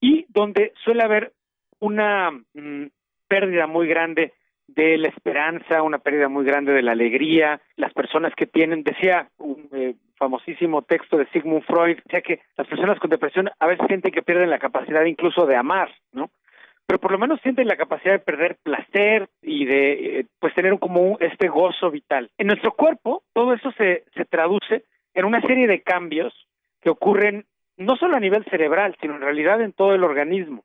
y donde suele haber una mm, pérdida muy grande de la esperanza, una pérdida muy grande de la alegría, las personas que tienen, decía un eh, famosísimo texto de Sigmund Freud, decía que las personas con depresión a veces sienten que pierden la capacidad incluso de amar, ¿no? Pero por lo menos sienten la capacidad de perder placer y de eh, pues tener como este gozo vital. En nuestro cuerpo todo eso se, se traduce en una serie de cambios que ocurren no solo a nivel cerebral, sino en realidad en todo el organismo,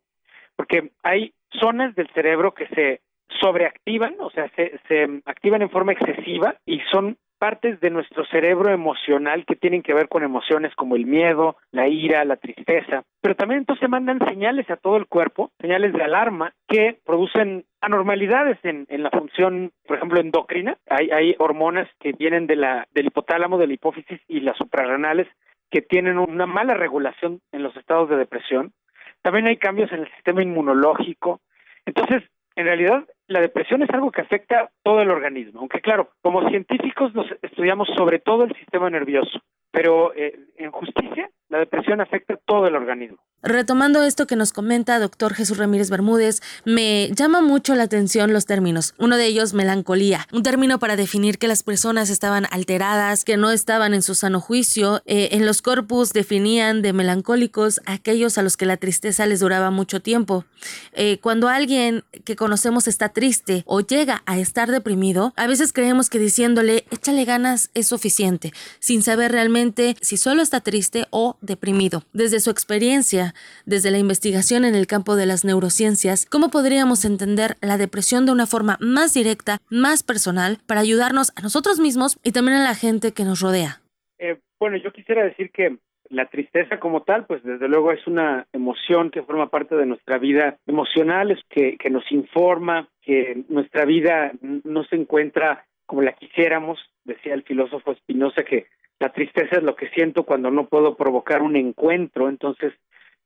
porque hay zonas del cerebro que se sobreactivan, o sea, se, se activan en forma excesiva y son partes de nuestro cerebro emocional que tienen que ver con emociones como el miedo, la ira, la tristeza, pero también entonces mandan señales a todo el cuerpo, señales de alarma que producen anormalidades en, en la función, por ejemplo, endocrina. Hay, hay hormonas que vienen de la, del hipotálamo, de la hipófisis y las suprarrenales que tienen una mala regulación en los estados de depresión. También hay cambios en el sistema inmunológico. Entonces, en realidad, la depresión es algo que afecta todo el organismo, aunque claro, como científicos nos estudiamos sobre todo el sistema nervioso, pero eh, en justicia la depresión afecta todo el organismo. Retomando esto que nos comenta doctor Jesús Ramírez Bermúdez, me llama mucho la atención los términos. Uno de ellos, melancolía, un término para definir que las personas estaban alteradas, que no estaban en su sano juicio. Eh, en los corpus definían de melancólicos aquellos a los que la tristeza les duraba mucho tiempo. Eh, cuando alguien que conocemos está triste o llega a estar deprimido, a veces creemos que diciéndole échale ganas es suficiente, sin saber realmente si solo está triste o deprimido. Desde su experiencia, desde la investigación en el campo de las neurociencias, ¿cómo podríamos entender la depresión de una forma más directa, más personal, para ayudarnos a nosotros mismos y también a la gente que nos rodea? Eh, bueno, yo quisiera decir que la tristeza como tal, pues desde luego es una emoción que forma parte de nuestra vida emocional, es que, que nos informa que nuestra vida no se encuentra como la quisiéramos, decía el filósofo Spinoza que la tristeza es lo que siento cuando no puedo provocar un encuentro, entonces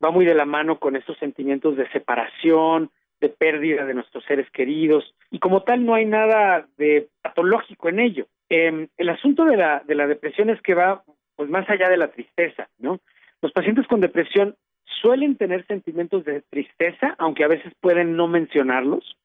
va muy de la mano con esos sentimientos de separación, de pérdida de nuestros seres queridos, y como tal no hay nada de patológico en ello. Eh, el asunto de la, de la depresión es que va pues más allá de la tristeza, ¿no? Los pacientes con depresión suelen tener sentimientos de tristeza, aunque a veces pueden no mencionarlos,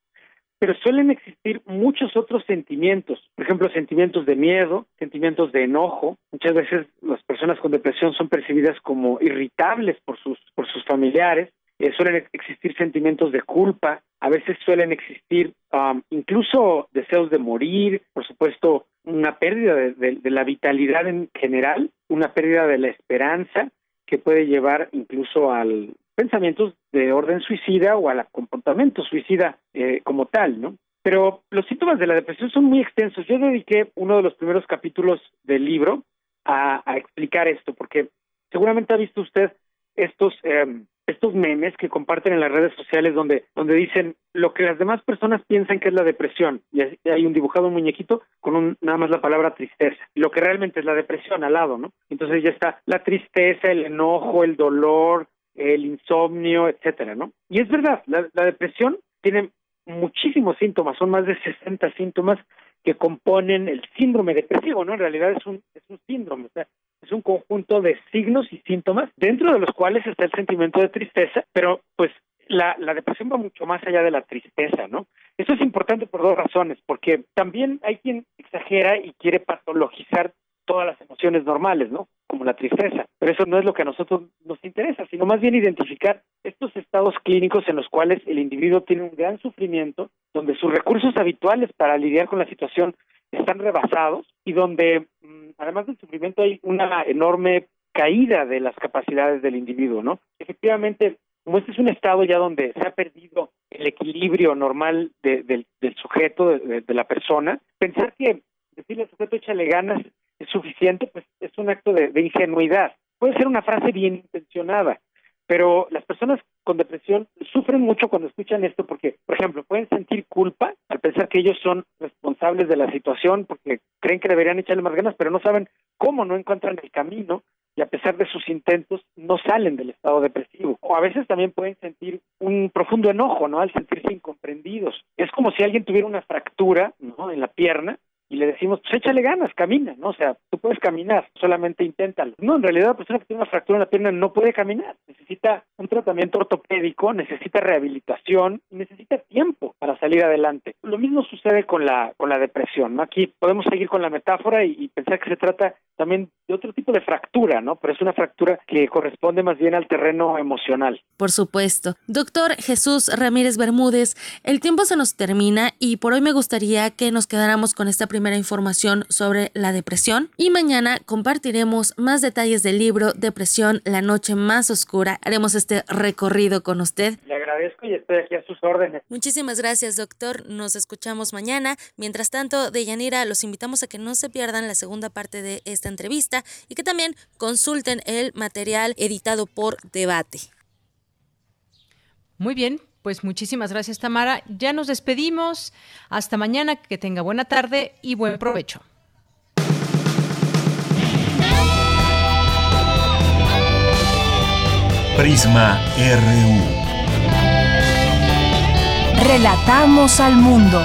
pero suelen existir muchos otros sentimientos, por ejemplo, sentimientos de miedo, sentimientos de enojo. Muchas veces las personas con depresión son percibidas como irritables por sus por sus familiares. Eh, suelen existir sentimientos de culpa, a veces suelen existir um, incluso deseos de morir, por supuesto, una pérdida de, de, la vitalidad en general, una pérdida de la esperanza que puede llevar incluso al pensamientos de orden suicida o al comportamiento suicida eh, como tal, ¿no? Pero los síntomas de la depresión son muy extensos. Yo dediqué uno de los primeros capítulos del libro a, explicar esto, porque seguramente ha visto usted estos eh, estos memes que comparten en las redes sociales donde donde dicen lo que las demás personas piensan que es la depresión y hay un dibujado un muñequito con un, nada más la palabra tristeza lo que realmente es la depresión al lado no entonces ya está la tristeza el enojo el dolor el insomnio, etcétera, ¿no? Y es verdad, la, depresión tiene muchísimos síntomas, son más de 60 síntomas que componen el síndrome depresivo, ¿no? En realidad es un, es un síndrome, o sea, es un conjunto de signos y síntomas dentro de los cuales está el sentimiento de tristeza, pero pues la, la depresión va mucho más allá de la tristeza, ¿no? Eso es importante por dos razones, porque también hay quien exagera y quiere patologizar todas las emociones normales, ¿no? Como la tristeza. Pero eso no es lo que a nosotros nos interesa, sino más bien identificar estos estados clínicos en los cuales el individuo tiene un gran sufrimiento, donde sus recursos habituales para lidiar con la situación están rebasados y donde, mm, además del sufrimiento, hay una enorme caída de las capacidades del individuo, ¿no? Efectivamente, como este es un estado ya donde se ha perdido el equilibrio normal del sujeto, de, de, la persona, pensar que decirle al sujeto échale ganas es suficiente, pues es un acto de, ingenuidad. Puede ser una frase bien intencionada, pero las personas con depresión sufren mucho cuando escuchan esto porque, por ejemplo, pueden sentir culpa al pensar que ellos son responsables de la situación porque creen que deberían echarle más ganas, pero no saben cómo, no encuentran el camino y a pesar de sus intentos no salen del estado depresivo. O a veces también pueden sentir un profundo enojo, ¿no? Al sentirse incomprendidos. Es como si alguien tuviera una fractura, ¿no? En la pierna y le decimos, pues échale ganas, camina, ¿no? O sea, tú puedes caminar, solamente inténtalo. No, en realidad la persona que tiene una fractura en la pierna no puede caminar, necesita un tratamiento ortopédico, necesita rehabilitación necesita tiempo para salir adelante. Lo mismo sucede con la con la depresión, ¿no? Aquí podemos seguir con la metáfora y, y pensar que se trata también de otro tipo de fractura, ¿no? Pero es una fractura que corresponde más bien al terreno emocional. Por supuesto. Doctor Jesús Ramírez Bermúdez, el tiempo se nos termina y por hoy me gustaría que nos quedáramos con esta primera información sobre la depresión y mañana compartiremos más detalles del libro Depresión, la noche más oscura. Haremos este recorrido con usted. Le agradezco y estoy aquí a sus órdenes. Muchísimas gracias, doctor. Nos escuchamos mañana. Mientras tanto, Deyanira, los invitamos a que no se pierdan la segunda parte de esta entrevista y que también consulten el material editado por Debate. Muy bien, pues muchísimas gracias Tamara. Ya nos despedimos. Hasta mañana, que tenga buena tarde y buen provecho. Prisma RU. Relatamos al mundo.